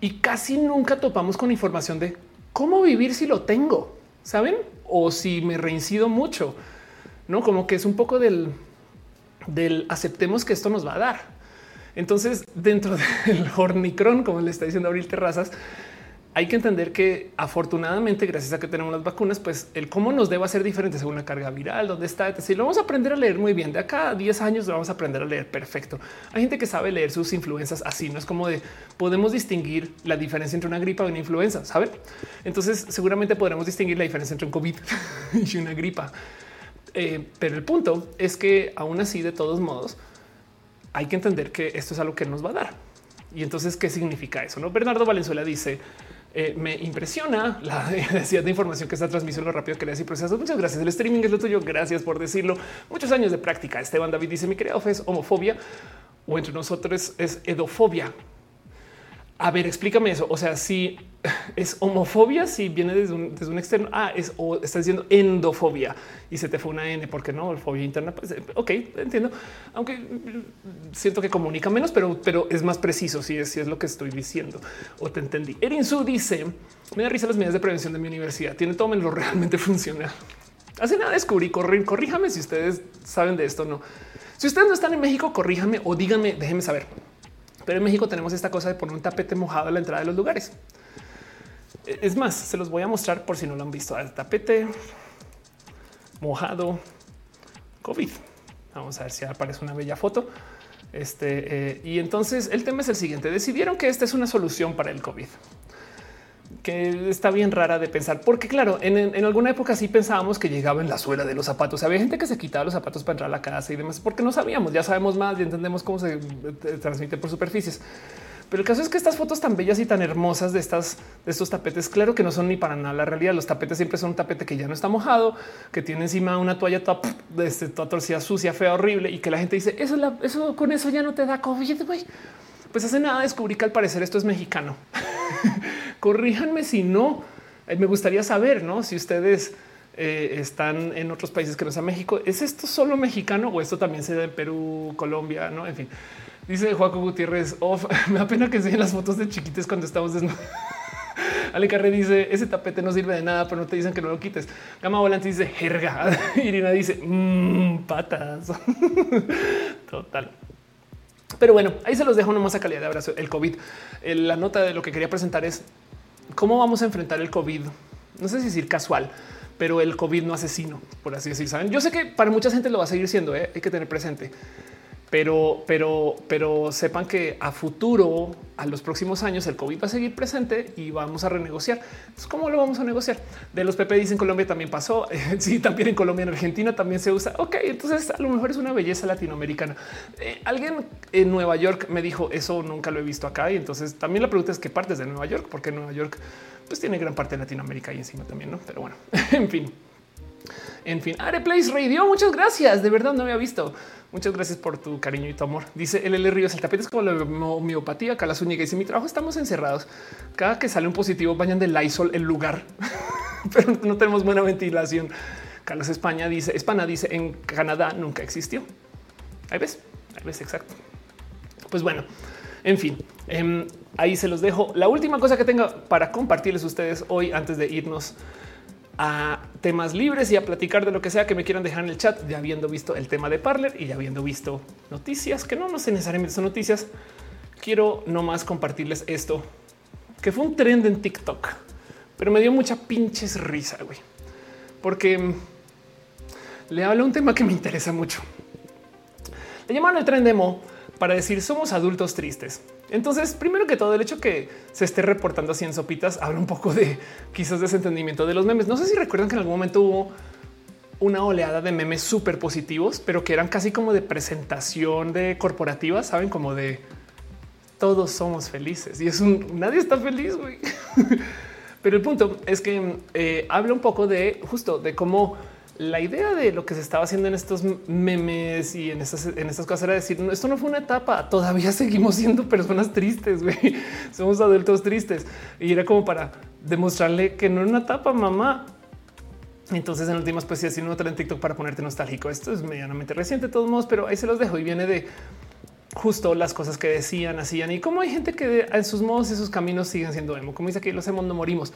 y casi nunca topamos con información de cómo vivir si lo tengo, saben? O si me reincido mucho no como que es un poco del, del aceptemos que esto nos va a dar. Entonces, dentro del hornicron, como le está diciendo Abril Terrazas, hay que entender que afortunadamente, gracias a que tenemos las vacunas, pues el cómo nos deba ser diferente según la carga viral, dónde está, si lo vamos a aprender a leer muy bien. De acá a 10 años lo vamos a aprender a leer perfecto. Hay gente que sabe leer sus influencias así, no es como de podemos distinguir la diferencia entre una gripa y una influenza, ¿saben? Entonces, seguramente podremos distinguir la diferencia entre un COVID y una gripa. Eh, pero el punto es que aún así, de todos modos, hay que entender que esto es algo que nos va a dar. Y entonces, ¿qué significa eso? No, Bernardo Valenzuela dice, eh, me impresiona la necesidad de información que esta transmisión, lo rápido que le y proceso. Muchas gracias. El streaming es lo tuyo. Gracias por decirlo. Muchos años de práctica. Esteban David dice: Mi querido es homofobia o entre nosotros es edofobia. A ver, explícame eso. O sea, si es homofobia, si viene desde un, externo, ah, es o estás diciendo endofobia y se te fue una N porque no, fobia interna. Pues eh, ok, entiendo. Aunque siento que comunica menos, pero, pero es más preciso si es, si es lo que estoy diciendo o te entendí. Erin Su dice: Me da risa las medidas de prevención de mi universidad. Tiene todo menos lo realmente funciona. Hace nada descubrí, corrí, corríjame si ustedes saben de esto o no. Si ustedes no están en México, corríjame o díganme, déjenme saber. Pero en México tenemos esta cosa de poner un tapete mojado a la entrada de los lugares. Es más, se los voy a mostrar por si no lo han visto. El tapete mojado COVID. Vamos a ver si aparece una bella foto. Este eh, y entonces el tema es el siguiente. Decidieron que esta es una solución para el COVID que está bien rara de pensar, porque claro, en, alguna época sí pensábamos que llegaba en la suela de los zapatos. Había gente que se quitaba los zapatos para entrar a la casa y demás, porque no sabíamos, ya sabemos más y entendemos cómo se eh, transmite por superficies. Pero el caso es que estas fotos tan bellas y tan hermosas de estas de estos tapetes, claro que no son ni para nada la realidad. Los tapetes siempre son un tapete que ya no está mojado, que tiene encima una toalla toda, este, toda torcida, sucia, fea, horrible y que la gente dice eso, eso con eso ya no te da COVID. Pues hace nada descubrí que al parecer esto es mexicano. Corríjanme si no. Eh, me gustaría saber, ¿no? Si ustedes eh, están en otros países que no sea México, ¿es esto solo mexicano o esto también se da en Perú, Colombia? No, en fin. Dice Juaco Gutiérrez, me da pena que enseñen las fotos de chiquites cuando estamos desnudos. Ale Carre dice ese tapete no sirve de nada, pero no te dicen que no lo quites. Gama Volante dice jerga. Irina dice mmm, patas. Total. Pero bueno, ahí se los dejo nomás a calidad de abrazo. El COVID. La nota de lo que quería presentar es cómo vamos a enfrentar el COVID. No sé si decir casual, pero el COVID no asesino, por así decir. Saben, yo sé que para mucha gente lo va a seguir siendo. ¿eh? Hay que tener presente pero, pero, pero sepan que a futuro, a los próximos años, el COVID va a seguir presente y vamos a renegociar. ¿Cómo lo vamos a negociar? De los PP dicen Colombia también pasó. sí, también en Colombia, en Argentina también se usa. Ok, entonces a lo mejor es una belleza latinoamericana. Eh, alguien en Nueva York me dijo eso nunca lo he visto acá. Y entonces también la pregunta es qué partes de Nueva York, porque Nueva York pues tiene gran parte de Latinoamérica ahí encima también, no? Pero bueno, en fin. En fin, Areplace Radio, muchas gracias. De verdad no había visto. Muchas gracias por tu cariño y tu amor. Dice LL Ríos, el tapete es como la homeopatía, acá las uñas. Dice mi trabajo estamos encerrados. Cada que sale un positivo bañan de Lysol el lugar, pero no tenemos buena ventilación. Carlos España dice, España dice en Canadá nunca existió. Ahí ves, ahí ves exacto. Pues bueno, en fin, em, ahí se los dejo. La última cosa que tenga para compartirles ustedes hoy antes de irnos a temas libres y a platicar de lo que sea que me quieran dejar en el chat, ya habiendo visto el tema de Parler y ya habiendo visto noticias que no, no sé necesariamente son noticias. Quiero nomás compartirles esto que fue un trend en TikTok, pero me dio mucha pinches risa, güey, porque le habla un tema que me interesa mucho. Le llamaron el tren demo para decir somos adultos tristes. Entonces, primero que todo, el hecho que se esté reportando así en sopitas habla un poco de quizás desentendimiento de los memes. No sé si recuerdan que en algún momento hubo una oleada de memes súper positivos, pero que eran casi como de presentación de corporativas, saben, como de todos somos felices y es un nadie está feliz. pero el punto es que eh, habla un poco de justo de cómo la idea de lo que se estaba haciendo en estos memes y en estas, en estas cosas era decir, no, esto no fue una etapa, todavía seguimos siendo personas tristes, somos adultos tristes. Y era como para demostrarle que no era una etapa, mamá. Entonces en últimas pues sí, así no en TikTok para ponerte nostálgico. Esto es medianamente reciente de todos modos, pero ahí se los dejo y viene de justo las cosas que decían, hacían y cómo hay gente que en sus modos y sus caminos siguen siendo emo. Como dice que los emos no morimos.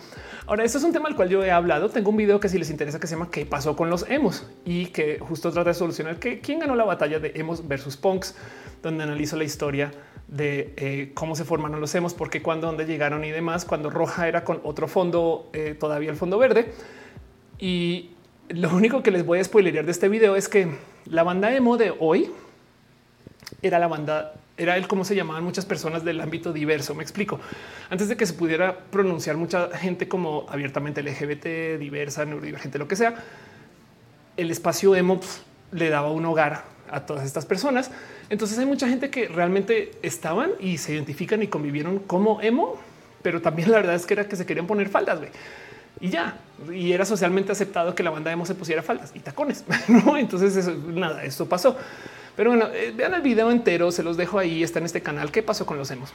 Ahora, esto es un tema al cual yo he hablado. Tengo un video que si les interesa que se llama ¿Qué pasó con los emos? Y que justo trata de solucionar que quién ganó la batalla de emos versus punks, donde analizo la historia de eh, cómo se formaron los emos, porque cuando, dónde llegaron y demás, cuando roja era con otro fondo, eh, todavía el fondo verde. Y lo único que les voy a spoilerear de este video es que la banda emo de hoy, era la banda, era él como se llamaban muchas personas del ámbito diverso. Me explico. Antes de que se pudiera pronunciar mucha gente como abiertamente LGBT, diversa, neurodivergente, lo que sea, el espacio emo le daba un hogar a todas estas personas. Entonces hay mucha gente que realmente estaban y se identifican y convivieron como emo, pero también la verdad es que era que se querían poner faldas. y ya. Y era socialmente aceptado que la banda emo se pusiera faldas y tacones. Entonces, eso, nada, esto pasó. Pero bueno, eh, vean el video entero, se los dejo ahí, está en este canal. ¿Qué pasó con los emos?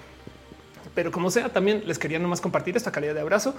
pero como sea, también les quería nomás compartir esta calidad de abrazo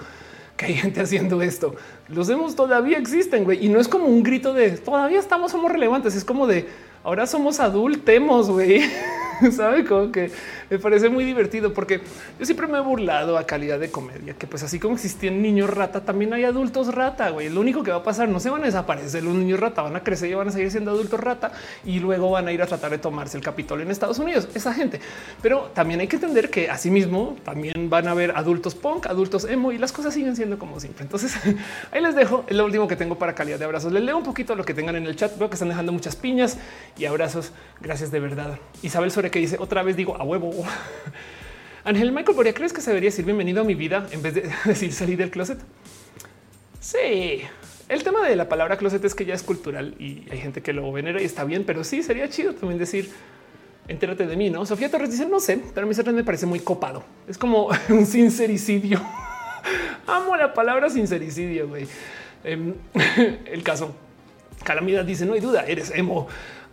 que hay gente haciendo esto. Los demos todavía existen güey, y no es como un grito de todavía estamos, somos relevantes. Es como de ahora somos adultemos, güey. Sabe como que me parece muy divertido porque yo siempre me he burlado a calidad de comedia, que pues así como existían niños rata, también hay adultos rata, güey. Lo único que va a pasar, no se van a desaparecer los niños rata, van a crecer y van a seguir siendo adultos rata y luego van a ir a tratar de tomarse el Capitolio en Estados Unidos, esa gente. Pero también hay que entender que asimismo también van a haber adultos punk, adultos emo y las cosas siguen siendo como siempre. Entonces ahí les dejo, lo último que tengo para calidad de abrazos. Les leo un poquito lo que tengan en el chat. Veo que están dejando muchas piñas y abrazos. Gracias de verdad. Isabel Que dice otra vez digo a huevo. Ángel Michael Boria, ¿crees que se debería decir bienvenido a mi vida en vez de decir salir del closet? Sí, el tema de la palabra closet es que ya es cultural y hay gente que lo venera y está bien, pero sí sería chido también decir entérate de mí, ¿no? Sofía Torres dice, no sé, pero a mí me parece muy copado. Es como un sincericidio. Amo la palabra sincericidio, güey. Em, el caso. Calamidad dice, no hay duda, eres emo.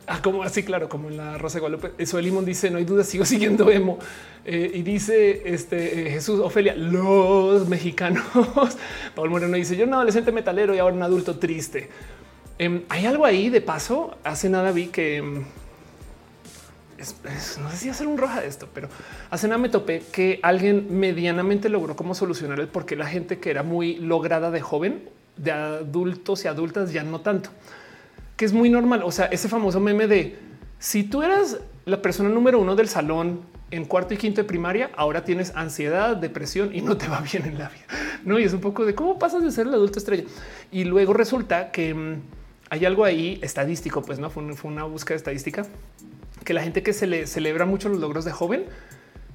Ah, como así, claro, como en la Rosa de Guadalupe. Eso el limón dice: No hay duda, sigo siguiendo emo. Eh, y dice este eh, Jesús Ofelia, los mexicanos. Paul Moreno dice: Yo un adolescente metalero y ahora un adulto triste. Em, hay algo ahí de paso. Hace nada vi que em, no sé si hacer un roja de esto, pero hace nada me topé que alguien medianamente logró cómo solucionar el por qué la gente que era muy lograda de joven, de adultos y adultas, ya no tanto que es muy normal. O sea, ese famoso meme de si tú eras la persona número uno del salón en cuarto y quinto de primaria, ahora tienes ansiedad, depresión y no te va bien en la vida. No, y es un poco de cómo pasas de ser el adulto estrella. Y luego resulta que mm, hay algo ahí estadístico, pues no fue, una búsqueda estadística que la gente que se le celebra mucho los logros de joven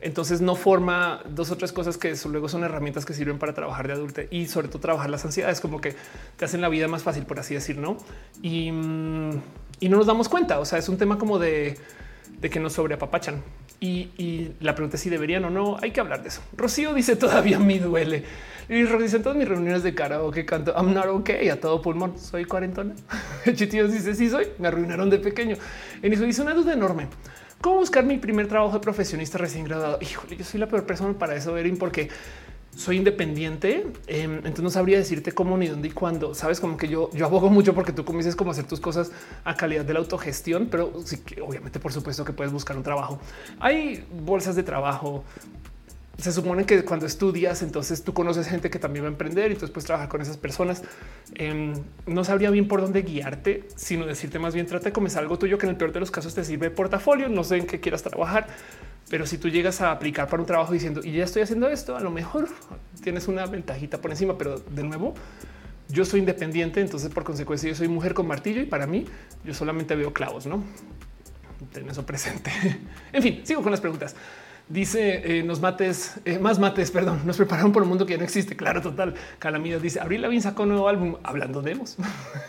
entonces no forma dos o tres cosas que luego son herramientas que sirven para trabajar de adulto y sobre todo trabajar las ansiedades, como que te hacen la vida más fácil, por así decir, ¿no? Y, no nos damos cuenta, o sea, es un tema como de, que nos sobreapapachan. Y, y la pregunta es si deberían o no, hay que hablar de eso. Rocío dice todavía me duele. Y dice en todas mis reuniones de karaoke canto I'm not okay a todo pulmón. Soy cuarentona. Chitíos dice sí soy. Me arruinaron de pequeño. En eso dice una duda enorme. ¿Cómo buscar mi primer trabajo de profesionista recién graduado? Híjole, yo soy la peor persona para eso, Erin, porque soy independiente. Em, entonces no sabría decirte cómo, ni dónde y cuándo. Sabes como que yo, yo abogo mucho porque tú comiences como hacer tus cosas a calidad de la autogestión, pero sí que obviamente, por supuesto que puedes buscar un trabajo. Hay bolsas de trabajo, se supone que cuando estudias, entonces tú conoces gente que también va a emprender y entonces puedes trabajar con esas personas. Em, no sabría bien por dónde guiarte, sino decirte más bien trata de comenzar algo tuyo que en el peor de los casos te sirve portafolio. No sé en qué quieras trabajar, pero si tú llegas a aplicar para un trabajo diciendo y ya estoy haciendo esto, a lo mejor tienes una ventajita por encima, pero de nuevo, yo soy independiente, entonces por consecuencia yo soy mujer con martillo y para mí yo solamente veo clavos, no? Ten eso presente. en fin, sigo con las preguntas. Dice eh, nos mates, eh, más mates, perdón, nos prepararon por un mundo que ya no existe. Claro, total. Calamidad dice Abril Lavín sacó un nuevo álbum hablando de demos.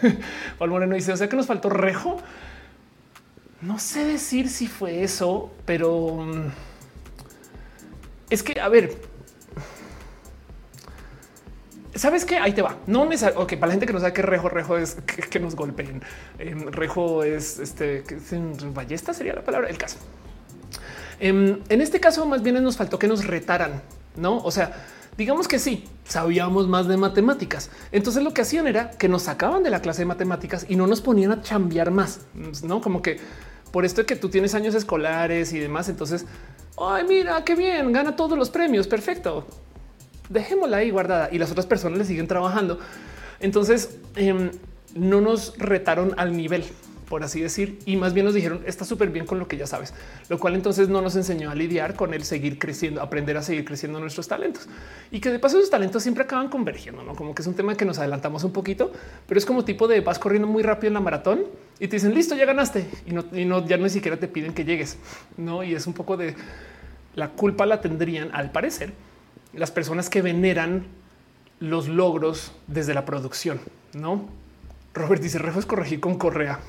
Paul Moreno dice, o sea que nos faltó rejo. No sé decir si fue eso, pero mm, es que, a ver, sabes que ahí te va. No me sabe. Ok, para la gente que no sabe qué rejo, rejo es que, nos golpeen. Em, rejo es este que ballesta sería la palabra. El caso Em, en este caso, más bien nos faltó que nos retaran, no? O sea, digamos que sí, sabíamos más de matemáticas. Entonces lo que hacían era que nos sacaban de la clase de matemáticas y no nos ponían a chambear más, no como que por esto que tú tienes años escolares y demás. Entonces, ay, mira qué bien, gana todos los premios. Perfecto. Dejémosla ahí guardada y las otras personas le siguen trabajando. Entonces, em, no nos retaron al nivel por así decir, y más bien nos dijeron está súper bien con lo que ya sabes, lo cual entonces no nos enseñó a lidiar con el seguir creciendo, aprender a seguir creciendo nuestros talentos y que de paso esos talentos siempre acaban convergiendo, no como que es un tema que nos adelantamos un poquito, pero es como tipo de vas corriendo muy rápido en la maratón y te dicen listo, ya ganaste y no, y no ya ni siquiera te piden que llegues, no? Y es un poco de la culpa la tendrían al parecer las personas que veneran los logros desde la producción, no? Robert dice Rejo es corregir con correa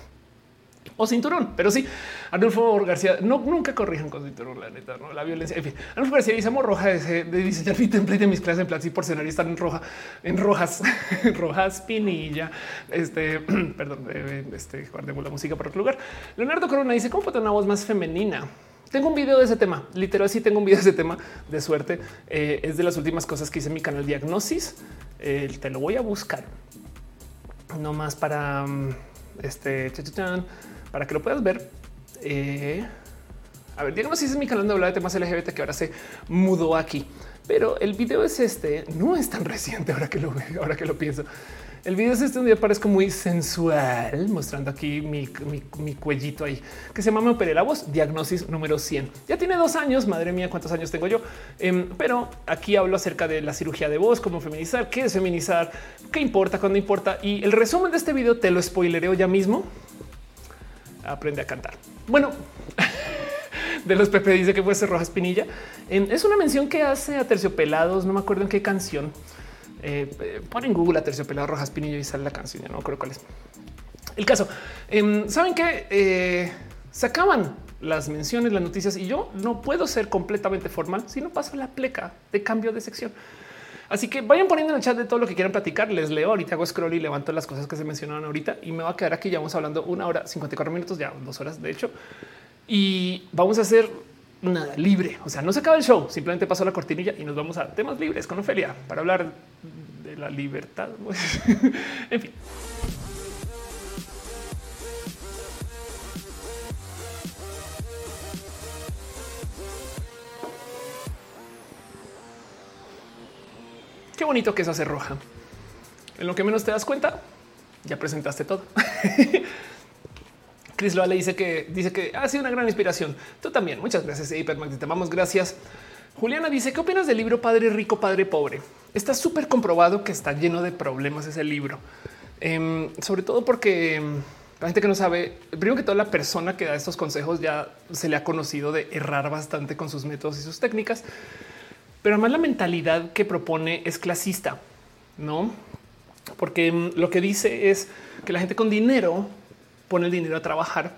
o cinturón. Pero sí, Arnulfo García, no, nunca corrijan con cinturón, la neta, no la violencia. En fin, Arnulfo García dice roja de, diseñar mi template de mis clases en plan y por escenario están en roja, en rojas, rojas, pinilla. Este, perdón, este guardemos la música para otro lugar. Leonardo Corona dice cómo puede una voz más femenina. tengo un video de ese tema. Literal, sí tengo un video de ese tema de suerte. Eh, es de las últimas cosas que hice en mi canal Diagnosis. te lo voy a buscar. No más para mm, este para que lo puedas ver. Eh, a ver, Diagnosis es mi canal de hablar de temas LGBT que ahora se mudó aquí, pero el video es este. No es tan reciente ahora que lo ahora que lo pienso. El video es este donde parezco muy sensual, mostrando aquí mi, cuellito ahí, que se llama Me operé la voz, diagnosis número 100. Ya tiene dos años, madre mía, cuántos años tengo yo. Em, pero aquí hablo acerca de la cirugía de voz, cómo feminizar, qué es feminizar, qué importa, cuándo importa. Y el resumen de este video te lo spoilereo ya mismo. Aprende a cantar. Bueno, de los Pepe dice que puede ser Roja Espinilla. Em, es una mención que hace a Terciopelados, no me acuerdo en qué canción eh, pon en Google a terciopelado rojas pinillo y sale la canción. Ya no creo cuál es el caso. Em, Saben que eh, se acaban las menciones, las noticias y yo no puedo ser completamente formal si no paso la pleca de cambio de sección. Así que vayan poniendo en el chat de todo lo que quieran platicar. Les leo ahorita, hago scroll y levanto las cosas que se mencionaron ahorita y me va a quedar aquí. Ya vamos hablando una hora 54 minutos, ya dos horas de hecho, y vamos a hacer nada libre. O sea, no se acaba el show, simplemente paso la cortinilla y nos vamos a temas libres con Ofelia para hablar de la libertad. en fin. Qué bonito que eso hace roja. En lo que menos te das cuenta, ya presentaste todo. Chris Loa le dice que dice que ha sido una gran inspiración. Tú también. Muchas gracias. Hypermax. Te vamos. Gracias. Juliana dice qué opinas del libro Padre Rico, Padre Pobre. Está súper comprobado que está lleno de problemas ese libro, em, sobre todo porque em, la gente que no sabe, primero que toda la persona que da estos consejos ya se le ha conocido de errar bastante con sus métodos y sus técnicas, pero además la mentalidad que propone es clasista, no? Porque em, lo que dice es que la gente con dinero pone el dinero a trabajar,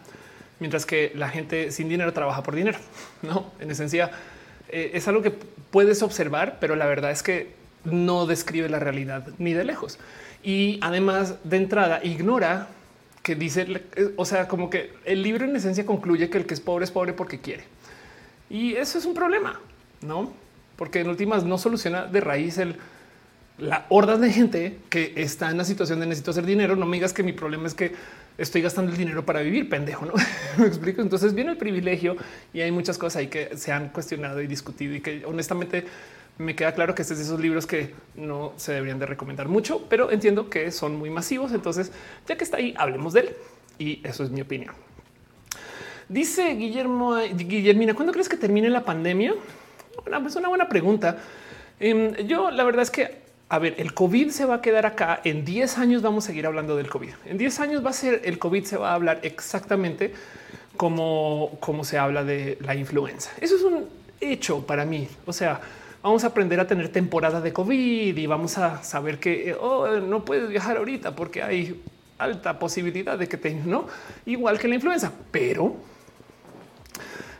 mientras que la gente sin dinero trabaja por dinero. No, en esencia eh, es algo que puedes observar, pero la verdad es que no describe la realidad ni de lejos. Y además de entrada ignora que dice, o sea, como que el libro en esencia concluye que el que es pobre es pobre porque quiere. Y eso es un problema, no? Porque en últimas no soluciona de raíz el la horda de gente que está en la situación de necesito hacer dinero. No me digas que mi problema es que estoy gastando el dinero para vivir, pendejo, ¿no? Me explico. Entonces viene el privilegio y hay muchas cosas ahí que se han cuestionado y discutido y que honestamente me queda claro que este es de esos libros que no se deberían de recomendar mucho, pero entiendo que son muy masivos. Entonces, ya que está ahí, hablemos de él. Y eso es mi opinión. Dice Guillermo Guillermina, ¿cuándo crees que termine la pandemia? Bueno, es pues una buena pregunta. Em, yo la verdad es que a ver, el COVID se va a quedar acá. En 10 años vamos a seguir hablando del COVID. En 10 años va a ser el COVID, se va a hablar exactamente como, como se habla de la influenza. Eso es un hecho para mí. O sea, vamos a aprender a tener temporada de COVID y vamos a saber que oh, no puedes viajar ahorita porque hay alta posibilidad de que te no igual que la influenza, pero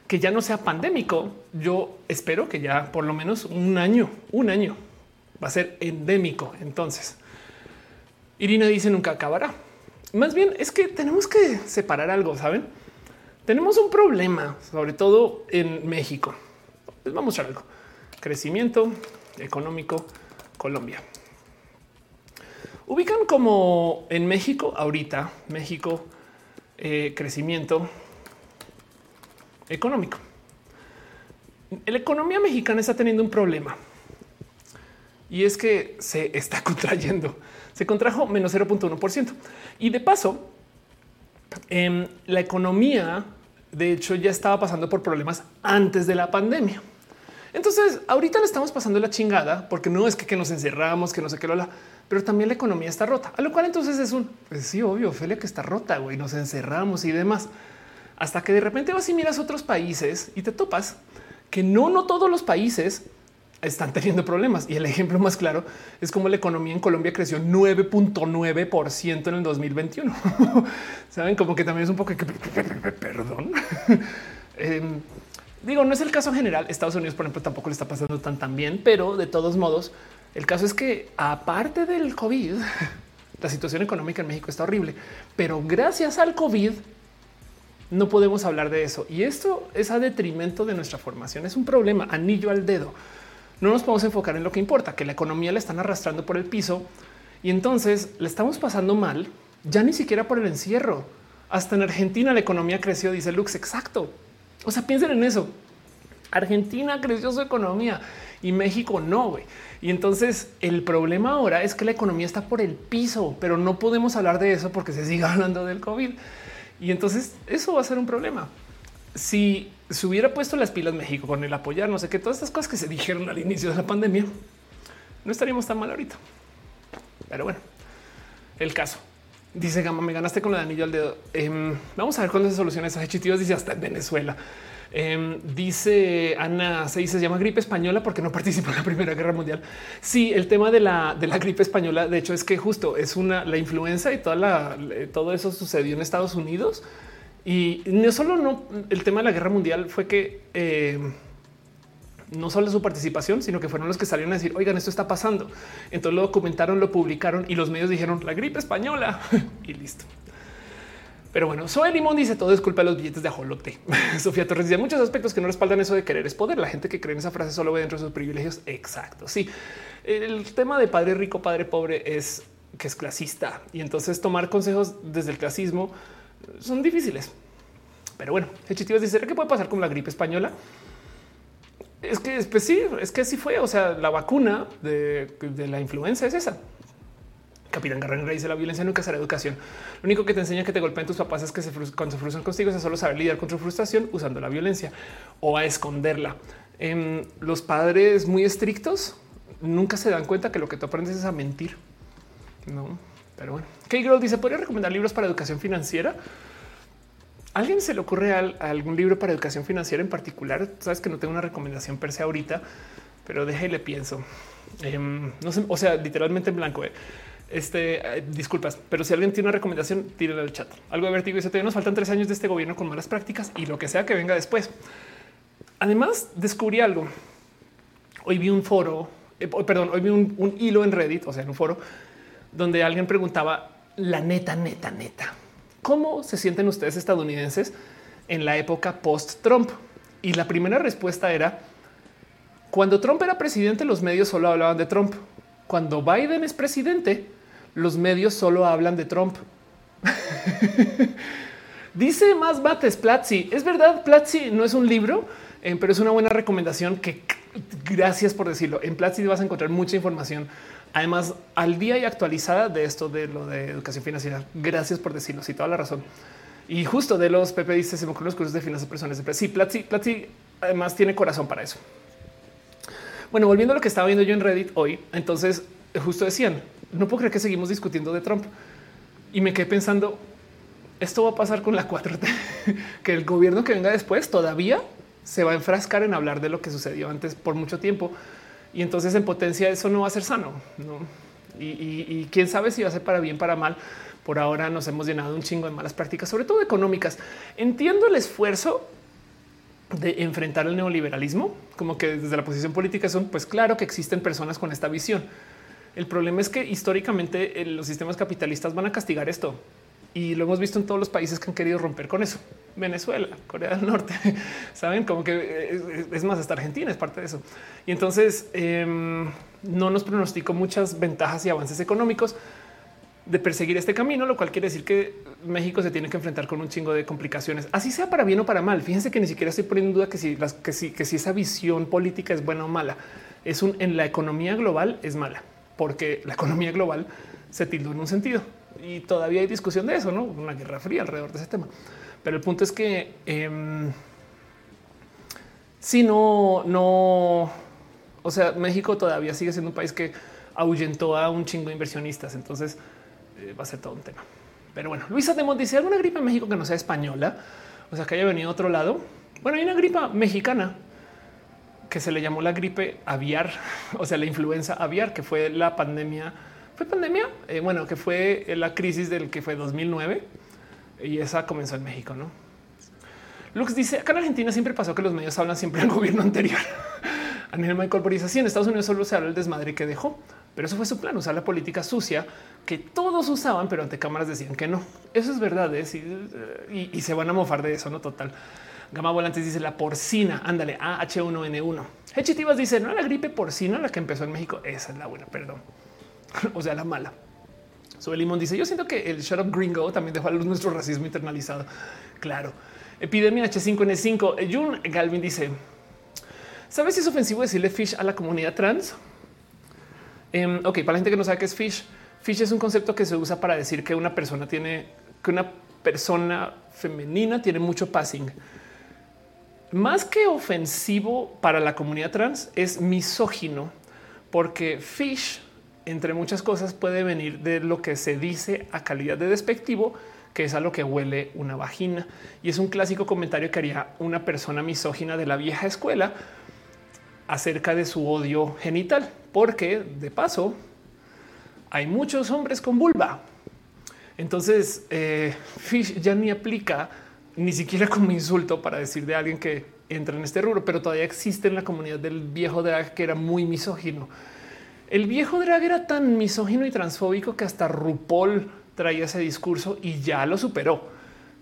que ya no sea pandémico. Yo espero que ya por lo menos un año, un año va a ser endémico. Entonces, Irina dice nunca acabará. Más bien es que tenemos que separar algo, saben? Tenemos un problema, sobre todo en México. Les vamos a mostrar algo. Crecimiento económico Colombia. Ubican como en México ahorita, México, eh, crecimiento económico. La economía mexicana está teniendo un problema y es que se está contrayendo. Se contrajo menos 0.1%. Y de paso, em, la economía, de hecho, ya estaba pasando por problemas antes de la pandemia. Entonces, ahorita le estamos pasando la chingada porque no es que, que nos encerramos, que no sé qué, lo pero también la economía está rota. A lo cual entonces es un, pues sí, obvio, Ophelia que está rota, güey, nos encerramos y demás. Hasta que de repente vas y miras otros países y te topas que no, no todos los países están teniendo problemas. Y el ejemplo más claro es como la economía en Colombia creció 9.9% en el 2021. Saben como que también es un poco que perdón. Em, digo, no es el caso general. Estados Unidos, por ejemplo, tampoco le está pasando tan tan bien, pero de todos modos, el caso es que aparte del COVID, la situación económica en México está horrible, pero gracias al COVID No podemos hablar de eso. Y esto es a detrimento de nuestra formación. Es un problema, anillo al dedo. No nos podemos enfocar en lo que importa, que la economía la están arrastrando por el piso y entonces le estamos pasando mal, ya ni siquiera por el encierro. Hasta en Argentina la economía creció, dice Lux. Exacto. O sea, piensen en eso. Argentina creció su economía y México no. Y entonces el problema ahora es que la economía está por el piso, pero no podemos hablar de eso porque se sigue hablando del COVID. Y entonces eso va a ser un problema. Si se hubiera puesto las pilas México con el apoyar, no sé qué, todas estas cosas que se dijeron al inicio de la pandemia, no estaríamos tan mal ahorita. Pero bueno, el caso. Dice Gama, me ganaste con de anillo al dedo. Em, vamos a ver cuáles soluciones a Chitivos. Dice hasta en Venezuela. Em, dice Ana, se dice se llama gripe española porque no participó en la Primera Guerra Mundial. Sí, el tema de la, de la gripe española, de hecho, es que justo es una la influenza y toda la, todo eso sucedió en Estados Unidos. Y no solo no el tema de la guerra mundial fue que em, no solo su participación, sino que fueron los que salieron a decir, oigan, esto está pasando. Entonces lo documentaron, lo publicaron y los medios dijeron la gripe española y listo. Pero bueno, Zoe Limón dice todo es culpa de los billetes de ajolote. Sofía Torres dice muchos aspectos que no respaldan eso de querer es poder. La gente que cree en esa frase solo ve dentro de sus privilegios. Exacto. Sí, el tema de padre rico, padre pobre es que es clasista y entonces tomar consejos desde el clasismo son difíciles. Pero bueno, Hechitivos dice ¿qué puede pasar con la gripe española? Es que pues sí, es que sí fue. O sea, la vacuna de, la influenza es esa. Capitán Garren dice la violencia nunca será educación. Lo único que te enseña que te golpeen tus papás es que se cuando se frustran contigo es solo saber lidiar con tu frustración usando la violencia o a esconderla. En em, los padres muy estrictos nunca se dan cuenta que lo que tú aprendes es a mentir. No, pero bueno. K-Girl dice: ¿Podría recomendar libros para educación financiera? ¿Alguien se le ocurre algún libro para educación financiera en particular? Sabes que no tengo una recomendación per se ahorita, pero déjale pienso. Em, no sé, o sea, literalmente en blanco. Eh. Este, eh, disculpas, pero si alguien tiene una recomendación, tírala al chat. Algo de y todavía nos faltan tres años de este gobierno con malas prácticas y lo que sea que venga después. Además, descubrí algo. Hoy vi un foro, eh, perdón, hoy vi un, un hilo en Reddit, o sea, en un foro, donde alguien preguntaba la neta, neta, neta ¿Cómo se sienten ustedes estadounidenses en la época post-Trump? Y la primera respuesta era, cuando Trump era presidente, los medios solo hablaban de Trump. Cuando Biden es presidente, los medios solo hablan de Trump. Dice más Bates Platzi. Es verdad, Platzi no es un libro, eh, pero es una buena recomendación que gracias por decirlo. En Platzi vas a encontrar mucha información Además, al día y actualizada de esto de lo de educación financiera. Gracias por decirlo. Sí, toda la razón. Y justo de los Pepe dice se me ocurren los cursos de finanzas personales. Sí, Platzi, Platzi además tiene corazón para eso. Bueno, volviendo a lo que estaba viendo yo en Reddit hoy, entonces justo decían, no puedo creer que seguimos discutiendo de Trump. Y me quedé pensando, esto va a pasar con la 4T, que el gobierno que venga después todavía se va a enfrascar en hablar de lo que sucedió antes por mucho tiempo y entonces en potencia eso no va a ser sano. Y, quién sabe si va a ser para bien, para mal. Por ahora nos hemos llenado un chingo de malas prácticas, sobre todo económicas. Entiendo el esfuerzo de enfrentar el neoliberalismo, como que desde la posición política son, pues claro que existen personas con esta visión. El problema es que históricamente eh, los sistemas capitalistas van a castigar esto y lo hemos visto en todos los países que han querido romper con eso. Venezuela, Corea del Norte, saben como que es, más, hasta Argentina es parte de eso. Y entonces em, no nos pronosticó muchas ventajas y avances económicos de perseguir este camino, lo cual quiere decir que México se tiene que enfrentar con un chingo de complicaciones, así sea para bien o para mal. Fíjense que ni siquiera estoy poniendo en duda que si, las, que si, que si esa visión política es buena o mala, es un en la economía global es mala, porque la economía global se tildó en un sentido y todavía hay discusión de eso, no una guerra fría alrededor de ese tema. Pero el punto es que eh, si no, no, o sea, México todavía sigue siendo un país que ahuyentó a un chingo de inversionistas. Entonces eh, va a ser todo un tema. Pero bueno, Luisa Demont dice alguna gripa en México que no sea española, o sea, que haya venido a otro lado. Bueno, hay una gripa mexicana que se le llamó la gripe aviar, o sea, la influenza aviar, que fue la pandemia pandemia. Eh, bueno, que fue la crisis del que fue 2009 y esa comenzó en México, no? Lux dice acá en Argentina siempre pasó que los medios hablan siempre del gobierno anterior. A nivel dice así en Estados Unidos solo se habla el desmadre que dejó. Pero eso fue su plan, usar la política sucia que todos usaban, pero ante cámaras decían que no. Eso es verdad. ¿eh? Y, se van a mofar de eso, no total. Gama Volantes dice la porcina. Ándale, AH1N1. Hechitivas dice no la gripe porcina la que empezó en México. Esa es la buena, perdón. o sea, la mala. Sube Limón dice yo siento que el shut up gringo también dejó a luz nuestro racismo internalizado. Claro. Epidemia H5N5. Jun Galvin dice ¿Sabes si es ofensivo decirle fish a la comunidad trans? Em, ok, para la gente que no sabe qué es fish, fish es un concepto que se usa para decir que una persona tiene, que una persona femenina tiene mucho passing. Más que ofensivo para la comunidad trans, es misógino, porque fish, entre muchas cosas, puede venir de lo que se dice a calidad de despectivo, que es a lo que huele una vagina. Y es un clásico comentario que haría una persona misógina de la vieja escuela acerca de su odio genital, porque de paso hay muchos hombres con vulva. Entonces, eh, Fish ya ni aplica ni siquiera como insulto para decir de alguien que entra en este rubro, pero todavía existe en la comunidad del viejo drag que era muy misógino. El viejo drag era tan misógino y transfóbico que hasta RuPaul traía ese discurso y ya lo superó.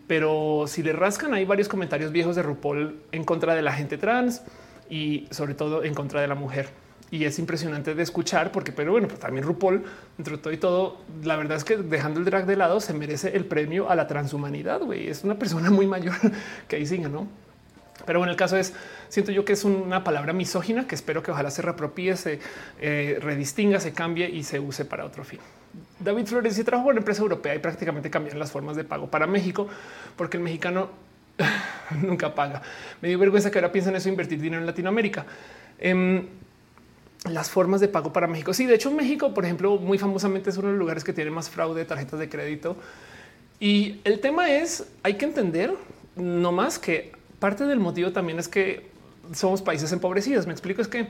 Pero si le rascan, hay varios comentarios viejos de RuPaul en contra de la gente trans y sobre todo en contra de la mujer. Y es impresionante de escuchar porque, pero bueno, pues también RuPaul, entre todo y todo, la verdad es que dejando el drag de lado se merece el premio a la transhumanidad. Güey, es una persona muy mayor que ahí sigue, no? Pero bueno, el caso es, siento yo que es una palabra misógina que espero que ojalá se reapropie, se eh, redistinga, se cambie y se use para otro fin. David Flores y trabajo en una empresa europea y prácticamente cambian las formas de pago para México porque el mexicano nunca paga. Me dio vergüenza que ahora piensen eso, invertir dinero en Latinoamérica. Em, las formas de pago para México. Sí, de hecho, México, por ejemplo, muy famosamente es uno de los lugares que tiene más fraude de tarjetas de crédito. Y el tema es, hay que entender no más que parte del motivo también es que somos países empobrecidos. Me explico, es que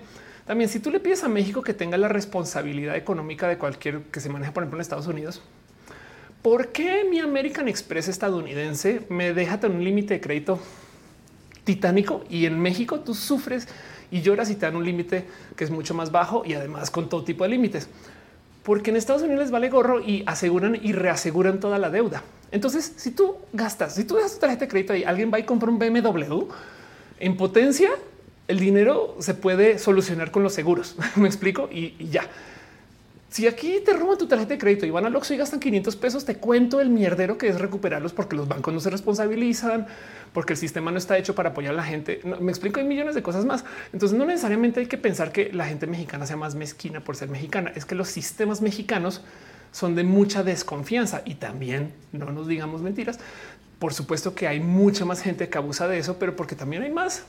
también si tú le pides a México que tenga la responsabilidad económica de cualquier que se maneja, por ejemplo, en Estados Unidos, ¿por qué mi American Express estadounidense me deja tener un límite de crédito titánico y en México tú sufres y lloras y te dan un límite que es mucho más bajo y además con todo tipo de límites? Porque en Estados Unidos les vale gorro y aseguran y reaseguran toda la deuda. Entonces, si tú gastas, si tú das tu tarjeta de crédito y alguien va y compra un BMW en potencia, el dinero se puede solucionar con los seguros. Me explico y ya. Si aquí te roban tu tarjeta de crédito y van al Oxxo y gastan 500 pesos, te cuento el mierdero que es recuperarlos porque los bancos no se responsabilizan, porque el sistema no está hecho para apoyar a la gente. me explico, hay millones de cosas más. Entonces no necesariamente hay que pensar que la gente mexicana sea más mezquina por ser mexicana. Es que los sistemas mexicanos son de mucha desconfianza y también no nos digamos mentiras. Por supuesto que hay mucha más gente que abusa de eso, pero porque también hay más.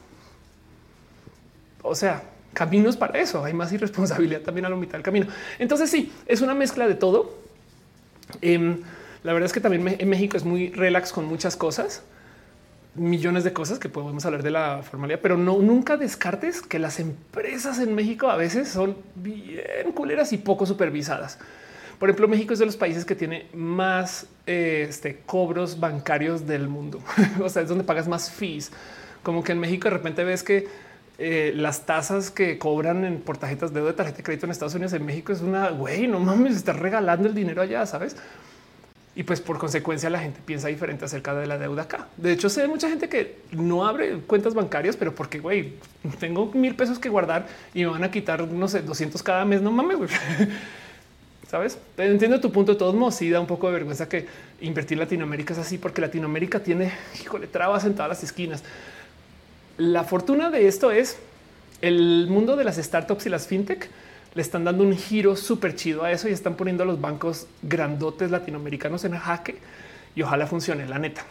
O sea, caminos para eso. Hay más irresponsabilidad también a la mitad del camino. Entonces sí, es una mezcla de todo. Em, la verdad es que también en México es muy relax con muchas cosas, millones de cosas que podemos hablar de la formalidad, pero no nunca descartes que las empresas en México a veces son bien culeras y poco supervisadas. Por ejemplo, México es de los países que tiene más eh, este, cobros bancarios del mundo. o sea, es donde pagas más fees. Como que en México de repente ves que eh, las tasas que cobran por tarjetas de deuda de tarjeta de crédito en Estados Unidos, en México es una güey, no mames, está regalando el dinero allá, sabes? Y pues por consecuencia la gente piensa diferente acerca de la deuda acá. De hecho, sé mucha gente que no abre cuentas bancarias, pero porque güey, tengo mil pesos que guardar y me van a quitar, no sé, 200 cada mes. No mames. Sabes? Entiendo tu punto. De todos modos, sí da un poco de vergüenza que invertir en Latinoamérica es así, porque Latinoamérica tiene, híjole, trabas en todas las esquinas. La fortuna de esto es el mundo de las startups y las fintech le están dando un giro súper chido a eso y están poniendo a los bancos grandotes latinoamericanos en jaque y ojalá funcione la neta.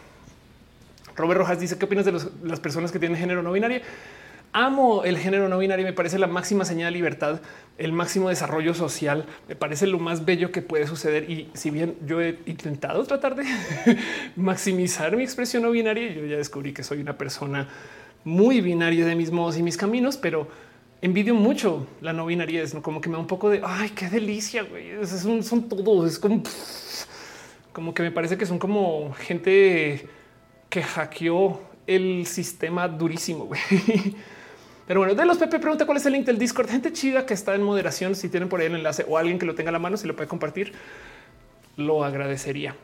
Robert Rojas dice qué opinas de las personas que tienen género no binario. Amo el género no binario, me parece la máxima señal de libertad, el máximo desarrollo social, me parece lo más bello que puede suceder. Y si bien yo he intentado tratar de maximizar mi expresión no binaria, yo ya descubrí que soy una persona muy binario de mis modos y mis caminos, pero envidio mucho la no binariedad, ¿no? como que me da un poco de ay, qué delicia. Güey. Son, son todos, es como, como que me parece que son como gente que hackeó el sistema durísimo. Güey. Pero bueno, de los Pepe pregunta cuál es el link del Discord. Gente chida que está en moderación. Si tienen por ahí el enlace o alguien que lo tenga a la mano, si lo puede compartir, lo agradecería.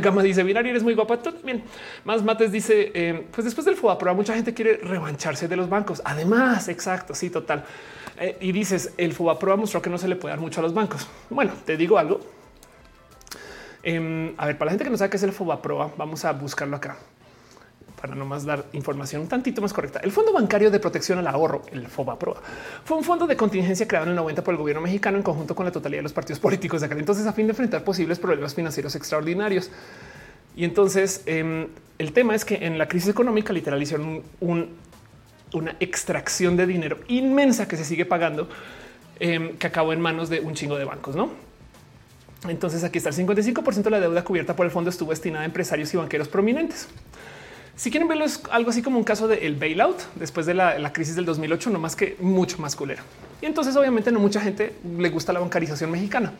Gama dice Binari eres muy guapa. también. Más Mates dice eh, pues después del FOBAPROA mucha gente quiere revancharse de los bancos. Además, exacto. Sí, total. Eh, y dices el FOBAPROA mostró que no se le puede dar mucho a los bancos. Bueno, te digo algo. Em, a ver, para la gente que no sabe qué es el FOBAPROA, vamos a buscarlo acá para no más dar información un tantito más correcta. El Fondo Bancario de Protección al Ahorro, el FOBAPROA, fue un fondo de contingencia creado en el 90 por el gobierno mexicano en conjunto con la totalidad de los partidos políticos de aquel entonces a fin de enfrentar posibles problemas financieros extraordinarios. Y entonces em, el tema es que en la crisis económica literal hicieron una extracción de dinero inmensa que se sigue pagando, em, que acabó en manos de un chingo de bancos, ¿no? Entonces aquí está el 55% de la deuda cubierta por el fondo estuvo destinada a empresarios y banqueros prominentes. Si quieren verlo, es algo así como un caso del bailout después de la, crisis del 2008, no más que mucho más culero. Y entonces, obviamente, no mucha gente le gusta la bancarización mexicana.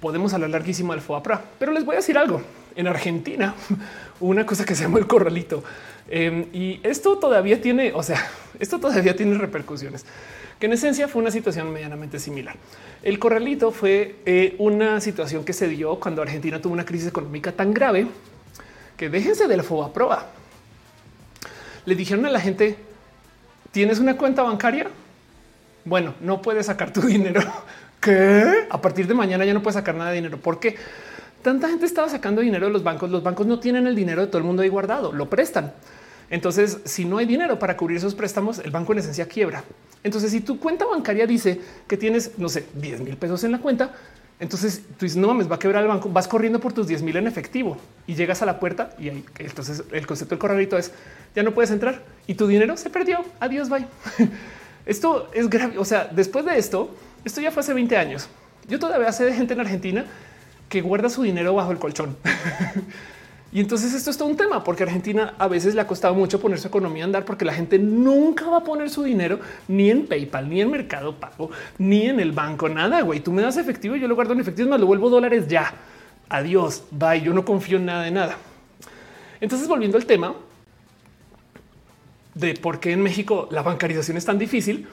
Podemos hablar larguísimo del FOAPRA, pero les voy a decir algo. En Argentina, una cosa que se llama el corralito. Em, y esto todavía tiene, o sea, esto todavía tiene repercusiones, que en esencia fue una situación medianamente similar. El corralito fue eh, una situación que se dio cuando Argentina tuvo una crisis económica tan grave que déjense del FOBAPROA. Le dijeron a la gente, ¿tienes una cuenta bancaria? Bueno, no puedes sacar tu dinero. ¿Qué? A partir de mañana ya no puedes sacar nada de dinero. ¿Por qué? Tanta gente estaba sacando dinero de los bancos. Los bancos no tienen el dinero de todo el mundo ahí guardado, lo prestan. Entonces, si no hay dinero para cubrir esos préstamos, el banco en esencia quiebra. Entonces, si tu cuenta bancaria dice que tienes, no sé, 10 mil pesos en la cuenta, entonces tú dices, no mames, va a quebrar el banco. Vas corriendo por tus 10 mil en efectivo y llegas a la puerta y ahí, entonces el concepto del corralito es ya no puedes entrar y tu dinero se perdió. Adiós, bye. esto es grave. O sea, después de esto, esto ya fue hace 20 años. Yo todavía sé de gente en Argentina que guarda su dinero bajo el colchón. Y entonces esto es todo un tema porque Argentina a veces le ha costado mucho poner su economía a andar porque la gente nunca va a poner su dinero ni en PayPal, ni en Mercado Pago, ni en el banco, nada. Güey, tú me das efectivo yo lo guardo en efectivo, me lo vuelvo dólares ya. Adiós, bye. Yo no confío en nada de nada. Entonces, volviendo al tema de por qué en México la bancarización es tan difícil,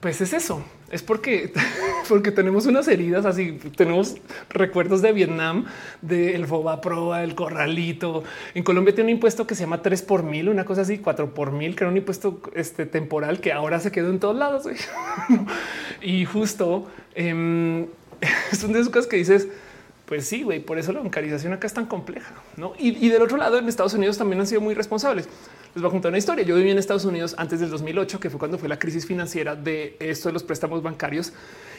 pues es eso, es porque, porque tenemos unas heridas así, tenemos recuerdos de Vietnam, del Foba Proa, el corralito. En Colombia tiene un impuesto que se llama 3 por mil, una cosa así, 4 por mil, que era un impuesto este, temporal que ahora se quedó en todos lados. y justo eh, son de esas cosas que dices, pues sí, güey, por eso la bancarización acá es tan compleja. ¿no? Y, del otro lado, en Estados Unidos también han sido muy responsables. Les voy a contar una historia. Yo viví en Estados Unidos antes del 2008, que fue cuando fue la crisis financiera de esto de los préstamos bancarios.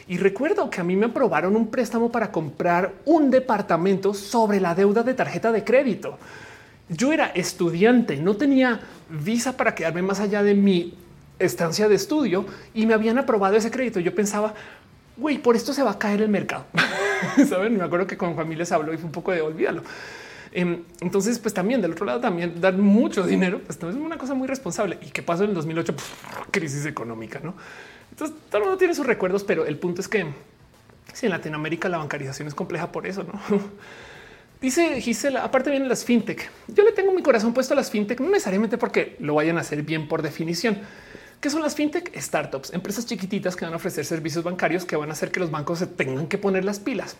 Y recuerdo que a mí me aprobaron un préstamo para comprar un departamento sobre la deuda de tarjeta de crédito. Yo era estudiante, no tenía visa para quedarme más allá de mi estancia de estudio y me habían aprobado ese crédito. Yo pensaba, güey, por esto se va a caer el mercado. Saben, me acuerdo que con familias habló y fue un poco de olvídalo. Em, entonces, pues también del otro lado, también dar mucho dinero, pues es una cosa muy responsable. ¿Y qué pasó en el 2008? crisis económica, ¿no? Entonces, todo el mundo tiene sus recuerdos, pero el punto es que si en Latinoamérica la bancarización es compleja por eso, ¿no? Dice Gisela, aparte vienen las fintech. Yo le tengo mi corazón puesto a las fintech, no necesariamente porque lo vayan a hacer bien por definición. ¿Qué son las fintech? Startups, empresas chiquititas que van a ofrecer servicios bancarios que van a hacer que los bancos se tengan que poner las pilas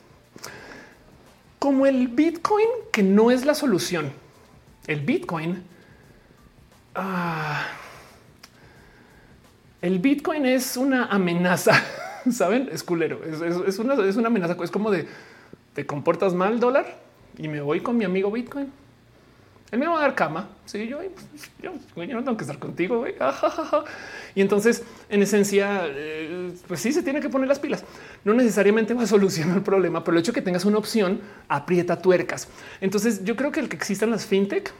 como el Bitcoin, que no es la solución. El Bitcoin. Ah, el Bitcoin es una amenaza. Saben, es culero. Es, una, es una amenaza. Es como de te comportas mal, dólar, y me voy con mi amigo Bitcoin. Él me va a dar cama. Sí, yo, yo, no tengo que estar contigo. Y entonces, en esencia, eh, pues sí se tiene que poner las pilas. No necesariamente va a solucionar el problema, pero el hecho de que tengas una opción aprieta tuercas. Entonces, yo creo que el que existan las fintech,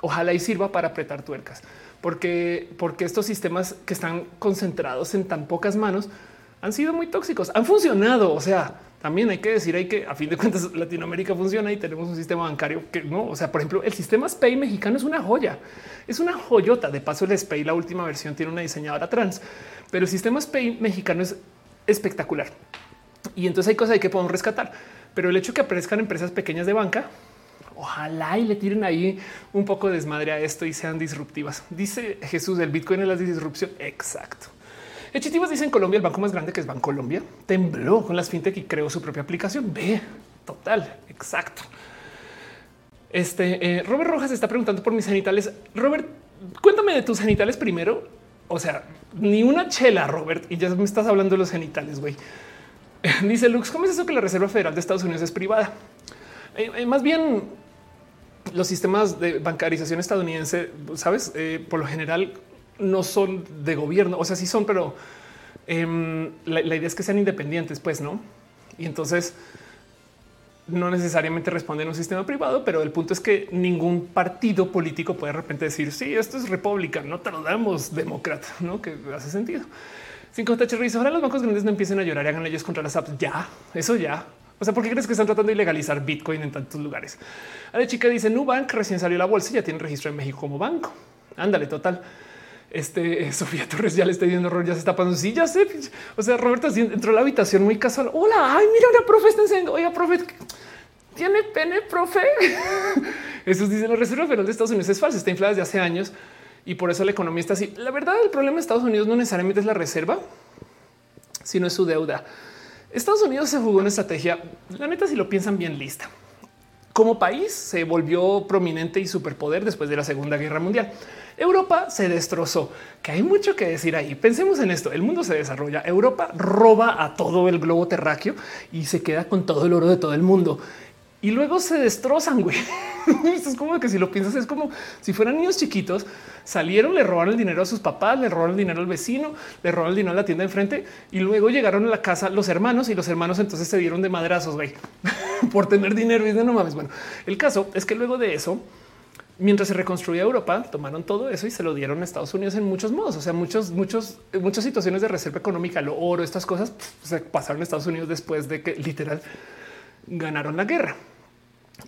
ojalá y sirva para apretar tuercas, porque, porque estos sistemas que están concentrados en tan pocas manos han sido muy tóxicos, han funcionado. O sea, también hay que decir, hay que a fin de cuentas Latinoamérica funciona y tenemos un sistema bancario que no, o sea, por ejemplo, el sistema SPAY mexicano es una joya, es una joyota. De paso, el SPAY, la última versión, tiene una diseñadora trans, pero el sistema SPAY mexicano es espectacular. Y entonces hay cosas que podemos rescatar, pero el hecho que aparezcan empresas pequeñas de banca Ojalá y le tiren ahí un poco de desmadre a esto y sean disruptivas. Dice Jesús, el Bitcoin es la disrupción. Exacto. Hechitivos dice en Colombia el banco más grande que es Colombia tembló con las fintech y creó su propia aplicación. Ve, total, exacto. Este eh, Robert Rojas está preguntando por mis genitales. Robert, cuéntame de tus genitales primero. O sea, ni una chela, Robert, y ya me estás hablando de los genitales, güey. Dice Lux, ¿cómo es eso que la Reserva Federal de Estados Unidos es privada? Eh, eh, más bien, los sistemas de bancarización estadounidense, sabes, por lo general no son de gobierno. O sea, sí son, pero em, la, idea es que sean independientes, pues no. Y entonces no necesariamente responden a un sistema privado, pero el punto es que ningún partido político puede de repente decir sí, esto es república, no te lo damos demócrata, no que hace sentido. Cinco risa. Ahora los bancos grandes no empiecen a llorar y hagan leyes contra las apps. Ya, eso ya. O sea, ¿por qué crees que están tratando de legalizar Bitcoin en tantos lugares? A la chica dice Nubank recién salió la bolsa y ya tiene registro en México como banco. Ándale, total. Este Sofía Torres ya le está diciendo error, ya se está pasando. Sí, ya sé. O sea, Roberto entró a la habitación muy casual. Hola, ay, mira, una profe está enseñando. Oiga, profe, tiene pene, profe. Eso dice la Reserva Federal de Estados Unidos. Es falso, está inflada desde hace años y por eso la economía está así. La verdad, el problema de Estados Unidos no necesariamente es la reserva, sino es su deuda. Estados Unidos se jugó una estrategia, la neta, si lo piensan bien lista. Como país se volvió prominente y superpoder después de la Segunda Guerra Mundial. Europa se destrozó, que hay mucho que decir ahí. Pensemos en esto, el mundo se desarrolla, Europa roba a todo el globo terráqueo y se queda con todo el oro de todo el mundo y luego se destrozan, güey. es como que si lo piensas es como si fueran niños chiquitos, salieron, le robaron el dinero a sus papás, le robaron el dinero al vecino, le robaron el dinero a la tienda de enfrente y luego llegaron a la casa los hermanos y los hermanos entonces se dieron de madrazos, güey, por tener dinero y de no mames. Bueno, el caso es que luego de eso, mientras se reconstruía Europa, tomaron todo eso y se lo dieron a Estados Unidos en muchos modos. O sea, muchos, muchos, muchas situaciones de reserva económica, lo oro, estas cosas se pasaron a Estados Unidos después de que literal ganaron la guerra.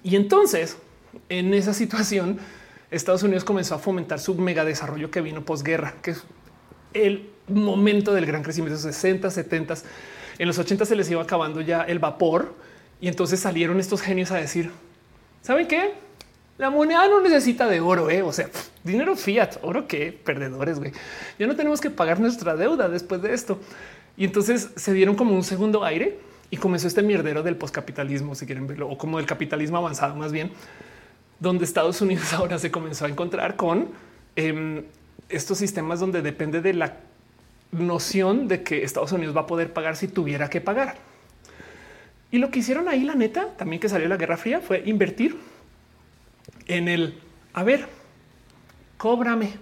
Y entonces, en esa situación, Estados Unidos comenzó a fomentar su mega desarrollo que vino posguerra, que es el momento del gran crecimiento, 60, 70. En los 80 se les iba acabando ya el vapor y entonces salieron estos genios a decir, ¿saben qué? La moneda no necesita de oro, ¿eh? o sea, dinero fiat, oro que perdedores, güey. Ya no tenemos que pagar nuestra deuda después de esto. Y entonces se dieron como un segundo aire y comenzó este mierdero del poscapitalismo, si quieren verlo, o como el capitalismo avanzado más bien, donde Estados Unidos ahora se comenzó a encontrar con em, estos sistemas donde depende de la noción de que Estados Unidos va a poder pagar si tuviera que pagar. Y lo que hicieron ahí, la neta, también que salió la Guerra Fría, fue invertir en el, a ver, cóbrame.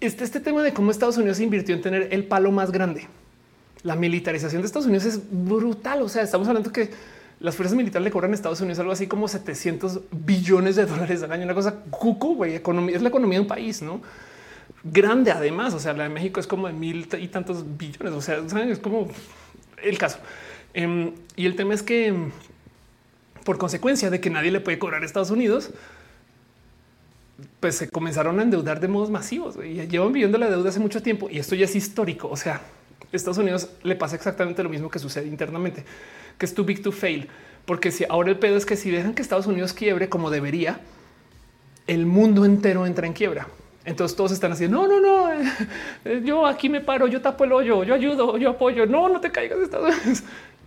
Este, este tema de cómo Estados Unidos invirtió en tener el palo más grande la militarización de Estados Unidos es brutal. O sea, estamos hablando que las fuerzas militares le cobran a Estados Unidos algo así como 700 billones de dólares al año. Una cosa cucu, güey, economía es la economía de un país, no grande. Además, o sea, la de México es como de mil y tantos billones. O sea, es como el caso. Em, y el tema es que por consecuencia de que nadie le puede cobrar a Estados Unidos, pues se comenzaron a endeudar de modos masivos y llevan viviendo la deuda hace mucho tiempo y esto ya es histórico. O sea, Estados Unidos le pasa exactamente lo mismo que sucede internamente, que es too big to fail. Porque si ahora el pedo es que si dejan que Estados Unidos quiebre como debería, el mundo entero entra en quiebra. Entonces todos están haciendo no, no, no, eh, yo aquí me paro, yo tapo el hoyo, yo ayudo, yo apoyo. No, no te caigas Estados Unidos.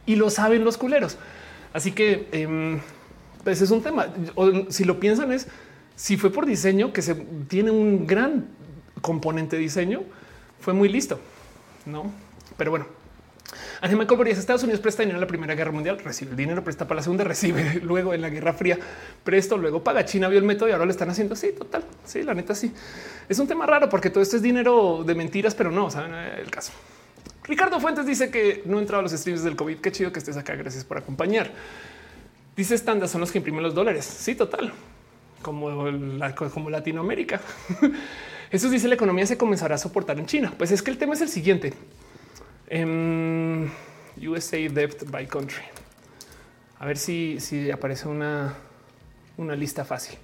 Y lo saben los culeros. Así que eh, pues es un tema. si lo piensan es si fue por diseño que se tiene un gran componente de diseño, fue muy listo, no? Pero bueno, Ángel Michael Estados Unidos presta dinero en la Primera Guerra Mundial, recibe el dinero, presta para la Segunda, recibe luego en la Guerra Fría, presto, luego paga. China vio el método y ahora lo están haciendo así, total. Sí, la neta sí. Es un tema raro porque todo esto es dinero de mentiras, pero no, saben el caso. Ricardo Fuentes dice que no entraba los streams del COVID. Qué chido que estés acá. Gracias por acompañar. Dice estándar son los que imprimen los dólares. Sí, total. Como, como Latinoamérica. Eso dice la economía se comenzará a soportar en China. Pues es que el tema es el siguiente. En USA Debt by Country. A ver si, si aparece una, una lista fácil.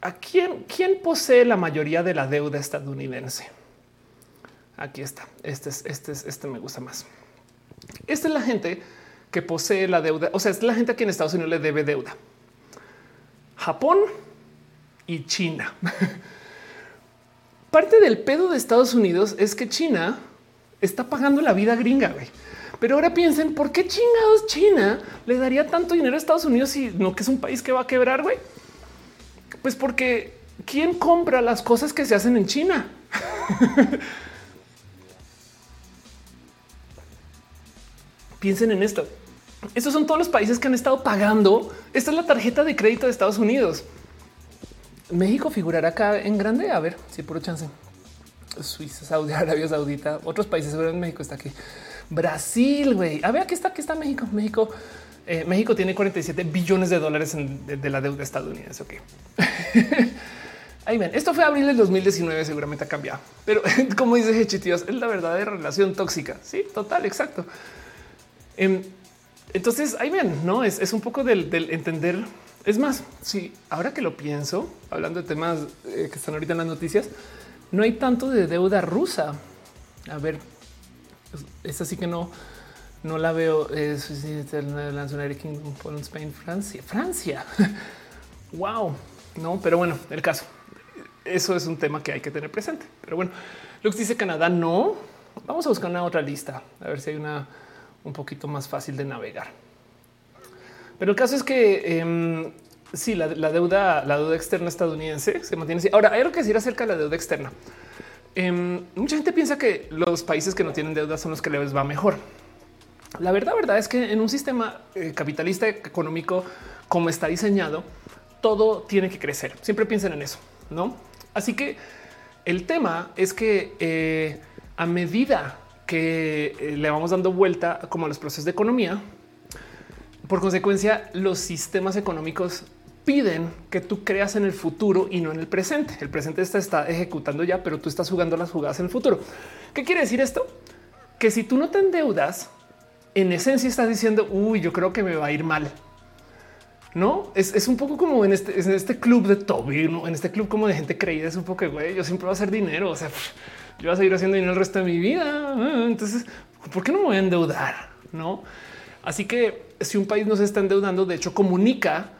¿A quién, quién posee la mayoría de la deuda estadounidense? Aquí está. Este, es, este, es, este me gusta más. Esta es la gente que posee la deuda. O sea, es la gente que en Estados Unidos le debe deuda. Japón y China. Parte del pedo de Estados Unidos es que China está pagando la vida gringa. Pero ahora piensen por qué chingados China le daría tanto dinero a Estados Unidos si no que es un país que va a quebrar. Güey, pues porque quién compra las cosas que se hacen en China. Piensen en esto. Estos son todos los países que han estado pagando. Esta es la tarjeta de crédito de Estados Unidos. México figurará acá en grande. A ver si por chance. Suiza, Saudi Arabia Saudita, otros países. En México está aquí. Brasil, güey. A ver, aquí está, aquí está México. México, eh, México tiene 47 billones de dólares de, la deuda estadounidense. Ok. Ahí ven, esto fue abril del 2019, seguramente ha cambiado. Pero como dice Hechitíos, es la verdadera relación tóxica. Sí, total, exacto. Em, entonces, ahí ven, no es, un poco del, entender. Es más, si ahora que lo pienso, hablando de temas eh, que están ahorita en las noticias, no hay tanto de deuda rusa. A ver, es así que no, no la veo. Es United Kingdom, Spain, Francia, Francia. wow, no, pero bueno, el caso. Eso es un tema que hay que tener presente. Pero bueno, que dice Canadá, no. Vamos a buscar una otra lista, a ver si hay una un poquito más fácil de navegar. Pero el caso es que eh, sí, la, deuda, la deuda externa estadounidense se mantiene así. Ahora hay algo que decir acerca de la deuda externa. Em, mucha gente piensa que los países que no tienen deuda son los que les va mejor. La verdad, verdad es que en un sistema eh, capitalista económico como está diseñado, todo tiene que crecer. Siempre piensen en eso, no? Así que el tema es que eh, a medida que eh, le vamos dando vuelta como a los procesos de economía, por consecuencia, los sistemas económicos piden que tú creas en el futuro y no en el presente. El presente está, está ejecutando ya, pero tú estás jugando las jugadas en el futuro. ¿Qué quiere decir esto? Que si tú no te endeudas, en esencia estás diciendo, uy, yo creo que me va a ir mal. No es, un poco como en este, este club de Toby, en este club como de gente creída. Es un poco que güey, yo siempre voy a hacer dinero. O sea, yo voy a seguir haciendo dinero el resto de mi vida. Entonces, ¿por qué no me voy a endeudar? No, así que si un país no se está endeudando, de hecho, comunica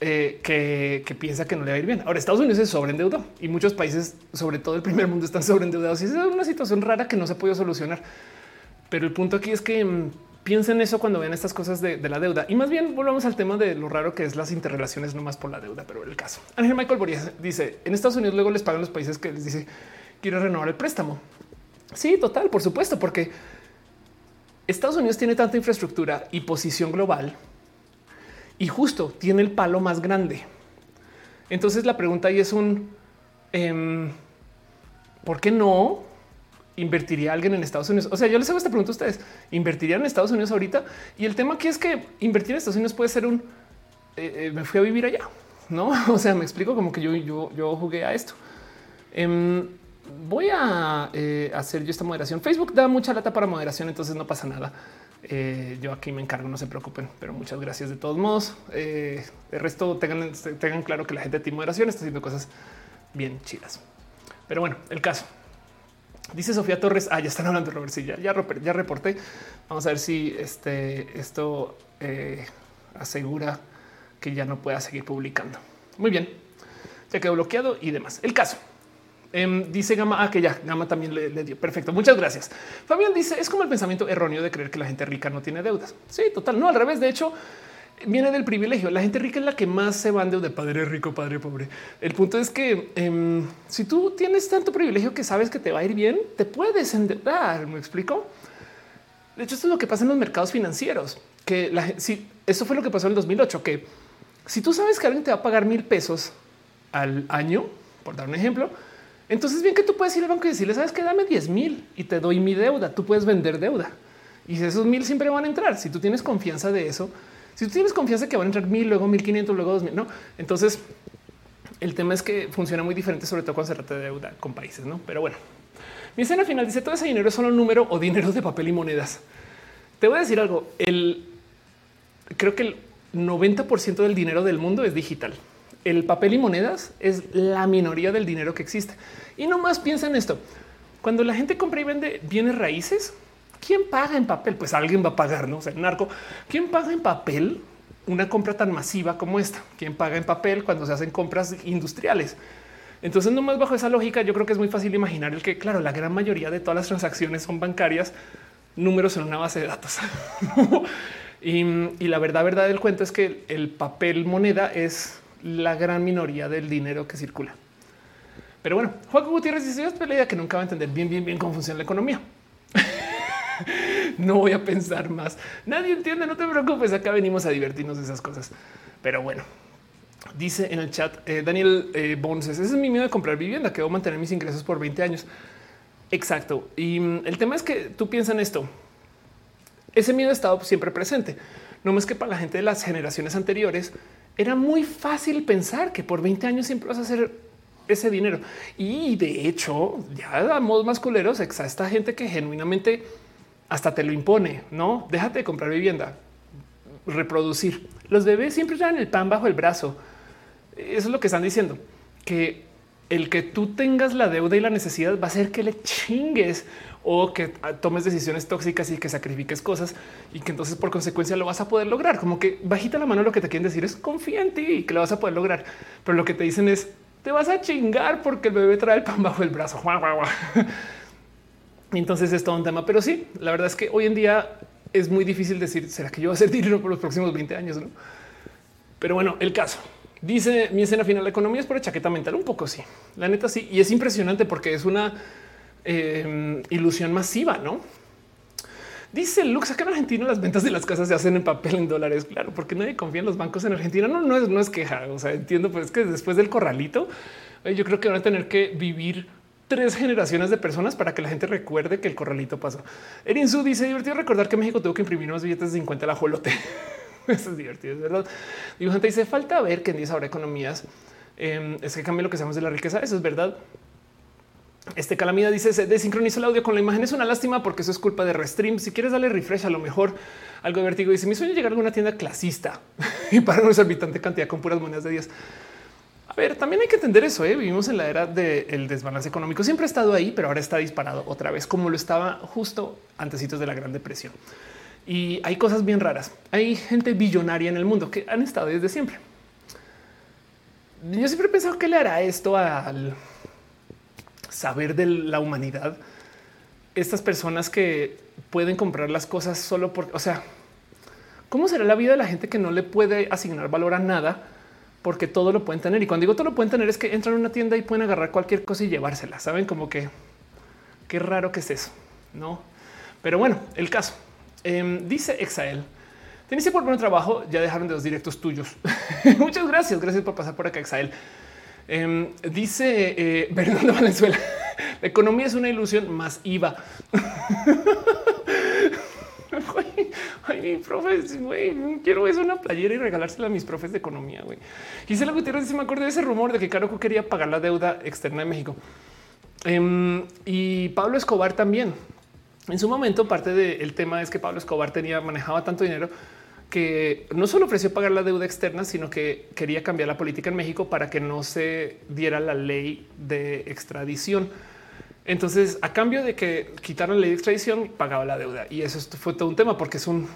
eh, que, piensa que no le va a ir bien. Ahora Estados Unidos es sobreendeudado y muchos países, sobre todo el primer mundo, están sobreendeudados y es una situación rara que no se puede solucionar. Pero el punto aquí es que mm, piensen eso cuando vean estas cosas de, la deuda y más bien volvamos al tema de lo raro que es las interrelaciones, no más por la deuda, pero el caso. Ángel Michael Boris dice en Estados Unidos luego les pagan los países que les dice quiero renovar el préstamo. Sí, total, por supuesto, porque Estados Unidos tiene tanta infraestructura y posición global y justo tiene el palo más grande. Entonces la pregunta ahí es un em, ¿por qué no invertiría alguien en Estados Unidos? O sea, yo les hago esta pregunta a ustedes: ¿invertirían en Estados Unidos ahorita? Y el tema aquí es que invertir en Estados Unidos puede ser un eh, eh, me fui a vivir allá, no? O sea, me explico como que yo, yo, yo jugué a esto. Em, voy a eh, hacer yo esta moderación. Facebook da mucha lata para moderación, entonces no pasa nada. Eh, yo aquí me encargo, no se preocupen, pero muchas gracias de todos modos. Eh, el resto tengan, claro que la gente de moderación está haciendo cosas bien chidas. Pero bueno, el caso. Dice Sofía Torres, ah, ya están hablando Robert, sí, ya, ya, reporté. Vamos a ver si este, esto asegura que ya no pueda seguir publicando. Muy bien, ya quedó bloqueado y demás. El caso. Em, dice Gama, ah, que ya Gama también le, dio. Perfecto. Muchas gracias. Fabián dice es como el pensamiento erróneo de creer que la gente rica no tiene deudas. Sí, total. No, al revés. De hecho, viene del privilegio. La gente rica es la que más se van de padre rico, padre pobre. El punto es que em, si tú tienes tanto privilegio que sabes que te va a ir bien, te puedes endeudar. Me explico. De hecho, esto es lo que pasa en los mercados financieros, que la, si eso fue lo que pasó en el 2008, que si tú sabes que alguien te va a pagar mil pesos al año, por dar un ejemplo, entonces, bien que tú puedes ir al banco y decirle, sabes que dame 10 mil y te doy mi deuda. Tú puedes vender deuda y esos mil siempre van a entrar. Si tú tienes confianza de eso, si tú tienes confianza de que van a entrar mil, luego 1500, luego 2000, no? Entonces, el tema es que funciona muy diferente, sobre todo cuando se trata de deuda con países, no? Pero bueno, mi escena final dice todo ese dinero es solo número o dinero de papel y monedas. Te voy a decir algo. El creo que el 90% del dinero del mundo es digital el papel y monedas es la minoría del dinero que existe. Y no más piensa en esto. Cuando la gente compra y vende bienes raíces, ¿Quién paga en papel? Pues alguien va a pagar, no o sea, el narco. ¿Quién paga en papel una compra tan masiva como esta? ¿Quién paga en papel cuando se hacen compras industriales? Entonces, nomás bajo esa lógica, yo creo que es muy fácil imaginar el que, claro, la gran mayoría de todas las transacciones son bancarias, números en una base de datos. y, la verdad, verdad del cuento es que el papel moneda es la gran minoría del dinero que circula. Pero bueno, Juan Gutiérrez dice: Yo pelea que nunca va a entender bien, bien, bien cómo funciona la economía. no voy a pensar más. Nadie entiende, no te preocupes. Acá venimos a divertirnos de esas cosas. Pero bueno, dice en el chat eh, Daniel eh, Ese es mi miedo de comprar vivienda, que voy a mantener mis ingresos por 20 años. Exacto. Y mm, el tema es que tú piensas en esto. Ese miedo ha estado siempre presente. No más que para la gente de las generaciones anteriores era muy fácil pensar que por 20 años siempre vas a hacer ese dinero. Y de hecho, ya damos más culeros, a esta gente que genuinamente hasta te lo impone, no déjate de comprar vivienda, reproducir. Los bebés siempre traen el pan bajo el brazo. Eso es lo que están diciendo, que el que tú tengas la deuda y la necesidad va a hacer que le chingues o que tomes decisiones tóxicas y que sacrifiques cosas y que entonces por consecuencia lo vas a poder lograr. Como que bajita la mano lo que te quieren decir es confía en ti y que lo vas a poder lograr. Pero lo que te dicen es te vas a chingar porque el bebé trae el pan bajo el brazo. Entonces es todo un tema. Pero sí, la verdad es que hoy en día es muy difícil decir, ¿será que yo voy a hacer dinero por los próximos 20 años? ¿no? Pero bueno, el caso. Dice mi escena final, la economía es por chaqueta mental, un poco sí. La neta sí. Y es impresionante porque es una eh, ilusión masiva, ¿no? Dice Lux, acá en Argentina las ventas de las casas se hacen en papel en dólares, claro, porque nadie confía en los bancos en Argentina. No, no es, no es queja, o sea, entiendo, pues es que después del corralito, eh, yo creo que van a tener que vivir tres generaciones de personas para que la gente recuerde que el corralito pasó. Erin Su dice divertido recordar que México tuvo que imprimir unos billetes de 50 la jolote. Eso es divertido, es verdad. Dibujante dice falta ver que en 10 ahora economías em, es que cambie lo que sabemos de la riqueza. Eso es verdad. Este calamidad dice se desincroniza el audio con la imagen. Es una lástima porque eso es culpa de Restream. Si quieres darle refresh, a lo mejor algo de. Dice mi sueño llegar a alguna tienda clasista y para un exorbitante cantidad con puras monedas de 10. A ver, también hay que entender eso. ¿eh? Vivimos en la era del desbalance económico. Siempre ha estado ahí, pero ahora está disparado otra vez, como lo estaba justo antecitos de la Gran Depresión. Y hay cosas bien raras. Hay gente billonaria en el mundo que han estado desde siempre. Yo siempre he pensado que le hará esto al saber de la humanidad. Estas personas que pueden comprar las cosas solo por, o sea, ¿cómo será la vida de la gente que no le puede asignar valor a nada? Porque todo lo pueden tener. Y cuando digo todo lo pueden tener es que entran a una tienda y pueden agarrar cualquier cosa y llevársela. Saben como que qué raro que es eso, no? Pero bueno, el caso em, dice Exael. Teniste por buen trabajo. Ya dejaron de los directos tuyos. Muchas gracias. Gracias por pasar por acá, Exael. Em, dice eh, Bernardo Valenzuela, la economía es una ilusión más IVA. ay, profes, güey, quiero eso una playera y regalársela a mis profes de economía. Güey. Gisela Gutiérrez dice: Me acordé de ese rumor de que Caro quería pagar la deuda externa de México. Em, y Pablo Escobar también. En su momento, parte del tema es que Pablo Escobar tenía manejaba tanto dinero que no solo ofreció pagar la deuda externa, sino que quería cambiar la política en México para que no se diera la ley de extradición. Entonces, a cambio de que quitaran la ley de extradición, pagaba la deuda. Y eso fue todo un tema porque es un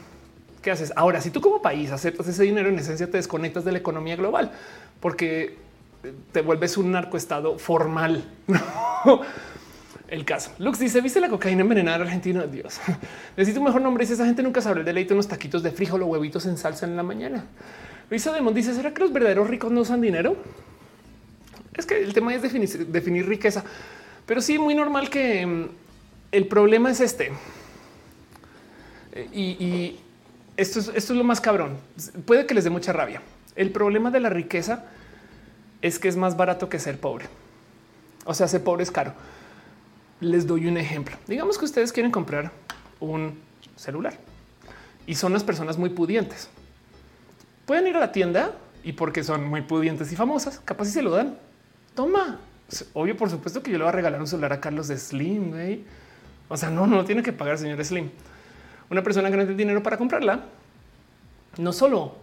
¿qué haces? Ahora, si tú como país aceptas ese dinero, en esencia te desconectas de la economía global porque te vuelves un narcoestado formal. el caso. Lux dice: ¿Viste la cocaína envenenada en Argentina? Dios, necesito un mejor nombre. Dice esa gente nunca sabe el deleite unos taquitos de frijol o huevitos en salsa en la mañana. Luisa Demon dice: ¿Será que los verdaderos ricos no usan dinero? Es que el tema es definir, riqueza, pero sí, muy normal que mm, el problema es este. Y, esto, es, esto es lo más cabrón. Puede que les dé mucha rabia. El problema de la riqueza es que es más barato que ser pobre. O sea, ser pobre es caro. Les doy un ejemplo. Digamos que ustedes quieren comprar un celular y son las personas muy pudientes. Pueden ir a la tienda y porque son muy pudientes y famosas, capaz si se lo dan. Toma. Obvio, por supuesto que yo le voy a regalar un celular a Carlos de Slim. O sea, no, no tiene que pagar, señor Slim. Una persona que no tiene dinero para comprarla, no solo,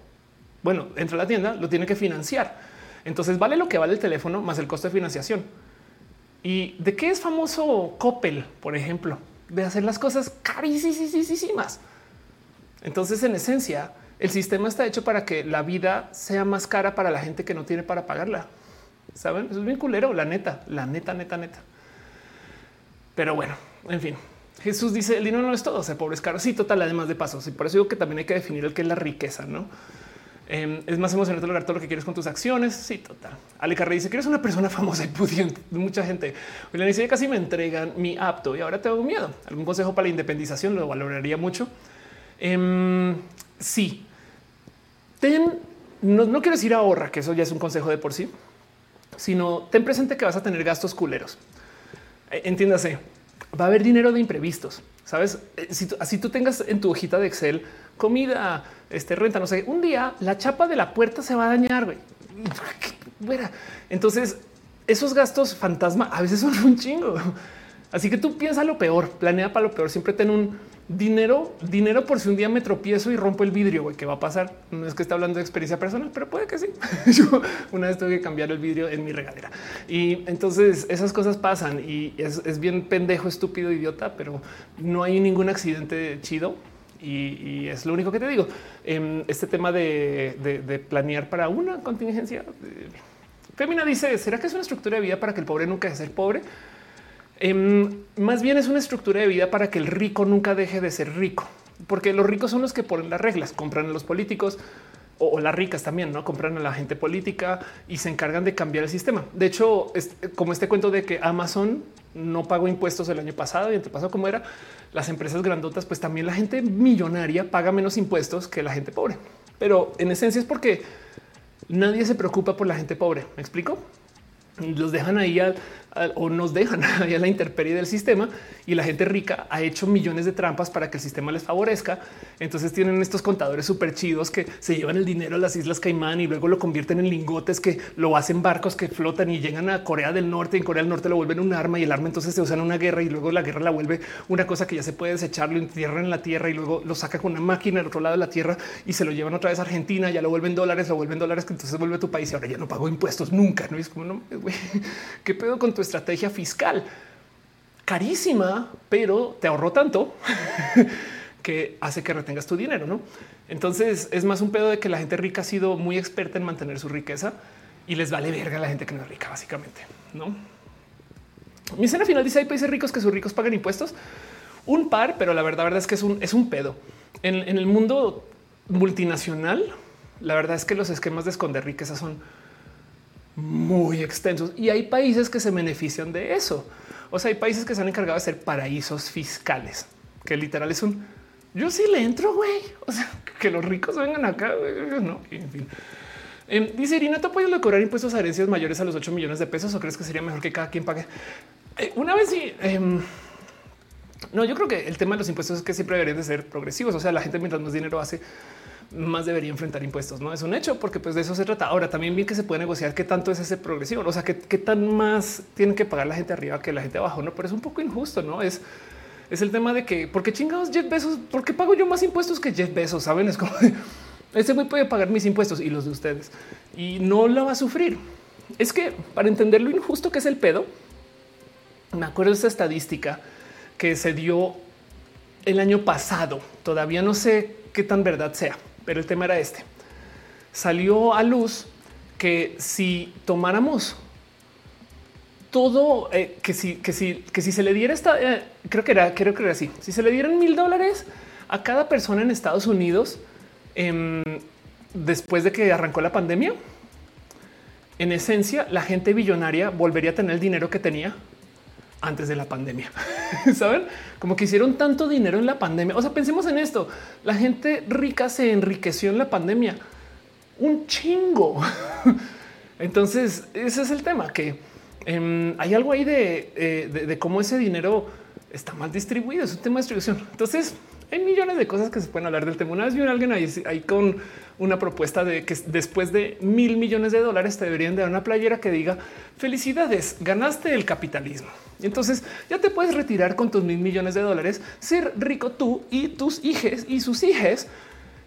bueno, entra a la tienda, lo tiene que financiar. Entonces vale lo que vale el teléfono más el costo de financiación. ¿Y de qué es famoso Coppel, por ejemplo? de hacer las cosas carísimas. Entonces, en esencia, el sistema está hecho para que la vida sea más cara para la gente que no tiene para pagarla. Saben, es bien culero, la neta, la neta, neta, neta. Pero bueno, en fin, Jesús dice el dinero no es todo, ser pobre es caro. Sí, total, además de pasos. Y por eso digo que también hay que definir el que es la riqueza, no? Em, es más emocionante lograr todo lo que quieres con tus acciones. Sí, total. Ale Carrey dice que eres una persona famosa y pudiente. Mucha gente. le dice casi me entregan mi apto y ahora tengo miedo. ¿Algún consejo para la independización? Lo valoraría mucho. Em, sí. Ten, no, no quiero decir ahorra, que eso ya es un consejo de por sí, sino ten presente que vas a tener gastos culeros. Eh, entiéndase, va a haber dinero de imprevistos. Sabes, eh, si así tú tengas en tu hojita de Excel comida, este renta, no sé, un día la chapa de la puerta se va a dañar. Güey. Entonces, esos gastos fantasma a veces son un chingo. Así que tú piensa lo peor, planea para lo peor. Siempre ten un dinero, dinero por si un día me tropiezo y rompo el vidrio. Güey, ¿qué va a pasar? No es que esté hablando de experiencia personal, pero puede que sí. Yo una vez tuve que cambiar el vidrio en mi regadera y entonces esas cosas pasan y es, bien pendejo, estúpido, idiota, pero no hay ningún accidente chido. Y, es lo único que te digo. Em, este tema de, planear para una contingencia. Eh, Femina dice: ¿Será que es una estructura de vida para que el pobre nunca deje de ser pobre? Em, más bien es una estructura de vida para que el rico nunca deje de ser rico, porque los ricos son los que ponen las reglas, compran los políticos o, las ricas también, no compran a la gente política y se encargan de cambiar el sistema. De hecho, es como este cuento de que Amazon no pagó impuestos el año pasado y pasado como era las empresas grandotas, pues también la gente millonaria paga menos impuestos que la gente pobre. Pero en esencia es porque nadie se preocupa por la gente pobre. ¿Me explico? Los dejan ahí al, o nos dejan a la intemperie del sistema y la gente rica ha hecho millones de trampas para que el sistema les favorezca. Entonces tienen estos contadores súper chidos que se llevan el dinero a las Islas Caimán y luego lo convierten en lingotes que lo hacen barcos que flotan y llegan a Corea del Norte. En Corea del Norte lo vuelven un arma y el arma entonces se usa en una guerra y luego la guerra la vuelve una cosa que ya se puede desechar, lo entierran en la tierra y luego lo saca con una máquina al otro lado de la tierra y se lo llevan otra vez a Argentina, ya lo vuelven dólares, lo vuelven dólares que entonces vuelve a tu país y ahora ya no pago impuestos nunca. No es como no, güey, qué pedo con tu estrategia fiscal carísima, pero te ahorró tanto que hace que retengas tu dinero, ¿no? Entonces es más un pedo de que la gente rica ha sido muy experta en mantener su riqueza y les vale verga a la gente que no es rica, básicamente, ¿no? Mi escena final dice, hay países ricos que sus ricos pagan impuestos. Un par, pero la verdad, verdad es que es un, es un pedo. En, en el mundo multinacional, la verdad es que los esquemas de esconder riqueza son muy extensos y hay países que se benefician de eso. O sea, hay países que se han encargado de ser paraísos fiscales, que literal es un yo sí le entro, güey. O sea, que los ricos vengan acá, no, en fin. Em, dice Irina, ¿te apoyas cobrar impuestos a herencias mayores a los 8 millones de pesos o crees que sería mejor que cada quien pague? Eh, una vez sí. Em, no, yo creo que el tema de los impuestos es que siempre deberían de ser progresivos. O sea, la gente mientras más dinero hace, más debería enfrentar impuestos. No es un hecho, porque pues de eso se trata. Ahora también bien que se puede negociar qué tanto es ese progresivo, o sea, qué, tan más tienen que pagar la gente arriba que la gente abajo. No, pero es un poco injusto. No es, es el tema de que por qué chingados Jeff Bezos, por qué pago yo más impuestos que Jeff Bezos? Saben, es como ese güey puede pagar mis impuestos y los de ustedes y no la va a sufrir. Es que para entender lo injusto que es el pedo, me acuerdo de esta estadística que se dio el año pasado. Todavía no sé qué tan verdad sea, pero el tema era este. Salió a luz que si tomáramos todo, eh, que si, que si, que si se le diera esta, eh, creo que era, creo que era así, si se le dieran mil dólares a cada persona en Estados Unidos em, después de que arrancó la pandemia, en esencia, la gente billonaria volvería a tener el dinero que tenía antes de la pandemia. Saben como que hicieron tanto dinero en la pandemia. O sea, pensemos en esto. La gente rica se enriqueció en la pandemia un chingo. Entonces, ese es el tema que em, hay algo ahí eh, de, cómo ese dinero está mal distribuido. Es un tema de distribución. Entonces, hay millones de cosas que se pueden hablar del tema. Una vez vi a alguien ahí, con una propuesta de que después de mil millones de dólares te deberían de dar una playera que diga felicidades, ganaste el capitalismo. Y entonces ya te puedes retirar con tus mil millones de dólares, ser rico tú y tus hijos y sus hijas.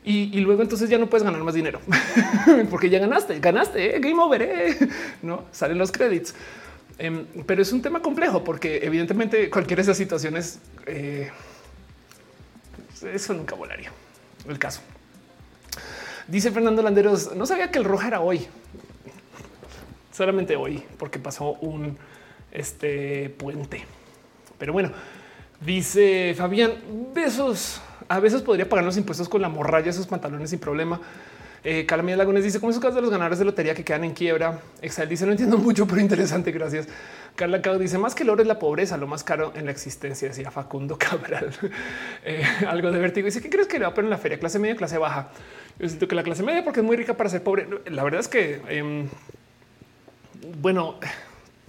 Y, luego entonces ya no puedes ganar más dinero porque ya ganaste, ganaste, eh, game over, eh. no salen los créditos. Em, pero es un tema complejo porque evidentemente cualquiera de esas situaciones eh, eso nunca volaría el caso. Dice Fernando Landeros, no sabía que el roja era hoy. Solamente hoy, porque pasó un este puente. Pero bueno, dice Fabián, besos. A veces podría pagar los impuestos con la morralla de sus pantalones sin problema. Eh, Calamidad Lagunes dice cómo es caso de los ganadores de lotería que quedan en quiebra. Excel dice no entiendo mucho, pero interesante. Gracias. Carla Cao dice más que el oro es la pobreza, lo más caro en la existencia. Decía Facundo Cabral. Eh, algo de vértigo. Dice qué crees que le va a poner en la feria clase media, clase baja. Yo siento que la clase media porque es muy rica para ser pobre. La verdad es que em, bueno,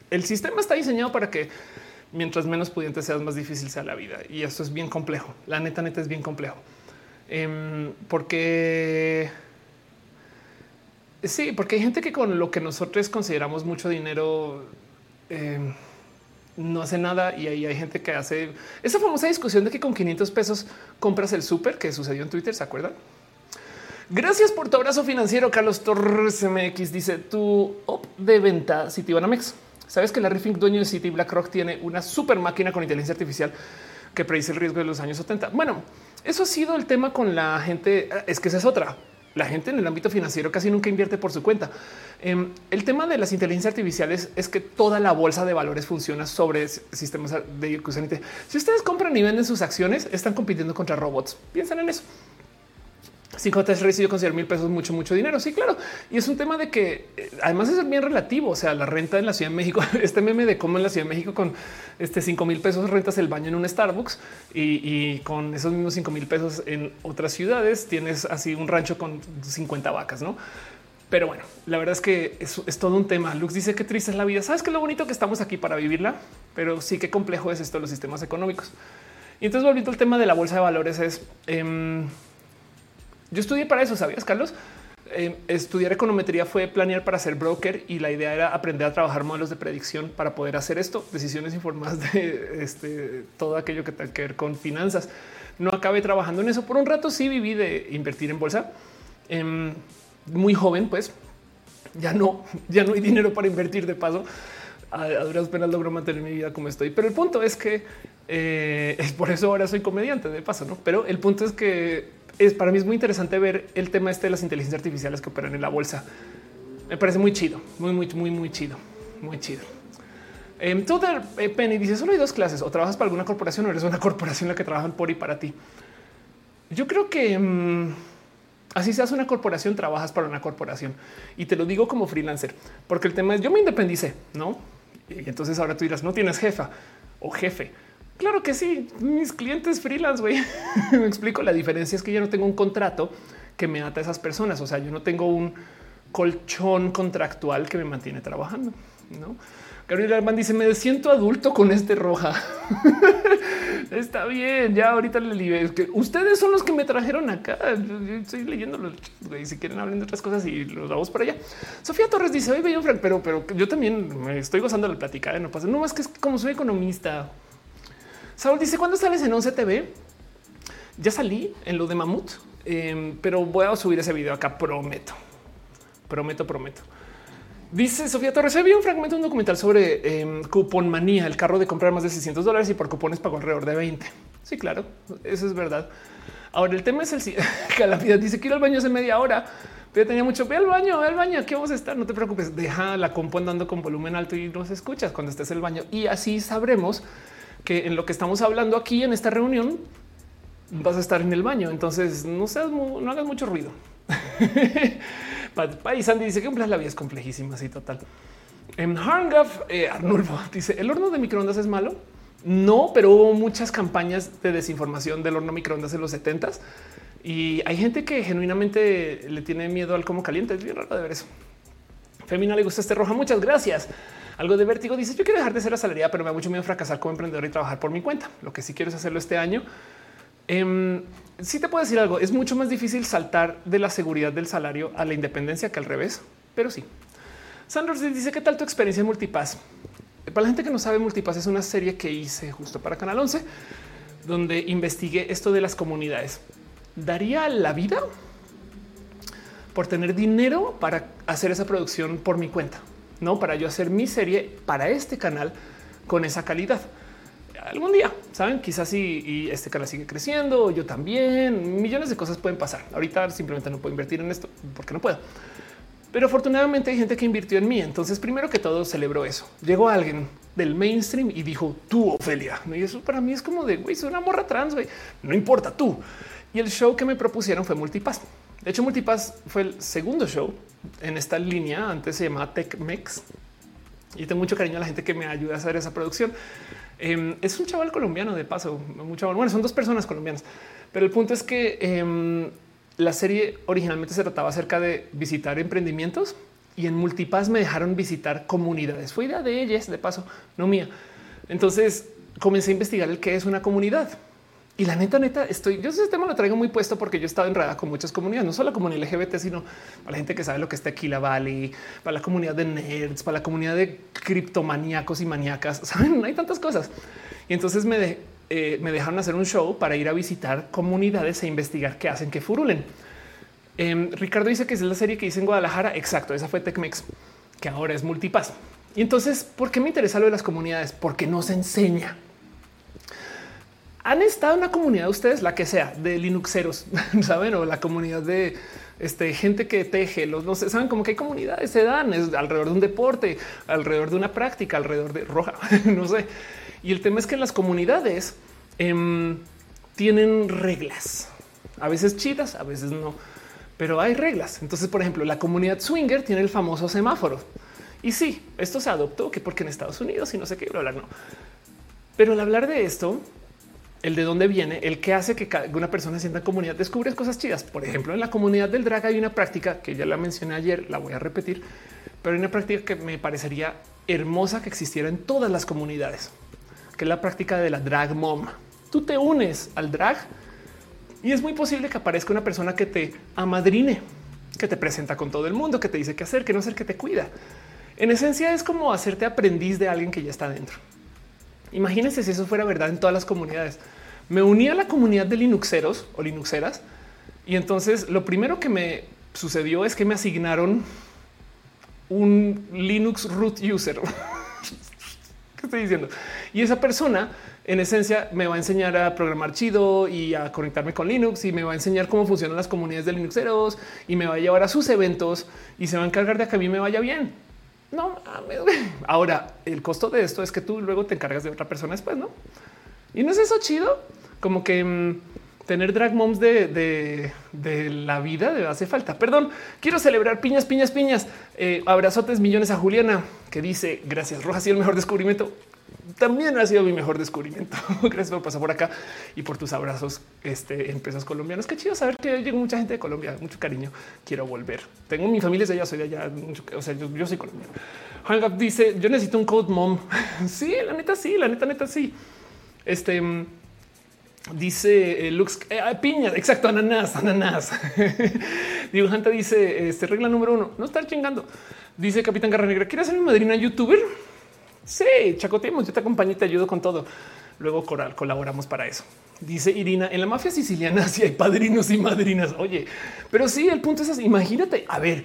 el sistema está diseñado para que mientras menos pudiente seas, más difícil sea la vida. Y esto es bien complejo. La neta, neta es bien complejo. Em, porque Sí, porque hay gente que con lo que nosotros consideramos mucho dinero em, no hace nada y ahí hay gente que hace esa famosa discusión de que con 500 pesos compras el súper que sucedió en Twitter, ¿se acuerdan? Gracias por tu abrazo financiero, Carlos Torres MX. Dice tu op de venta Citibanamex. Sabes que Larry Fink, dueño de City BlackRock, tiene una super máquina con inteligencia artificial que predice el riesgo de los años 70. Bueno, eso ha sido el tema con la gente. Es que esa es otra la gente en el ámbito financiero casi nunca invierte por su cuenta. Em, el tema de las inteligencias artificiales es que toda la bolsa de valores funciona sobre sistemas de Si ustedes compran y venden sus acciones, están compitiendo contra robots. Piensen en eso. 5 tres recibió considerar mil pesos mucho, mucho dinero. Sí, claro. Y es un tema de que eh, además es bien relativo. O sea, la renta en la Ciudad de México, este meme de cómo en la Ciudad de México con este 5 mil pesos rentas el baño en un Starbucks y, con esos mismos 5 mil pesos en otras ciudades tienes así un rancho con 50 vacas, no? Pero bueno, la verdad es que es, es todo un tema. Lux dice que triste es la vida. Sabes que lo bonito que estamos aquí para vivirla, pero sí que complejo es esto los sistemas económicos. Y entonces volviendo al tema de la bolsa de valores es eh, yo estudié para eso, ¿sabías, Carlos? Eh, estudiar econometría fue planear para ser broker y la idea era aprender a trabajar modelos de predicción para poder hacer esto, decisiones informadas de este, todo aquello que tenga que ver con finanzas. No acabé trabajando en eso por un rato. Sí viví de invertir en bolsa em, muy joven, pues ya no, ya no hay dinero para invertir de paso. A, duras penas logro mantener mi vida como estoy. Pero el punto es que eh, es por eso ahora soy comediante de paso, no? Pero el punto es que es para mí es muy interesante ver el tema este de las inteligencias artificiales que operan en la bolsa. Me parece muy chido, muy, muy, muy, muy chido, muy chido. Um, Penny dice solo hay dos clases o trabajas para alguna corporación o eres una corporación la que trabajan por y para ti. Yo creo que em, así seas una corporación, trabajas para una corporación y te lo digo como freelancer, porque el tema es yo me independicé, no? Y entonces ahora tú dirás no tienes jefa o jefe Claro que sí, mis clientes freelance, güey. me explico. La diferencia es que yo no tengo un contrato que me ata a esas personas. O sea, yo no tengo un colchón contractual que me mantiene trabajando. No, Gabriel Armand dice: Me siento adulto con este roja. Está bien. Ya ahorita le que ustedes son los que me trajeron acá. Yo, estoy leyendo los y si quieren hablar de otras cosas y los vamos para allá. Sofía Torres dice: Oye, Frank, pero, yo también me estoy gozando de la plática. ¿eh? No pasa, no más que es como soy economista Saúl dice cuándo sales en 11 TV. Ya salí en lo de Mamut, em, pero voy a subir ese video acá. Prometo, prometo, prometo. Dice Sofía Torres, vi un fragmento de un documental sobre eh, cupón manía, el carro de comprar más de 600 dólares y por cupones pagó alrededor de 20. Sí, claro, eso es verdad. Ahora el tema es el calamidad. Dice quiero al baño hace media hora, pero tenía mucho. Ve al baño, ve al baño. Aquí vamos a estar. No te preocupes. Deja la compu andando con volumen alto y nos escuchas cuando estés en el baño y así sabremos que en lo que estamos hablando aquí en esta reunión vas a estar en el baño. Entonces no seas, no hagas mucho ruido. y Sandy dice que la vida es complejísima. Así total. En Harngaf, eh, Arnulfo dice el horno de microondas es malo. No, pero hubo muchas campañas de desinformación del horno microondas en los 70 y hay gente que genuinamente le tiene miedo al como caliente. Es bien raro de ver eso. Femina le gusta este roja. Muchas gracias algo de vértigo. Dice yo quiero dejar de ser asalariada, pero me da mucho miedo fracasar como emprendedor y trabajar por mi cuenta. Lo que sí quiero es hacerlo este año. Eh, sí te puedo decir algo. Es mucho más difícil saltar de la seguridad del salario a la independencia que al revés, pero sí. Sanders dice qué tal tu experiencia en Multipass. Para la gente que no sabe, Multipass es una serie que hice justo para Canal 11, donde investigué esto de las comunidades. ¿Daría la vida por tener dinero para hacer esa producción por mi cuenta? No para yo hacer mi serie para este canal con esa calidad. Algún día, saben, quizás si este canal sigue creciendo, yo también, millones de cosas pueden pasar. Ahorita simplemente no puedo invertir en esto porque no puedo. Pero afortunadamente hay gente que invirtió en mí. Entonces, primero que todo, celebro eso. Llegó alguien del mainstream y dijo tú, Ofelia. Y eso para mí es como de güey, soy una morra trans. Güey. No importa tú. Y el show que me propusieron fue Multipass. De hecho, Multipass fue el segundo show en esta línea. Antes se llamaba TechMex y tengo mucho cariño a la gente que me ayuda a hacer esa producción. Em, es un chaval colombiano de paso, mucho bueno, son dos personas colombianas, pero el punto es que em, la serie originalmente se trataba acerca de visitar emprendimientos y en Multipass me dejaron visitar comunidades. Fue idea de ellas, de paso, no mía. Entonces comencé a investigar el que es una comunidad. Y la neta, neta, estoy, yo ese tema lo traigo muy puesto porque yo he estado enredada con muchas comunidades, no solo la comunidad LGBT, sino para la gente que sabe lo que es Tequila Valley, para la comunidad de nerds, para la comunidad de criptomaníacos y maníacas. Saben, hay tantas cosas. Y entonces me, eh, me dejaron hacer un show para ir a visitar comunidades e investigar qué hacen que furulen. Eh, Ricardo dice que es la serie que hice en Guadalajara. Exacto, esa fue TechMex, que ahora es Multipass. Y entonces, ¿por qué me interesa lo de las comunidades? Porque no se enseña. Han estado en una comunidad de ustedes, la que sea, de Linuxeros, saben, o la comunidad de este, gente que teje, los no sé, saben como que hay comunidades se dan alrededor de un deporte, alrededor de una práctica, alrededor de roja, no sé. Y el tema es que las comunidades eh, tienen reglas, a veces chidas, a veces no, pero hay reglas. Entonces, por ejemplo, la comunidad swinger tiene el famoso semáforo. Y sí, esto se adoptó que porque en Estados Unidos y no sé qué, bla, bla, no. Pero al hablar de esto, el de dónde viene, el que hace que una persona sienta en comunidad, descubres cosas chidas. Por ejemplo, en la comunidad del drag hay una práctica que ya la mencioné ayer, la voy a repetir, pero hay una práctica que me parecería hermosa que existiera en todas las comunidades, que es la práctica de la drag mom. Tú te unes al drag y es muy posible que aparezca una persona que te amadrine, que te presenta con todo el mundo, que te dice qué hacer, que no hacer, que te cuida. En esencia es como hacerte aprendiz de alguien que ya está dentro. Imagínense si eso fuera verdad en todas las comunidades. Me uní a la comunidad de Linuxeros o Linuxeras y entonces lo primero que me sucedió es que me asignaron un Linux root user. ¿Qué estoy diciendo? Y esa persona en esencia me va a enseñar a programar chido y a conectarme con Linux y me va a enseñar cómo funcionan las comunidades de Linuxeros y me va a llevar a sus eventos y se va a encargar de que a mí me vaya bien. No Ahora, el costo de esto es que tú luego te encargas de otra persona después, no? Y no es eso chido, como que mmm, tener drag moms de, de, de, la vida hace falta. Perdón, quiero celebrar piñas, piñas, piñas. Eh, abrazotes millones a Juliana que dice gracias. Roja ha sido el mejor descubrimiento también ha sido mi mejor descubrimiento. Gracias por pasar por acá y por tus abrazos este, empresas colombianas. Qué chido saber que llegó mucha gente de Colombia, mucho cariño. Quiero volver. Tengo mi familia de allá, soy de allá. o sea, yo, soy colombiano. Juan dice: Yo necesito un code mom. sí, la neta, sí, la neta, neta, sí. Este dice eh, Lux eh, ah, piña, exacto, ananas, ananas. Dibujante dice: Este regla número uno, no estar chingando. Dice Capitán Garra Negra: ¿Quieres ser mi madrina youtuber? Sí, chacoteemos, yo te acompaño y te ayudo con todo. Luego coral, colaboramos para eso. Dice Irina, en la mafia siciliana sí hay padrinos y madrinas. Oye, pero sí, el punto es así. Imagínate, a ver,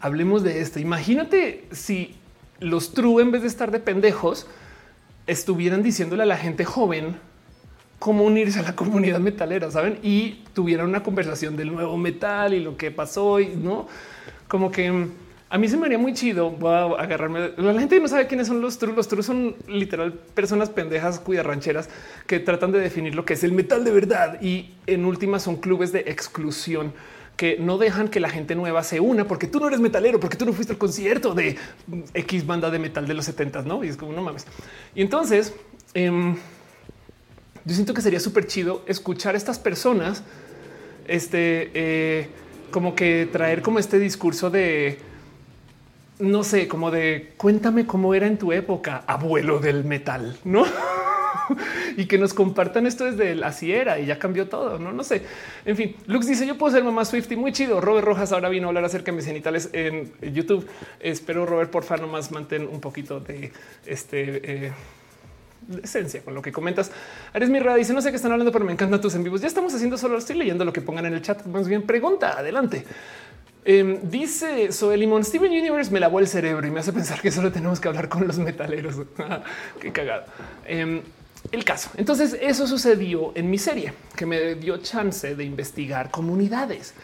hablemos de esto. Imagínate si los true, en vez de estar de pendejos, estuvieran diciéndole a la gente joven cómo unirse a la comunidad metalera, saben? Y tuvieran una conversación del nuevo metal y lo que pasó y no como que a mí se me haría muy chido. Voy a agarrarme. La gente no sabe quiénes son los trus. Los trus son literal personas pendejas, cuya rancheras que tratan de definir lo que es el metal de verdad. Y en últimas son clubes de exclusión que no dejan que la gente nueva se una porque tú no eres metalero, porque tú no fuiste al concierto de X banda de metal de los 70 no? Y es como no mames. Y entonces em, yo siento que sería súper chido escuchar a estas personas, este, eh, como que traer como este discurso de no sé, como de cuéntame cómo era en tu época, abuelo del metal, no? y que nos compartan esto desde así era y ya cambió todo. No, no sé. En fin, Lux dice: Yo puedo ser mamá Swift y muy chido. Robert Rojas ahora vino a hablar acerca de mis genitales en YouTube. Espero, Robert, porfa, nomás mantén un poquito de este. Eh, esencia con lo que comentas. Eres mi dice no sé qué están hablando, pero me encantan tus en vivos. Ya estamos haciendo solo estoy leyendo lo que pongan en el chat. Más bien pregunta. Adelante. Em, dice Zoe Limón, Steven Universe me lavó el cerebro y me hace pensar que solo tenemos que hablar con los metaleros. Qué cagado. Em, el caso. Entonces eso sucedió en mi serie que me dio chance de investigar comunidades.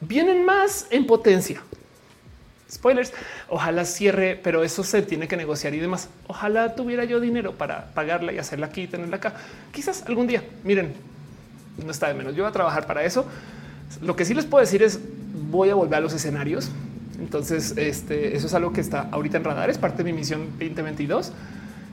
Vienen más en potencia. Spoilers. Ojalá cierre, pero eso se tiene que negociar y demás. Ojalá tuviera yo dinero para pagarla y hacerla aquí y tenerla acá. Quizás algún día. Miren, no está de menos. Yo voy a trabajar para eso. Lo que sí les puedo decir es voy a volver a los escenarios. Entonces, este, eso es algo que está ahorita en radar. Es parte de mi misión 2022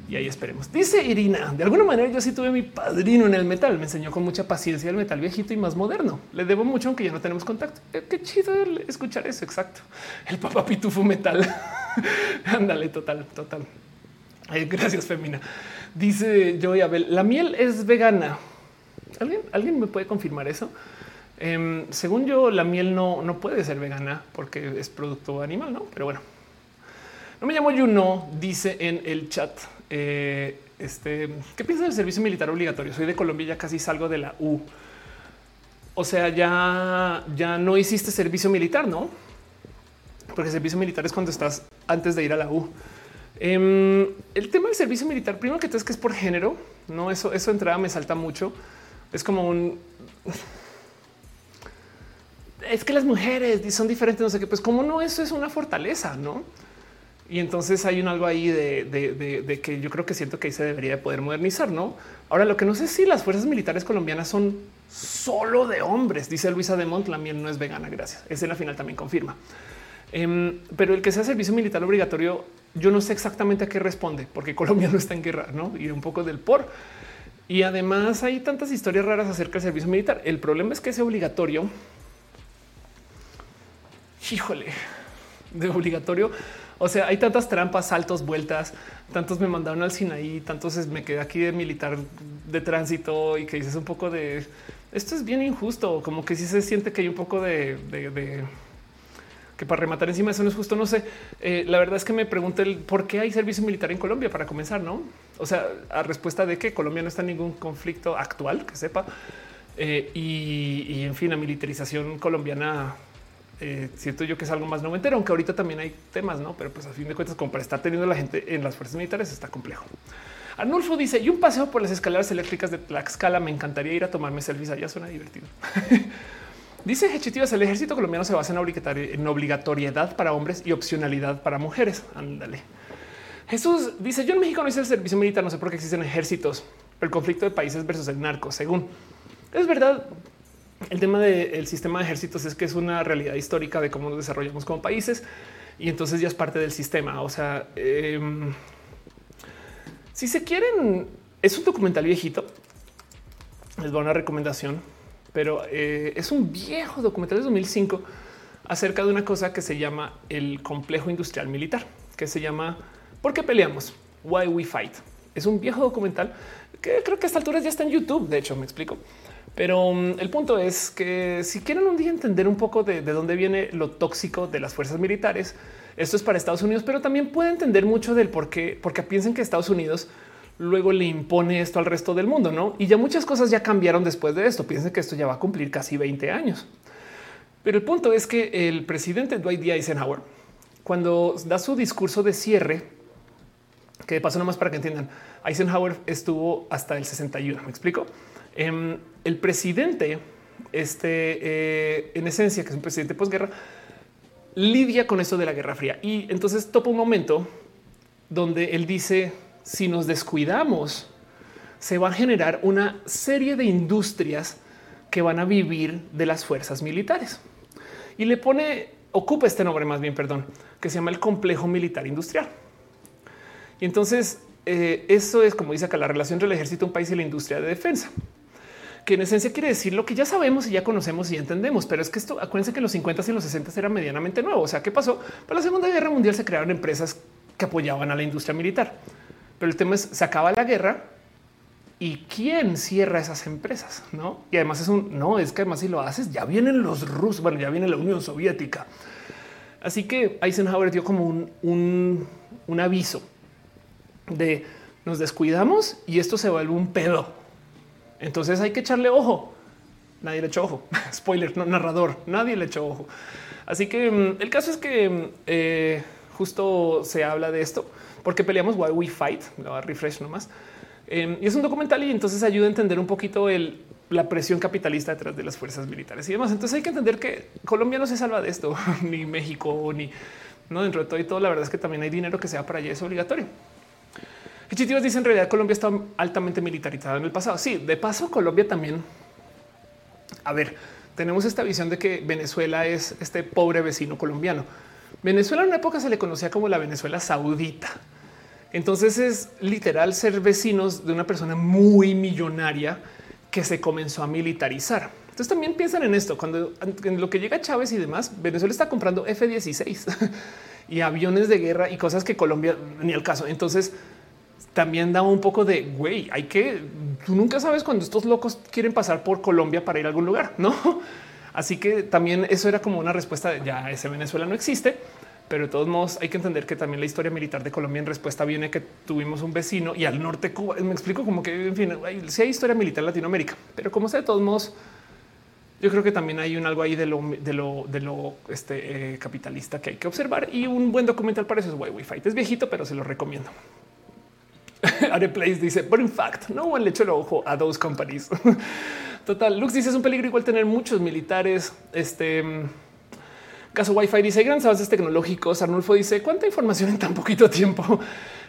y ahí esperemos. Dice Irina, de alguna manera yo sí tuve mi padrino en el metal, me enseñó con mucha paciencia el metal viejito y más moderno. Le debo mucho aunque ya no tenemos contacto. Eh, qué, chido escuchar eso, exacto. El papá pitufo metal. Ándale, total, total. gracias, Femina. Dice Joey Abel, la miel es vegana. ¿Alguien, ¿Alguien me puede confirmar eso? Em, según yo, la miel no, no puede ser vegana porque es producto animal, ¿no? Pero bueno. No me llamo Juno, dice en el chat. Eh, este, ¿Qué piensas del servicio militar obligatorio? Soy de Colombia, ya casi salgo de la U. O sea, ya, ya no hiciste servicio militar, ¿no? Porque servicio militar es cuando estás antes de ir a la U. Em, el tema del servicio militar, primero que todo es que es por género, no eso, eso entrada me salta mucho. Es como un es que las mujeres son diferentes, no sé qué, pues como no, eso es una fortaleza, no? Y entonces hay un algo ahí de, que yo creo que siento que ahí se debería de poder modernizar, ¿no? Ahora, lo que no sé si las fuerzas militares colombianas son solo de hombres, dice Luisa de la miel no es vegana, gracias. Ese en la final también confirma. Em, pero el que sea servicio militar obligatorio, yo no sé exactamente a qué responde, porque Colombia no está en guerra, ¿no? Y un poco del por. Y además hay tantas historias raras acerca del servicio militar. El problema es que es obligatorio. Híjole, de obligatorio o sea, hay tantas trampas, saltos, vueltas, tantos me mandaron al Sinaí, tantos me quedé aquí de militar de tránsito y que dices un poco de esto es bien injusto, como que sí se siente que hay un poco de, que para rematar encima eso no es justo. No sé. Eh, la verdad es que me pregunté el por qué hay servicio militar en Colombia para comenzar, no? O sea, a respuesta de que Colombia no está en ningún conflicto actual que sepa. Eh, y, y, en fin, la militarización colombiana eh, siento yo que es algo más noventero, aunque ahorita también hay temas, no? Pero pues a fin de cuentas, como para estar teniendo la gente en las fuerzas militares está complejo. Arnulfo dice: Y un paseo por las escaleras eléctricas de Tlaxcala. Me encantaría ir a tomarme selfies allá. Suena divertido. dice Hechitivas: El ejército colombiano se basa en obligatoriedad para hombres y opcionalidad para mujeres. Ándale. Jesús dice: Yo en México no hice el servicio militar, no sé por qué existen ejércitos, el conflicto de países versus el narco. Según es verdad, el tema del sistema de ejércitos es que es una realidad histórica de cómo nos desarrollamos como países y entonces ya es parte del sistema. O sea, em, si se quieren, es un documental viejito. Les doy una recomendación, pero eh, es un viejo documental de 2005 acerca de una cosa que se llama el complejo industrial militar, que se llama ¿Por qué peleamos? Why we fight. Es un viejo documental que creo que a esta altura ya está en YouTube. De hecho, me explico. Pero mm, el punto es que si quieren un día entender un poco de, dónde viene lo tóxico de las fuerzas militares, esto es para Estados Unidos, pero también puede entender mucho del por qué, porque piensen que Estados Unidos luego le impone esto al resto del mundo, ¿no? Y ya muchas cosas ya cambiaron después de esto. Piensen que esto ya va a cumplir casi 20 años. Pero el punto es que el presidente Dwight D. Eisenhower, cuando da su discurso de cierre, que de paso nomás para que entiendan, Eisenhower estuvo hasta el 61, ¿me explico? Em, el presidente, este, eh, en esencia, que es un presidente posguerra, lidia con esto de la Guerra Fría. Y entonces topa un momento donde él dice, si nos descuidamos, se va a generar una serie de industrias que van a vivir de las fuerzas militares. Y le pone, ocupa este nombre más bien, perdón, que se llama el complejo militar industrial. Y entonces eh, eso es como dice acá la relación entre el ejército, un país y la industria de defensa que en esencia quiere decir lo que ya sabemos y ya conocemos y entendemos. Pero es que esto, acuérdense que los 50 y los 60 era medianamente nuevo. O sea, ¿qué pasó? Para la Segunda Guerra Mundial se crearon empresas que apoyaban a la industria militar. Pero el tema es, se acaba la guerra y quién cierra esas empresas, ¿no? Y además es un, no, es que además si lo haces, ya vienen los rusos, bueno, ya viene la Unión Soviética. Así que Eisenhower dio como un, un, un aviso de nos descuidamos y esto se vuelve un pedo entonces hay que echarle ojo. Nadie le echó ojo. Spoiler, no, narrador. Nadie le echó ojo. Así que mm, el caso es que mm, eh, justo se habla de esto porque peleamos Why We Fight. Lo refresh nomás. Em, y es un documental y entonces ayuda a entender un poquito la presión capitalista detrás de las fuerzas militares y demás. Entonces hay que entender que Colombia no se salva de esto, ni México, ni dentro de todo y todo. La verdad es que también hay dinero que sea para allá, es obligatorio. Chitivas dice en realidad Colombia está altamente militarizada en el pasado. Sí, de paso Colombia también. A ver, tenemos esta visión de que Venezuela es este pobre vecino colombiano. Venezuela en una época se le conocía como la Venezuela saudita. Entonces es literal ser vecinos de una persona muy millonaria que se comenzó a militarizar. Entonces también piensan en esto. Cuando en lo que llega Chávez y demás, Venezuela está comprando F-16 y aviones de guerra y cosas que Colombia ni el caso. Entonces también da un poco de güey, hay que tú nunca sabes cuando estos locos quieren pasar por Colombia para ir a algún lugar, no? Así que también eso era como una respuesta de ya ese Venezuela no existe, pero de todos modos hay que entender que también la historia militar de Colombia en respuesta viene que tuvimos un vecino y al norte Cuba. Me explico como que en fin, si hay historia militar en Latinoamérica, pero como sea, de todos modos, yo creo que también hay un algo ahí de lo, de lo, de lo este, eh, capitalista que hay que observar y un buen documental para eso es Why We Fight. Es viejito, pero se lo recomiendo. Areplace dice, but in fact, no one le echó el ojo a those companies. Total, Lux dice es un peligro igual tener muchos militares. Este caso Wi-Fi dice grandes avances tecnológicos. Arnulfo dice cuánta información en tan poquito tiempo.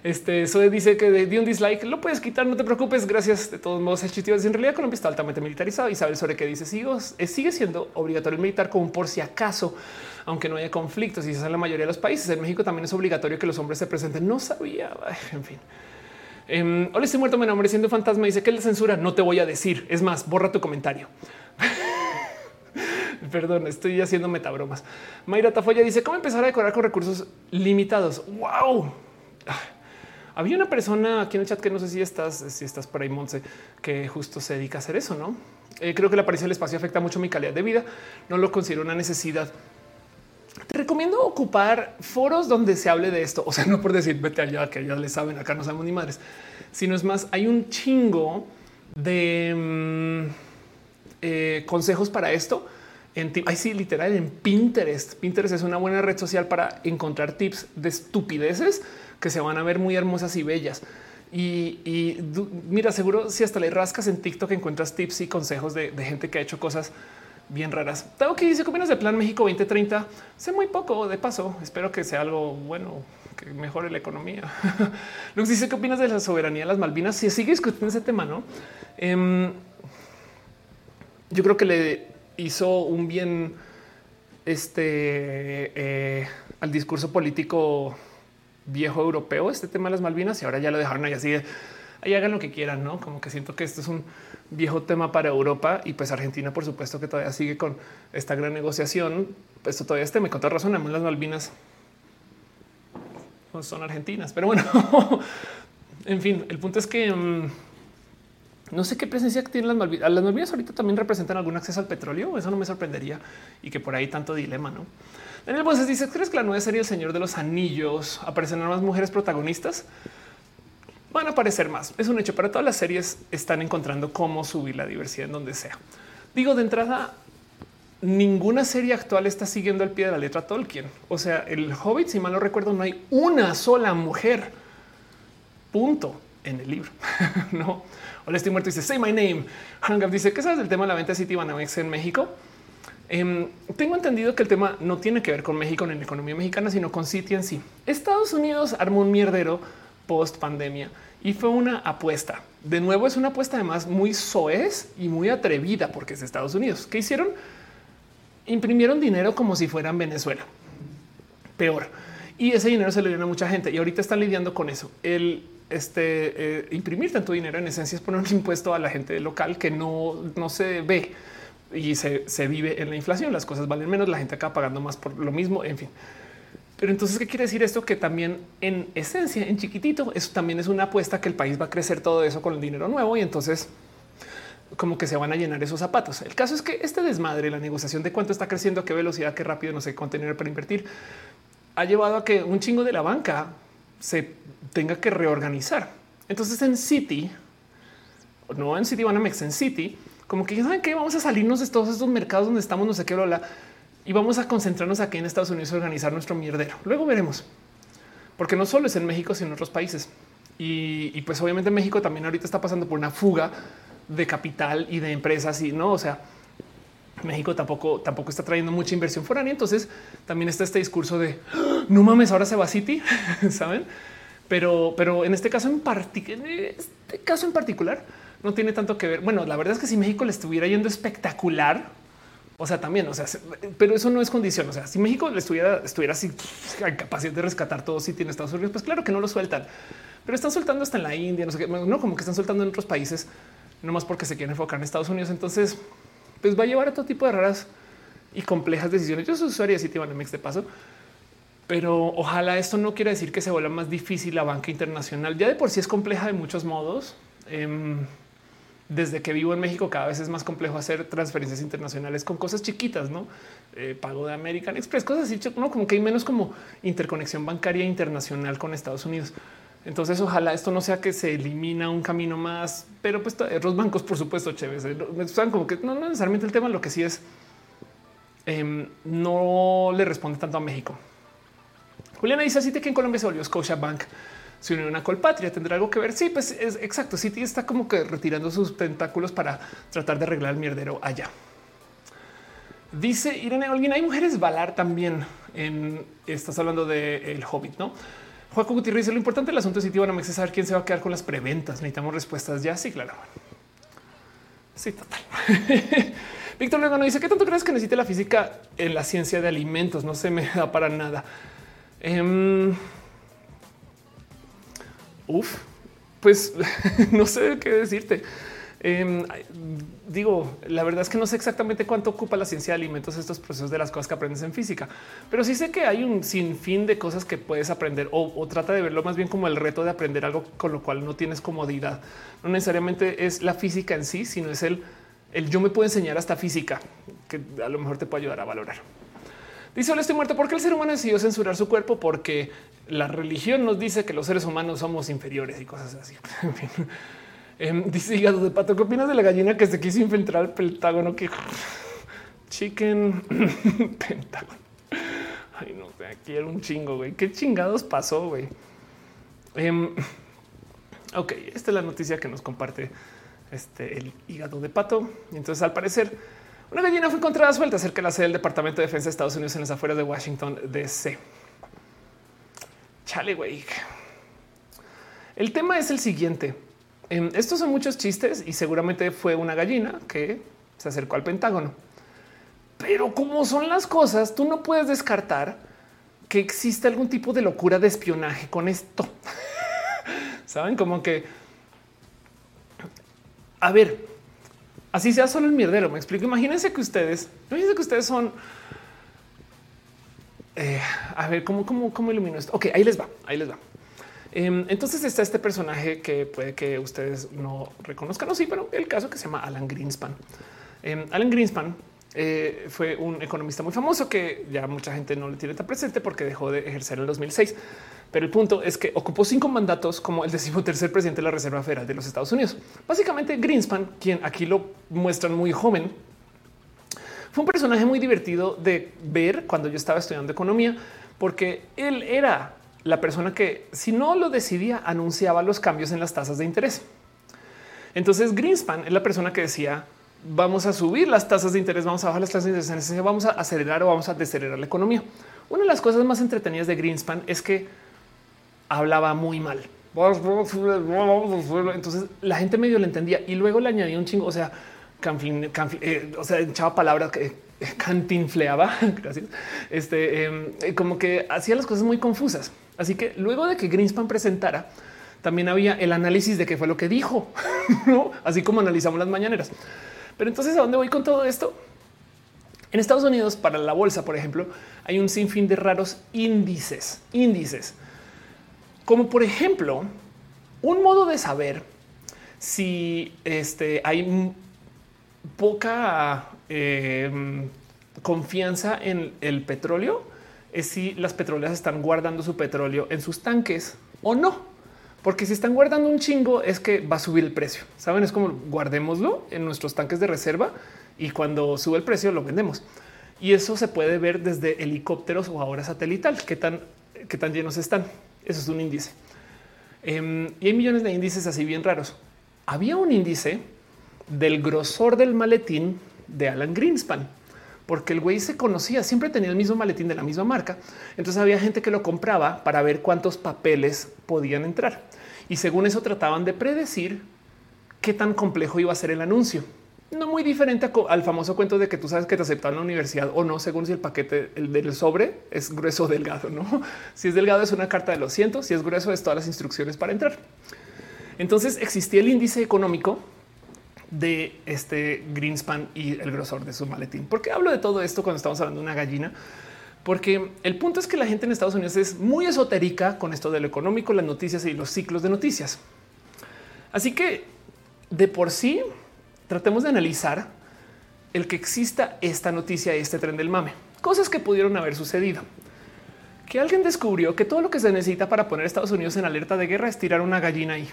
Este Zoe dice que de un dislike lo puedes quitar, no te preocupes. Gracias. De todos modos, es En realidad, Colombia está altamente militarizado y saber sobre qué dice. Sigo, eh, sigue siendo obligatorio el militar como por si acaso, aunque no haya conflictos y se en la mayoría de los países. En México también es obligatorio que los hombres se presenten. No sabía. en fin. Eh, Hola, estoy muerto, me enamoré siendo fantasma. Dice que la censura no te voy a decir. Es más, borra tu comentario. Perdón, estoy haciendo metabromas. Mayra Tafoya dice cómo empezar a decorar con recursos limitados. Wow. Había una persona aquí en el chat que no sé si estás, si estás por ahí, Monse, que justo se dedica a hacer eso, no? Eh, creo que la aparición del espacio afecta mucho mi calidad de vida. No lo considero una necesidad. Te recomiendo ocupar foros donde se hable de esto. O sea, no por decir vete allá, que ya le saben, acá no sabemos ni madres, sino es más, hay un chingo de mm, eh, consejos para esto. En ahí sí, literal, en Pinterest. Pinterest es una buena red social para encontrar tips de estupideces que se van a ver muy hermosas y bellas. Y, mira, seguro si hasta le rascas en TikTok encuentras tips y consejos de gente que ha hecho cosas bien raras. Tengo que dice qué opinas de Plan México 2030. Sé muy poco de paso. Espero que sea algo bueno que mejore la economía. Lux dice qué opinas de la soberanía de las Malvinas. Si sigue discutiendo ese tema, no? Em, yo creo que le hizo un bien este eh, al discurso político viejo europeo este tema de las Malvinas y ahora ya lo dejaron ahí así. ahí hagan lo que quieran, no? Como que siento que esto es un viejo tema para Europa y pues Argentina, por supuesto, que todavía sigue con esta gran negociación. Esto todavía este me contó razón. las Malvinas son argentinas, pero bueno, en fin, el punto es que mm, no sé qué presencia tienen las Malvinas. Las Malvinas ahorita también representan algún acceso al petróleo. Eso no me sorprendería y que por ahí tanto dilema, no? Daniel Boses dice: ¿Crees que la nueva serie El Señor de los Anillos aparecen más mujeres protagonistas? Van a aparecer más. Es un hecho para todas las series están encontrando cómo subir la diversidad en donde sea. Digo de entrada, ninguna serie actual está siguiendo al pie de la letra Tolkien. O sea, el Hobbit, si mal no recuerdo, no hay una sola mujer. Punto en el libro. no. Hola, estoy muerto. Dice Say my name. Hangam dice ¿Qué sabes del tema de la venta de Citibanamex en México? Em, tengo entendido que el tema no tiene que ver con México ni la economía mexicana, sino con Citi en sí. Estados Unidos armó un mierdero post pandemia y fue una apuesta. De nuevo, es una apuesta además muy soez y muy atrevida porque es Estados Unidos. ¿Qué hicieron? Imprimieron dinero como si fueran Venezuela. Peor. Y ese dinero se le dio a mucha gente y ahorita están lidiando con eso. El este, eh, imprimir tanto dinero en esencia es poner un impuesto a la gente local que no, no se ve y se, se vive en la inflación. Las cosas valen menos, la gente acaba pagando más por lo mismo. En fin, pero entonces, ¿qué quiere decir esto? Que también en esencia, en chiquitito, eso también es una apuesta que el país va a crecer todo eso con el dinero nuevo y entonces como que se van a llenar esos zapatos. El caso es que este desmadre, la negociación de cuánto está creciendo, qué velocidad, qué rápido, no sé, contener para invertir, ha llevado a que un chingo de la banca se tenga que reorganizar. Entonces en City, no en City Banamex, en City, como que saben que vamos a salirnos de todos estos mercados donde estamos, no sé qué, la y vamos a concentrarnos aquí en Estados Unidos a organizar nuestro mierdero. Luego veremos, porque no solo es en México, sino en otros países. Y, pues obviamente México también ahorita está pasando por una fuga de capital y de empresas y no, o sea, México tampoco, tampoco está trayendo mucha inversión foránea. Entonces también está este discurso de ¡Ah! no mames, ahora se va a City, saben? Pero, pero en este caso en este caso en particular, no tiene tanto que ver. Bueno, la verdad es que si México le estuviera yendo espectacular, o sea, también, o sea, pero eso no es condición. O sea, si México le estuviera, estuviera así capacidad de rescatar todo si tiene Estados Unidos, pues claro que no lo sueltan, pero están soltando hasta en la India, no sé qué, no como que están soltando en otros países, no más porque se quieren enfocar en Estados Unidos. Entonces, pues va a llevar a todo tipo de raras y complejas decisiones. Yo soy usuario de mix de paso, pero ojalá esto no quiera decir que se vuelva más difícil la banca internacional. Ya de por sí es compleja de muchos modos. Em, desde que vivo en México, cada vez es más complejo hacer transferencias internacionales con cosas chiquitas, no eh, pago de American Express, cosas así, no como que hay menos como interconexión bancaria internacional con Estados Unidos. Entonces, ojalá esto no sea que se elimina un camino más, pero pues los bancos, por supuesto, chéveres. Eh, me como que no, necesariamente el tema, lo que sí es em, no le responde tanto a México. Juliana dice así que en Colombia se volvió Scotia Bank se unió una colpatria. ¿Tendrá algo que ver? Sí, pues es exacto. City está como que retirando sus tentáculos para tratar de arreglar el mierdero allá. Dice Irene alguien hay mujeres balar también en estás hablando de Hobbit, ¿no? Juaco Gutiérrez dice lo importante del asunto de City es saber quién se va a quedar con las preventas. Necesitamos respuestas ya. Sí, claro. Sí, total. Víctor luego dice qué tanto crees que necesite la física en la ciencia de alimentos. No se me da para nada. Em, Uf, pues no sé qué decirte. Em, digo, la verdad es que no sé exactamente cuánto ocupa la ciencia de alimentos estos procesos de las cosas que aprendes en física, pero sí sé que hay un sinfín de cosas que puedes aprender o, trata de verlo más bien como el reto de aprender algo con lo cual no tienes comodidad. No necesariamente es la física en sí, sino es el, el yo me puedo enseñar hasta física que a lo mejor te puede ayudar a valorar. Dice, hola, estoy muerto. ¿Por qué el ser humano decidió censurar su cuerpo? Porque la religión nos dice que los seres humanos somos inferiores y cosas así. Em, dice hígado de pato. ¿Qué opinas de la gallina que se quiso infiltrar al pentágono? Que chicken pentágono. Ay, no, quiero un chingo, güey. ¿Qué chingados pasó, güey? Em, ok, esta es la noticia que nos comparte este, el hígado de pato. Entonces, al parecer, una gallina fue encontrada suelta cerca de la sede del Departamento de Defensa de Estados Unidos en las afueras de Washington, D.C. Chale, güey. El tema es el siguiente. Em, estos son muchos chistes y seguramente fue una gallina que se acercó al Pentágono. Pero como son las cosas, tú no puedes descartar que existe algún tipo de locura de espionaje con esto. Saben como que, a ver, así sea solo el mierdero. Me explico. Imagínense que ustedes, imagínense que ustedes son eh, a ver cómo, cómo, cómo ilumino esto. Ok, ahí les va, ahí les va. Em, entonces está este personaje que puede que ustedes no reconozcan, o sí, pero el caso que se llama Alan Greenspan. Em, Alan Greenspan eh, fue un economista muy famoso que ya mucha gente no le tiene tan presente porque dejó de ejercer en el 2006. Pero el punto es que ocupó cinco mandatos como el decimotercer presidente de la Reserva Federal de los Estados Unidos. Básicamente Greenspan, quien aquí lo muestran muy joven, fue un personaje muy divertido de ver cuando yo estaba estudiando economía, porque él era la persona que si no lo decidía anunciaba los cambios en las tasas de interés. Entonces Greenspan es la persona que decía vamos a subir las tasas de interés, vamos a bajar las tasas de interés, vamos a acelerar o vamos a desacelerar la economía. Una de las cosas más entretenidas de Greenspan es que hablaba muy mal. Entonces la gente medio le entendía y luego le añadía un chingo. O sea, eh, o sea, echaba palabras que cantinfleaba, gracias, este, em, eh, como que hacía las cosas muy confusas. Así que luego de que Greenspan presentara, también había el análisis de qué fue lo que dijo, así como analizamos las mañaneras. Pero entonces, ¿a dónde voy con todo esto? En Estados Unidos, para la bolsa, por ejemplo, hay un sinfín de raros índices, índices, como por ejemplo, un modo de saber si este, hay poca eh, confianza en el petróleo es si las petroleras están guardando su petróleo en sus tanques o no. Porque si están guardando un chingo es que va a subir el precio. Saben, es como guardémoslo en nuestros tanques de reserva y cuando sube el precio lo vendemos. y eso se puede ver desde helicópteros o ahora satelital. Qué tan, qué tan llenos están. Eso es un índice. Em, y hay millones de índices así bien raros. Había un índice del grosor del maletín de Alan Greenspan, porque el güey se conocía, siempre tenía el mismo maletín de la misma marca. Entonces había gente que lo compraba para ver cuántos papeles podían entrar. Y según eso trataban de predecir qué tan complejo iba a ser el anuncio. No muy diferente al famoso cuento de que tú sabes que te aceptan en la universidad o no, según si el paquete el del sobre es grueso o delgado. No, si es delgado es una carta de los cientos, si es grueso es todas las instrucciones para entrar. Entonces existía el índice económico de este Greenspan y el grosor de su maletín. ¿Por qué hablo de todo esto cuando estamos hablando de una gallina? Porque el punto es que la gente en Estados Unidos es muy esotérica con esto de lo económico, las noticias y los ciclos de noticias. Así que de por sí tratemos de analizar el que exista esta noticia y este tren del mame, cosas que pudieron haber sucedido. Que alguien descubrió que todo lo que se necesita para poner a Estados Unidos en alerta de guerra es tirar una gallina ahí.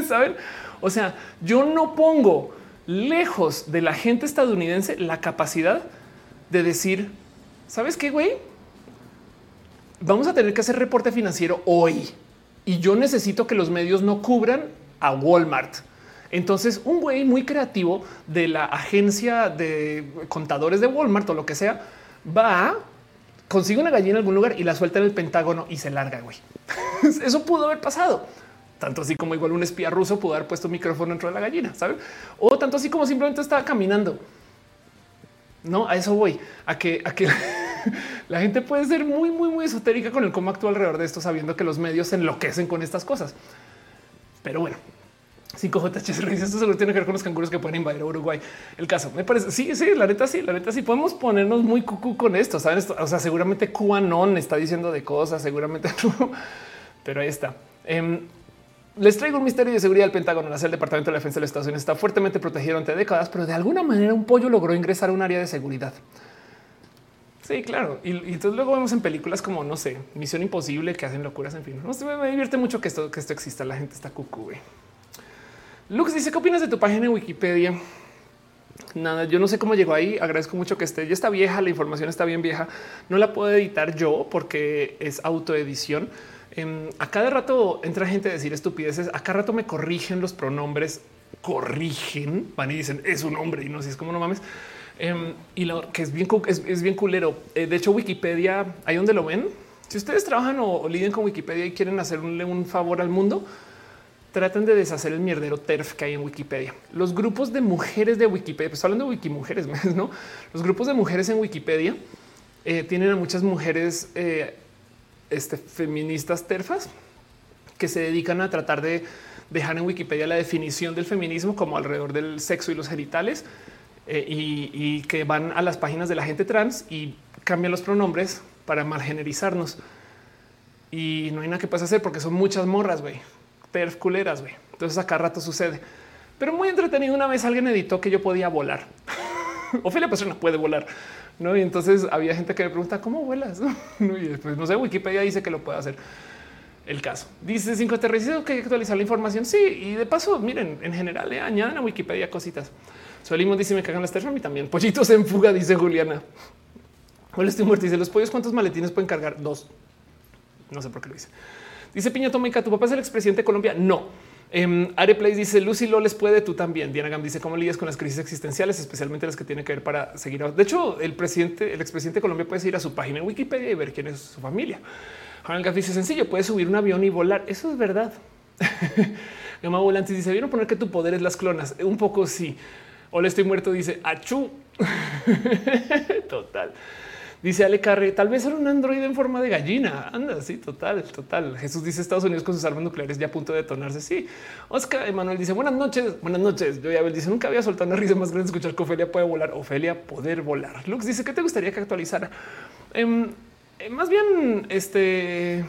Saben? O sea, yo no pongo lejos de la gente estadounidense la capacidad de decir, ¿sabes qué, güey? Vamos a tener que hacer reporte financiero hoy y yo necesito que los medios no cubran a Walmart. Entonces, un güey muy creativo de la agencia de contadores de Walmart o lo que sea, va, consigue una gallina en algún lugar y la suelta en el Pentágono y se larga, güey. Eso pudo haber pasado tanto así como igual un espía ruso pudo haber puesto un micrófono dentro de la gallina, ¿sabe? O tanto así como simplemente estaba caminando. No, a eso voy, a que, a que la gente puede ser muy, muy, muy esotérica con el cómo actúa alrededor de esto, sabiendo que los medios se enloquecen con estas cosas. Pero bueno, 5JH esto seguro tiene que ver con los canguros que pueden invadir a Uruguay. El caso me parece. Sí, sí, la neta, sí, la neta, sí podemos ponernos muy cucú con esto. Saben, esto, o sea, seguramente QAnon está diciendo de cosas, seguramente pero ahí está. Em, les traigo un misterio de seguridad del Pentágono. El Departamento de Defensa de los Estados Unidos está fuertemente protegido ante décadas, pero de alguna manera un pollo logró ingresar a un área de seguridad. Sí, claro. Y, entonces luego vemos en películas como, no sé, Misión Imposible, que hacen locuras, en fin. No sé, me divierte mucho que esto, que esto exista. La gente está cucú. Lux dice, ¿qué opinas de tu página en Wikipedia? Nada, yo no sé cómo llegó ahí. Agradezco mucho que esté. Ya está vieja, la información está bien vieja. No la puedo editar yo porque es autoedición Em, a cada rato entra gente a decir estupideces. A cada rato me corrigen los pronombres, corrigen, van y dicen es un hombre y no sé, es como no mames. Em, y lo que es bien, es, bien culero. Eh, de hecho, Wikipedia, ahí donde lo ven, si ustedes trabajan o, o con Wikipedia y quieren hacerle un favor al mundo, traten de deshacer el mierdero TERF que hay en Wikipedia. Los grupos de mujeres de Wikipedia, pues hablando de Wikimujeres, no? Los grupos de mujeres en Wikipedia eh, tienen a muchas mujeres eh, este, feministas terfas que se dedican a tratar de dejar en Wikipedia la definición del feminismo como alrededor del sexo y los genitales eh, y, que van a las páginas de la gente trans y cambian los pronombres para malgenerizarnos. Y no hay nada que puedas hacer porque son muchas morras, güey, terf culeras, güey. Entonces acá rato sucede. Pero muy entretenido. Una vez alguien editó que yo podía volar. Ofelia persona puede volar. ¿no? Y entonces había gente que me pregunta cómo vuelas. y después no sé, Wikipedia dice que lo puede hacer. El caso dice 5 aterrizados que hay que actualizar la información. Sí, y de paso, miren, en general, eh, añadan a Wikipedia cositas. Solimos dice: Me cagan las terras mí también. Pollitos en fuga, dice Juliana. ¿Cuál estoy muerto? Dice los pollos, ¿cuántos maletines pueden cargar? Dos. No sé por qué lo dice. Dice Piña Tomica, ¿tu papá es el expresidente de Colombia? No. Eh, Areplay dice Lucy Lo les puede tú también. Diana Gam dice cómo lidias con las crisis existenciales, especialmente las que tienen que ver para seguir. De hecho, el presidente, el expresidente de Colombia puede ir a su página en Wikipedia y ver quién es su familia. Juan Gaff dice sencillo, puedes subir un avión y volar. Eso es verdad. Emma Volantes dice vieron poner que tu poder es las clonas. Un poco sí. Hola, estoy muerto. Dice achú. Total. Dice Ale Carre, tal vez era un androide en forma de gallina. Anda, sí, total, total. Jesús dice Estados Unidos con sus armas nucleares ya a punto de detonarse. Sí. Oscar Emanuel dice buenas noches, buenas noches. Yo ya dice nunca había soltado una risa más grande escuchar que Ofelia puede volar. Ofelia poder volar. Lux dice que te gustaría que actualizara. Em, eh, más bien, este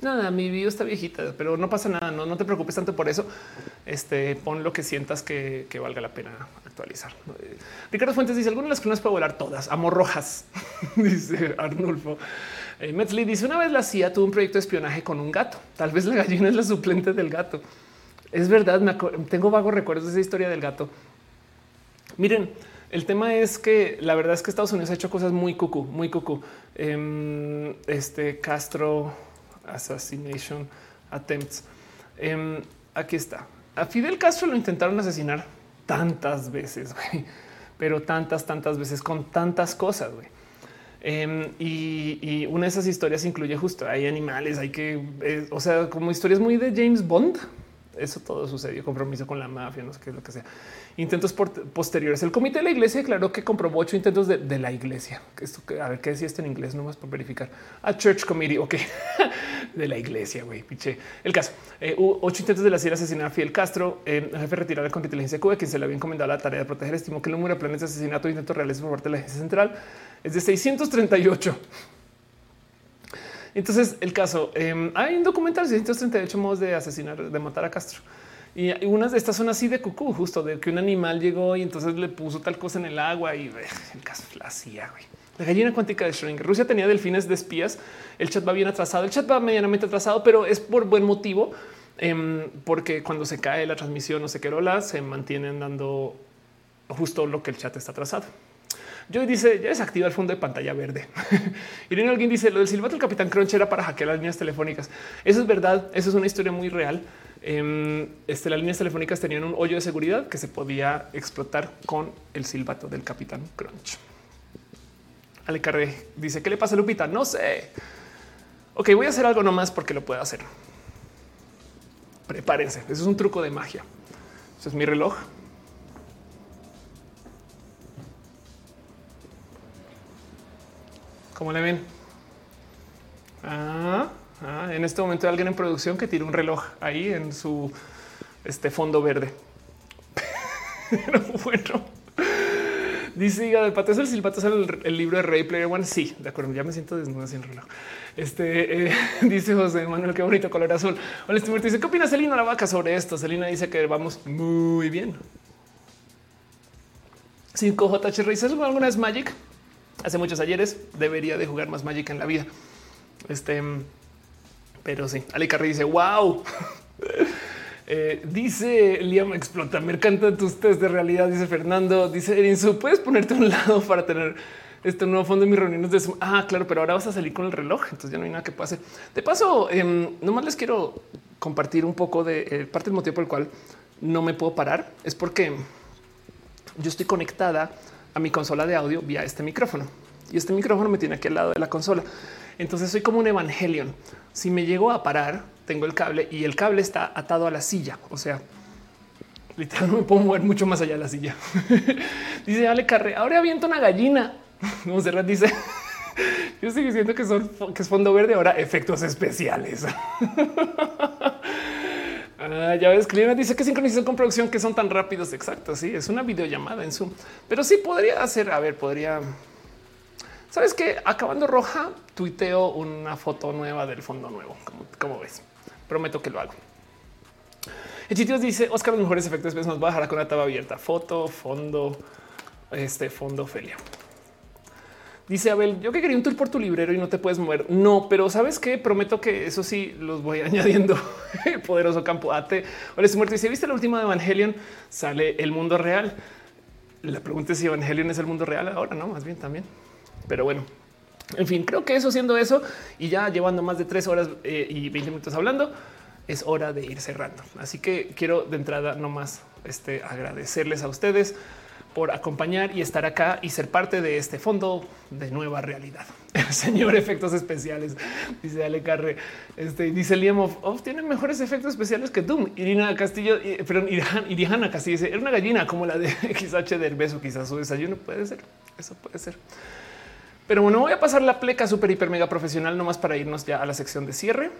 nada, mi video está viejita, pero no pasa nada. No, no te preocupes tanto por eso. Este pon lo que sientas que, valga la pena actualizar. Eh, Ricardo Fuentes dice: Algunas de las clonas puedo volar todas. Amor rojas, dice Arnulfo. Eh, Metzli dice: Una vez la CIA tuvo un proyecto de espionaje con un gato. Tal vez la gallina es la suplente del gato. Es verdad, tengo vagos recuerdos de esa historia del gato. Miren, El tema es que la verdad es que Estados Unidos ha hecho cosas muy cucu, muy cucu. Em, este Castro Assassination Attempts. Em, aquí está. A Fidel Castro lo intentaron asesinar tantas veces, pero tantas, tantas veces con tantas cosas. Em, y, una de esas historias incluye justo hay animales, hay que, eh, o sea, como historias muy de James Bond. Eso todo sucedió, compromiso con la mafia, no sé qué es lo que sea intentos posteriores. El comité de la iglesia declaró que comprobó ocho intentos de, la iglesia. Esto, a ver qué decía esto en inglés, nomás por verificar. A Church Committee, ok, de la iglesia, güey, piche. El caso, eh, ocho intentos de la CIA asesinar a Fidel Castro, el jefe retirado con inteligencia de Cuba, quien se le había encomendado la tarea de proteger, estimó que el número de planes de asesinato e intentos reales por parte de la agencia central es de 638. Entonces, el caso, eh, hay un documental de 638 modos de asesinar, de matar a Castro. Y unas de estas son así de cucú, justo de que un animal llegó y entonces le puso tal cosa en el agua y el caso la hacía. La gallina cuántica de Schrödinger. Rusia tenía delfines de espías. El chat va bien atrasado. El chat va medianamente atrasado, pero es por buen motivo, em, porque cuando se cae la transmisión o se querola, se mantienen dando justo lo que el chat está atrasado. Yo dice ya desactiva el fondo de pantalla verde. Irene alguien dice lo del silbato del capitán Crunch era para hackear las líneas telefónicas. Eso es verdad. Eso es una historia muy real. Em, este, las líneas telefónicas tenían un hoyo de seguridad que se podía explotar con el silbato del capitán Crunch. Ale Carré dice: ¿Qué le pasa Lupita? No sé. Ok, voy a hacer algo nomás porque lo puedo hacer. Prepárense. Eso es un truco de magia. Eso es mi reloj. ¿Cómo le ven? Ah. Ah, en este momento hay alguien en producción que tira un reloj ahí en su este fondo verde. Bueno. Dice el pato es el silbato, es el, libro de Ray Player One. Sí, de acuerdo. Ya me siento desnudo sin reloj. Este eh, dice José Manuel, qué bonito color azul. Hola, Stuart dice qué opina Celina la vaca sobre esto. Celina dice que vamos muy bien. 5JH Rey, ¿has alguna vez Magic? Hace muchos ayeres debería de jugar más Magic en la vida. Este pero sí, Ale Carri dice wow. Eh, dice Liam explota. Me encantan tus test de realidad. Dice Fernando. Dice Erinsu, puedes ponerte a un lado para tener este nuevo fondo en mis reuniones de Ah, claro, pero ahora vas a salir con el reloj. Entonces ya no hay nada que pase. De paso, eh, nomás les quiero compartir un poco de eh, parte del motivo por el cual no me puedo parar. Es porque yo estoy conectada a mi consola de audio vía este micrófono y este micrófono me tiene aquí al lado de la consola. Entonces soy como un Evangelion. Si me llego a parar, tengo el cable y el cable está atado a la silla. O sea, literalmente me puedo mover mucho más allá de la silla. dice Ale Carre, ahora aviento una gallina. No, Serrat dice, yo estoy diciendo que, son, que es fondo verde, ahora efectos especiales. ah, ya ves, Clima dice que sincronización con producción que son tan rápidos. Exacto, sí, es una videollamada en Zoom. Pero sí podría hacer, a ver, podría Sabes que acabando roja, tuiteo una foto nueva del fondo nuevo. Como, ves, prometo que lo hago. El sitio dice Oscar, los mejores efectos nos va a dejar con la tabla abierta. Foto, fondo, este fondo, Ophelia. Dice Abel, yo que quería un tour por tu librero y no te puedes mover. No, pero sabes que prometo que eso sí los voy añadiendo. poderoso campo ate. Hola, su muerte. Si viste la última de Evangelion, sale el mundo real. La pregunta es si Evangelion es el mundo real ahora, no? Más bien también. Pero bueno, en fin, creo que eso siendo eso y ya llevando más de tres horas eh, y 20 minutos hablando, es hora de ir cerrando. Así que quiero de entrada nomás este, agradecerles a ustedes por acompañar y estar acá y ser parte de este fondo de nueva realidad. El señor efectos especiales, dice Ale Carre. Este dice Liam of, tiene mejores efectos especiales que Doom. Irina Castillo, perdón, Irijana Castillo dice era una gallina como la de XH del beso. Quizás su desayuno puede ser. Eso puede ser. Pero bueno, voy a pasar la pleca súper, hiper, mega profesional nomás para irnos ya a la sección de cierre.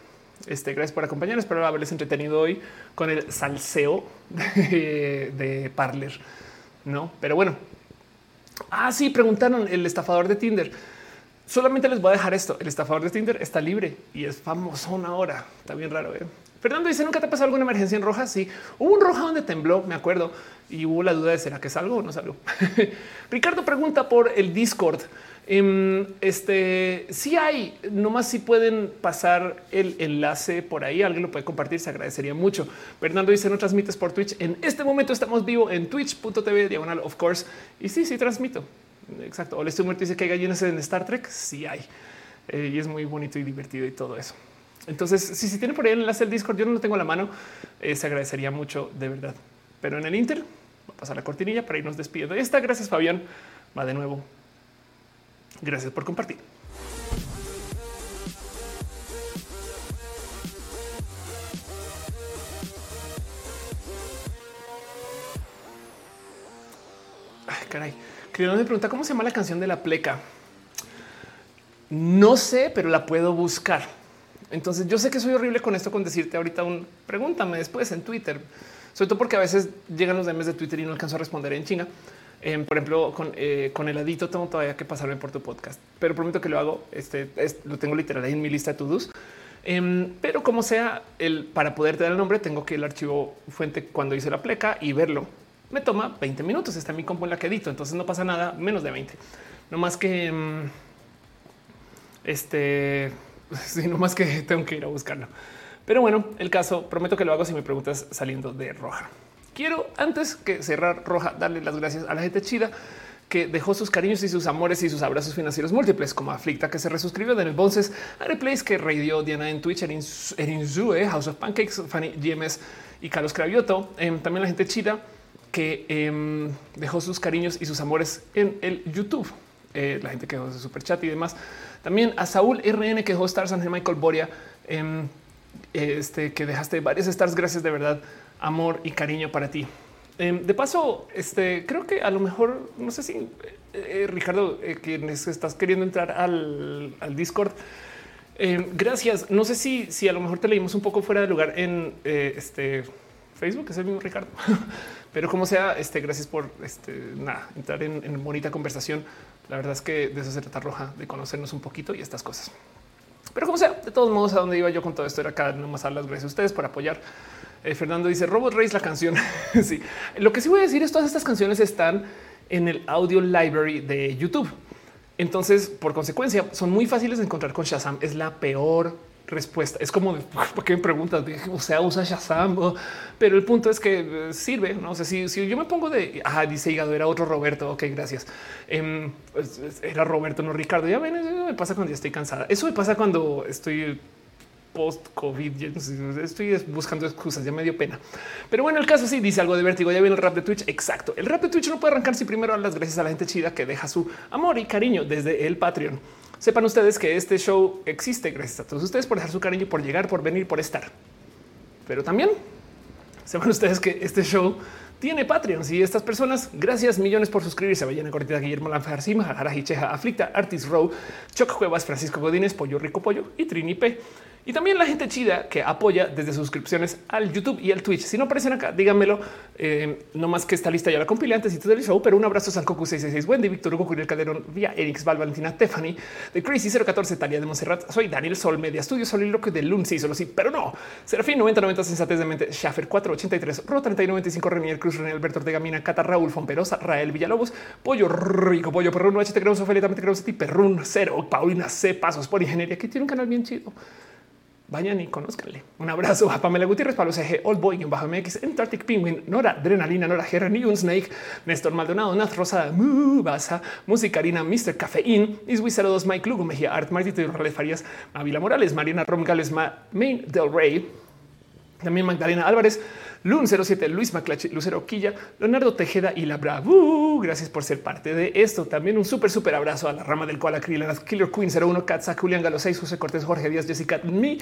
Este, gracias por acompañarnos. Espero haberles entretenido hoy con el salseo de, Parler. No, pero bueno. Ah, sí, preguntaron el estafador de Tinder. Solamente les voy a dejar esto. El estafador de Tinder está libre y es famoso una hora. Está bien raro. ¿eh? Fernando dice: ¿Nunca te ha pasado alguna emergencia en roja? Sí, hubo un roja donde tembló, me acuerdo, y hubo la duda de será que es algo o no es algo. Ricardo pregunta por el Discord. Em, este sí hay, nomás si pueden pasar el enlace por ahí, alguien lo puede compartir, se agradecería mucho. Fernando dice no transmites por Twitch. En este momento estamos vivo en twitch.tv diagonal of course. Y sí, sí transmito. Exacto. Ole Stumert dice que hay gallinas en Star Trek. Sí hay. Eh, y es muy bonito y divertido y todo eso. Entonces, si, si tiene por ahí el enlace del Discord, yo no lo tengo a la mano, eh, se agradecería mucho de verdad. Pero en el Inter va a pasar la cortinilla para irnos despidiendo. Está. Gracias, Fabián. Va de nuevo Gracias por compartir. Ay, caray. Creo me pregunta cómo se llama la canción de la pleca. No sé, pero la puedo buscar. Entonces yo sé que soy horrible con esto, con decirte ahorita un pregúntame después en Twitter, sobre todo porque a veces llegan los DMs de Twitter y no alcanzo a responder en China. Em, por ejemplo, con, eh, el adito tengo todavía que pasarme por tu podcast, pero prometo que lo hago. Este lo tengo literal ahí en mi lista de to-dos. Em, pero como sea, para poderte dar el nombre, tengo que el archivo fuente cuando hice la pleca y verlo. Me toma 20 minutos. Está mi compu en la que edito, entonces no pasa nada, menos de 20. No más que em, este, no más que tengo que ir a buscarlo. Pero bueno, el caso prometo que lo hago si me preguntas saliendo de roja. Quiero antes que cerrar roja, darle las gracias a la gente chida que dejó sus cariños y sus amores y sus abrazos financieros múltiples, como Aflicta, que se resuscribió, Daniel Bonces, Replace, que reidió Diana en Twitch, Erin, House of Pancakes, Fanny GMS y Carlos Cravioto. Em, también la gente chida que em, dejó sus cariños y sus amores en el YouTube. Eh, la gente que dejó su super chat y demás. También a Saúl RN que dejó stars, Ángel Michael Boria, em, este, que dejaste varias stars. Gracias de verdad amor y cariño para ti. Em, de paso, este creo que a lo mejor no sé si eh, eh, Ricardo, eh, quienes estás queriendo entrar al, Discord. Em, gracias. No sé si, si a lo mejor te leímos un poco fuera de lugar en este Facebook, es el mismo Ricardo, pero como sea, este, gracias por este, nada, entrar en, en bonita conversación. La verdad es que de eso se trata roja, de conocernos un poquito y estas cosas. Pero como sea, de todos modos, a dónde iba yo con todo esto era acá, nomás a las gracias a ustedes por apoyar eh, Fernando dice Robot Race la canción. sí, lo que sí voy a decir es todas estas canciones están en el audio library de YouTube. Entonces, por consecuencia, son muy fáciles de encontrar con Shazam. Es la peor respuesta. Es como ¿por qué me preguntas? O sea, usa Shazam, pero el punto es que eh, sirve. No sé si, yo me pongo de ah, dice hígado, era otro Roberto. Ok, gracias. Em, pues, era Roberto, no Ricardo. Ya ven, eso me pasa cuando estoy cansada. Eso me pasa cuando estoy post COVID. Estoy buscando excusas, ya me dio pena. Pero bueno, el caso sí dice algo de vértigo. Ya viene el rap de Twitch. Exacto. El rap de Twitch no puede arrancar si primero las gracias a la gente chida que deja su amor y cariño desde el Patreon. Sepan ustedes que este show existe gracias a todos ustedes por dejar su cariño, por llegar, por venir, por estar. Pero también sepan ustedes que este show tiene Patreon. y estas personas, gracias millones por suscribirse. Vayan a Cortita, Guillermo Lanfarcima, Jaraji Cheja, Aflicta, Artis Row, Choc Cuevas, Francisco Godínez, Pollo Rico Pollo y Trini P. Y también la gente chida que apoya desde suscripciones al YouTube y al Twitch. Si no aparecen acá, díganmelo. Eh, no más que esta lista ya la compilé antes y todo el show, pero un abrazo a Coco 666, Wendy, Víctor Hugo, Curiel Calderón, Vía Erix, Val, Valentina, Tiffany, de Crazy 014, Talia de Monserrat. Soy Daniel Sol, Media Studio, Soliloquio de Lun, sí, solo sí, pero no. Serafín 90, 90, Sensatez de Mente, Schaffer 483, Ro 30 95, Renier Cruz, René Alberto Ortega, Mina, Cata, Raúl Fomperosa, Rael Villalobos, Pollo Rico, Pollo Perrún, HT Creus, Ofelia, Tamete Creus, Perrún, Cero, Paulina C, Pasos por Ingeniería, que tiene un canal bien chido vayan y conozcanle. Un abrazo a Pamela Gutiérrez, Pablo CG, Old Boy, en bajo MX, Antarctic Penguin, Nora, Adrenalina, Nora Gerra, un Snake, Néstor Maldonado, Naz Rosa, Mubasa, Musicarina, Mr. Cafeín, Iswi 02, Mike Lugo, Mejía Art, Martito y Rales Farías, Mavila Morales, Mariana Romgales, Main Del Rey, también Magdalena Álvarez, Lun 07, Luis Maclache, Lucero Quilla, Leonardo Tejeda y la Bravo. Gracias por ser parte de esto. También un súper, súper abrazo a la rama del cual las Killer Queen 01, Katza, Julián Galo 6, José Cortés, Jorge Díaz, Jessica, Mi,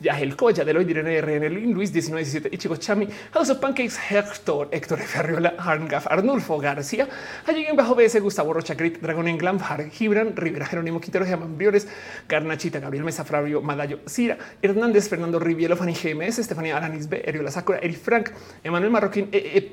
Yahel Coya, Deloy, Irene RN, Luis 1917, Ichigo Chami, House of Pancakes, Héctor, Héctor F. Arriola, Arngaf, Arnulfo García, allí en bajo BS, Gustavo Rocha, Grit, Dragon Englam, Gibran, Rivera, Jerónimo Quintero, Germán Briores, Garnachita, Gabriel Mesa, Fabio, Madayo, Cira, Hernández, Fernando Rivielo, Fanny GMS, Estefanía Alanis B, Eriola Sakura, Eri Frank, Emanuel Marroquín, eh, eh,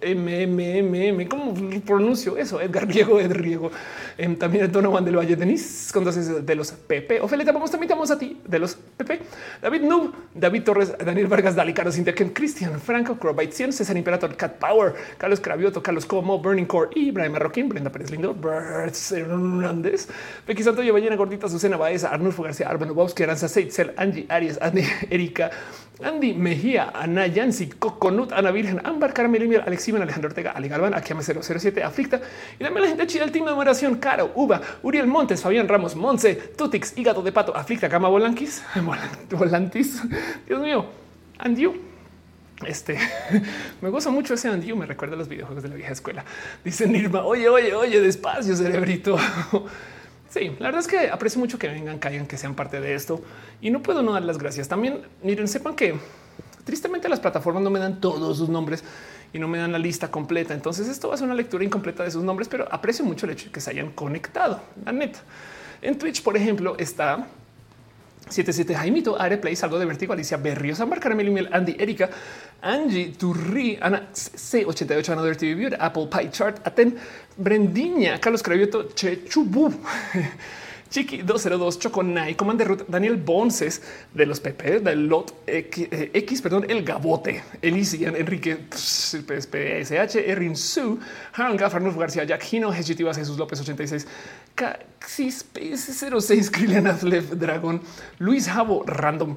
M, M, M, M, ¿cómo pronuncio eso? Edgar Riego, Ed Riego. Em, también Donovan del Valle, Denis, con dos de los PP. Ofelia, vamos, también estamos a ti de los PP. David Nub, David Torres, Daniel Vargas, Dali, Carlos Cintia, Cristian, Franco, Crobite 100, César Imperator, Cat Power, Carlos Cravioto, Carlos Como, Burning Core, Ibrahim Marroquín, Brenda Pérez Lindo, Birds Hernández, Becky Santo, Llena Gordita, Susana Baeza, Arnulfo García, Arbano Bobsky, Aranza Seitzel, Angie Arias, Andy, Erika, Andy Mejía, Ana Yancy, Coconut, Ana Virgen, Ámbar, Carmen Alex Aleximen, Alejandro Ortega, Ale Galván, Akiame 007, Aflicta y también la gente chida del team de numeración, Caro, Uva, Uriel Montes, Fabián Ramos, Monse, Tutix, Hígado de Pato, Aflicta, Cama Volanquis, Volantis, Dios mío, and you. Este me goza mucho ese and you, me recuerda a los videojuegos de la vieja escuela. Dice Nirma, oye, oye, oye, despacio, cerebrito. Sí, la verdad es que aprecio mucho que vengan, caigan, que sean parte de esto y no puedo no dar las gracias. También miren, sepan que tristemente las plataformas no me dan todos sus nombres y no me dan la lista completa. Entonces esto va a ser una lectura incompleta de sus nombres, pero aprecio mucho el hecho de que se hayan conectado. La neta. En Twitch, por ejemplo, está 77 Jaimito, Areplay, Salgo de Vertigo, Alicia Berrios, Ambar Caramel, Andy, Erika, Angie, Turri, Ana C88, Another TV Viewer, Apple Pie Chart, Aten, Brendiña, Carlos Cravioto, Chechubu. Chiqui 202 Choconay, Commander Ruth, Daniel Bonces de los PP, del Lot X, eh, perdón, el Gabote, Elisian, Enrique PSH, Erin Su, Haran Gaffar, García, Jack Hino, Hechitivas, Jesús López 86, Caxis 06, Krilian Athlev, Dragon, Luis Javo, Random.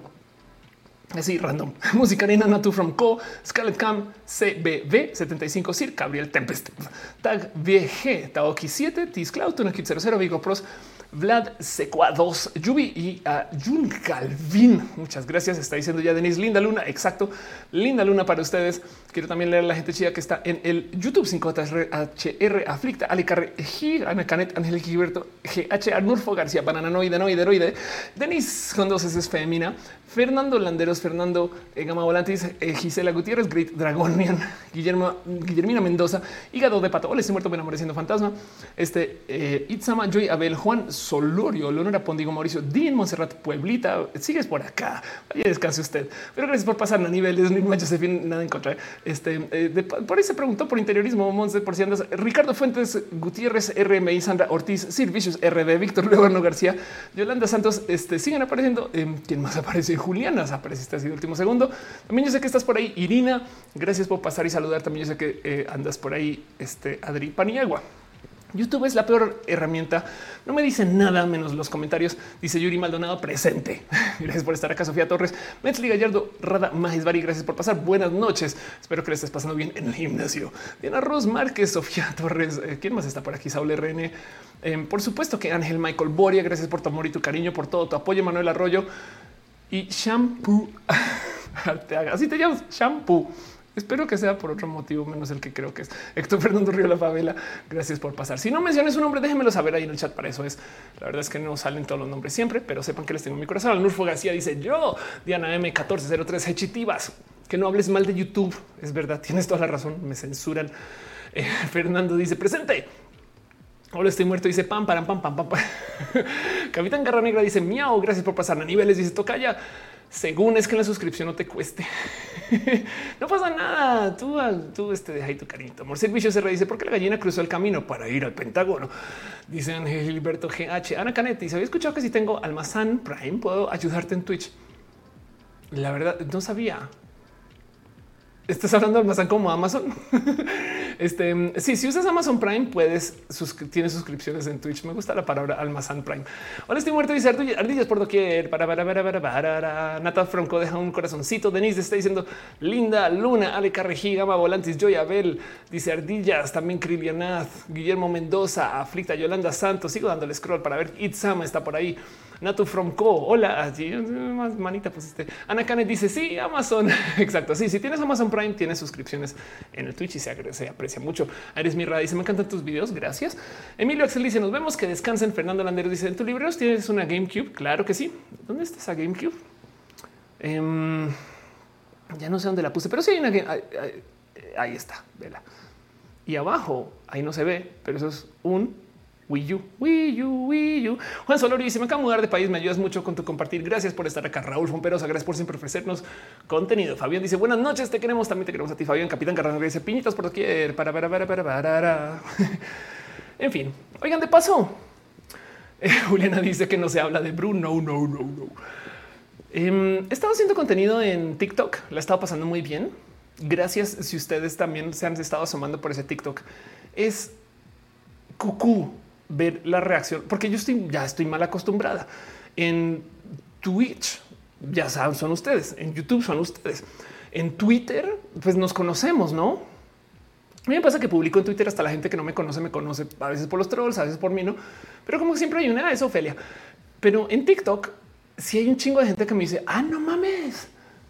Así random. Musicarina Natu from Co, Scarlet Cam, CBV 75 Sir, Gabriel Tempest, Tag VG, Taoki 7, Tis Cloud, Tunakit 00, Vigo Pros, Vlad Secua 2, Yubi y a Jun Calvin. Muchas gracias. Está diciendo ya Denise Linda Luna. Exacto. Linda Luna para ustedes. Quiero también leer a la gente chida que está en el YouTube 5HR Aflicta, Ale Carre, Ana Canet, Ángel Gilberto, GH, Arnulfo García, Bananoide, Noide, Deroide, Denis con dos es Femina, Fernando Landeros, Fernando eh, Gama Volantis, eh, Gisela Gutiérrez, Great Dragonian, Guillermo, Guillermina Mendoza, Hígado de Pato, Hola, estoy muerto, me enamoré fantasma, este, eh, Itzama, Joy, Abel, Juan Solorio, Leonora Pondigo, Mauricio, Dean, Monserrat, Pueblita, sigues por acá, vaya descanse usted, pero gracias por pasar a niveles, ni Josephine, nada en contra, este, por ahí se preguntó por interiorismo, Monse, por si andas, Ricardo Fuentes, Gutiérrez, RMI, Sandra Ortiz, Sir RD, Víctor Leonardo García, Yolanda Santos, este, siguen apareciendo, ¿quién más aparece? Juliana, apareciste así de último segundo. También yo sé que estás por ahí. Irina, gracias por pasar y saludar. También yo sé que eh, andas por ahí. Este Adri Paniagua. YouTube es la peor herramienta. No me dicen nada menos los comentarios. Dice Yuri Maldonado presente. Gracias por estar acá. Sofía Torres, Metzli Gallardo, Rada Majesbari. Gracias por pasar. Buenas noches. Espero que le estés pasando bien en el gimnasio. Diana Ros Márquez, Sofía Torres. Eh, ¿Quién más está por aquí? Saúl RN. Em, por supuesto que Ángel Michael Boria. Gracias por tu amor y tu cariño, por todo tu apoyo. Manuel Arroyo y shampoo. Así te llamas shampoo. Espero que sea por otro motivo menos el que creo que es Héctor Fernando Río La Favela. Gracias por pasar. Si no mencionas su nombre, déjenmelo saber ahí en el chat. Para eso es. La verdad es que no salen todos los nombres siempre, pero sepan que les tengo mi corazón. Nurfo García dice yo, Diana M 1403 Hechitivas. Que no hables mal de YouTube. Es verdad, tienes toda la razón. Me censuran. Eh, Fernando dice presente. Hola, estoy muerto. Dice pam, pam, pam, pam, pam. Capitán Garra Negra dice miau. Gracias por pasar a niveles. Dice toca ya. Según es que la suscripción no te cueste. no pasa nada. Tú, tú este, deja ahí tu cariñito. Amor Servicio se dice porque la gallina cruzó el camino para ir al Pentágono. Dice Ángel Gilberto GH. Ana Canetti. Se había escuchado que si tengo Almazán Prime puedo ayudarte en Twitch. La verdad no sabía. Estás hablando de Amazon como Amazon. este sí, si usas Amazon Prime, puedes tienes suscripciones en Twitch. Me gusta la palabra Amazon Prime. Hola, estoy muerto. Dice ardillas por doquier. Para, para, para, para, para. Nata Franco deja un corazoncito. Denise está diciendo linda Luna, Ale Carrejí, Gama Volantis, Joy Abel. Dice ardillas. También Krilianath, Guillermo Mendoza, Aflicta, Yolanda Santos. Sigo dándole scroll para ver. Itzama está por ahí. Natu from Co. Hola, así más manita pusiste. Ana Canet dice sí, Amazon. Exacto. Sí, si tienes Amazon Prime, tienes suscripciones en el Twitch y se, aprecia mucho. Eres mi dice me encantan tus videos. Gracias. Emilio Axel dice nos vemos que descansen. Fernando Landero dice en tu libro tienes una GameCube. Claro que sí. ¿Dónde está esa GameCube? Em, ya no sé dónde la puse, pero sí hay una. Ahí, ahí está. Vela. Y abajo ahí no se ve, pero eso es un Wii U, Wii U, Wii U. Juan Solori dice: Me acabo de mudar de país, me ayudas mucho con tu compartir. Gracias por estar acá. Raúl Fomperosa, gracias por siempre ofrecernos contenido. Fabián dice: Buenas noches, te queremos. También te queremos a ti, Fabián. Capitán Carrano dice: Piñitas por doquier. Para, para, para, para, para. en fin, oigan, de paso, eh, Juliana dice que no se habla de Bruno. No, no, no, no. Eh, he estado haciendo contenido en TikTok, la he estado pasando muy bien. Gracias si ustedes también se han estado asomando por ese TikTok. Es cucú ver la reacción, porque yo estoy ya estoy mal acostumbrada. En Twitch, ya saben, son ustedes. En YouTube son ustedes. En Twitter, pues nos conocemos, ¿no? A mí me pasa que publico en Twitter hasta la gente que no me conoce, me conoce a veces por los trolls, a veces por mí, ¿no? Pero como siempre hay una, es Ofelia. Pero en TikTok, si hay un chingo de gente que me dice, ah, no mames,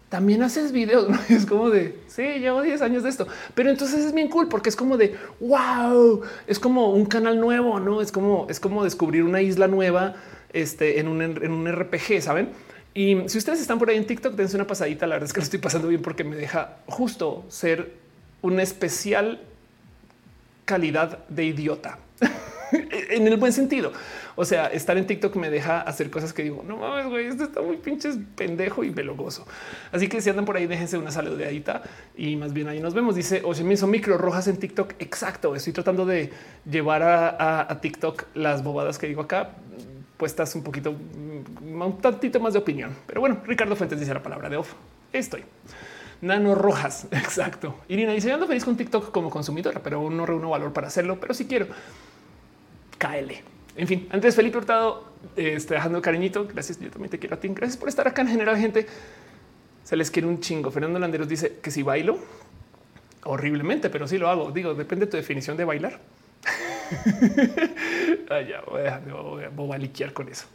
también haces videos. ¿no? Es como de sí, llevo 10 años de esto, pero entonces es bien cool porque es como de wow, es como un canal nuevo, no es como es como descubrir una isla nueva este, en, un, en un RPG, saben? Y si ustedes están por ahí en TikTok, dense una pasadita. La verdad es que lo estoy pasando bien porque me deja justo ser una especial calidad de idiota en el buen sentido. O sea, estar en TikTok me deja hacer cosas que digo, no mames, güey, esto está muy pinches pendejo y me lo gozo. Así que si andan por ahí, déjense una saludadita y más bien ahí nos vemos. Dice, oye, me hizo micro rojas en TikTok. Exacto. Estoy tratando de llevar a, TikTok las bobadas que digo acá puestas un poquito, mm, un tantito más de opinión. Pero bueno, Ricardo Fuentes dice la palabra de off. Estoy. Nano Rojas. Exacto. Irina dice: Ando feliz con TikTok como consumidora, pero no reúno valor para hacerlo. Pero si quiero, KL. En fin, antes Felipe Hurtado, estoy dejando cariñito. Gracias. Yo también te quiero a ti. Gracias por estar acá en general, gente. Se les quiere un chingo. Fernando Landeros dice que si bailo horriblemente, pero sí lo hago. Digo, depende de tu definición de bailar. Ya voy a, voy a liquear con eso.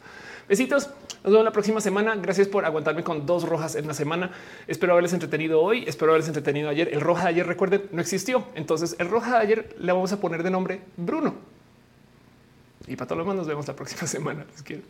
Besitos. Nos vemos la próxima semana. Gracias por aguantarme con dos rojas en la semana. Espero haberles entretenido hoy. Espero haberles entretenido ayer. El roja de ayer, recuerden, no existió. Entonces, el roja de ayer le vamos a poner de nombre Bruno. Y para todo lo demás nos vemos la próxima semana. Les quiero.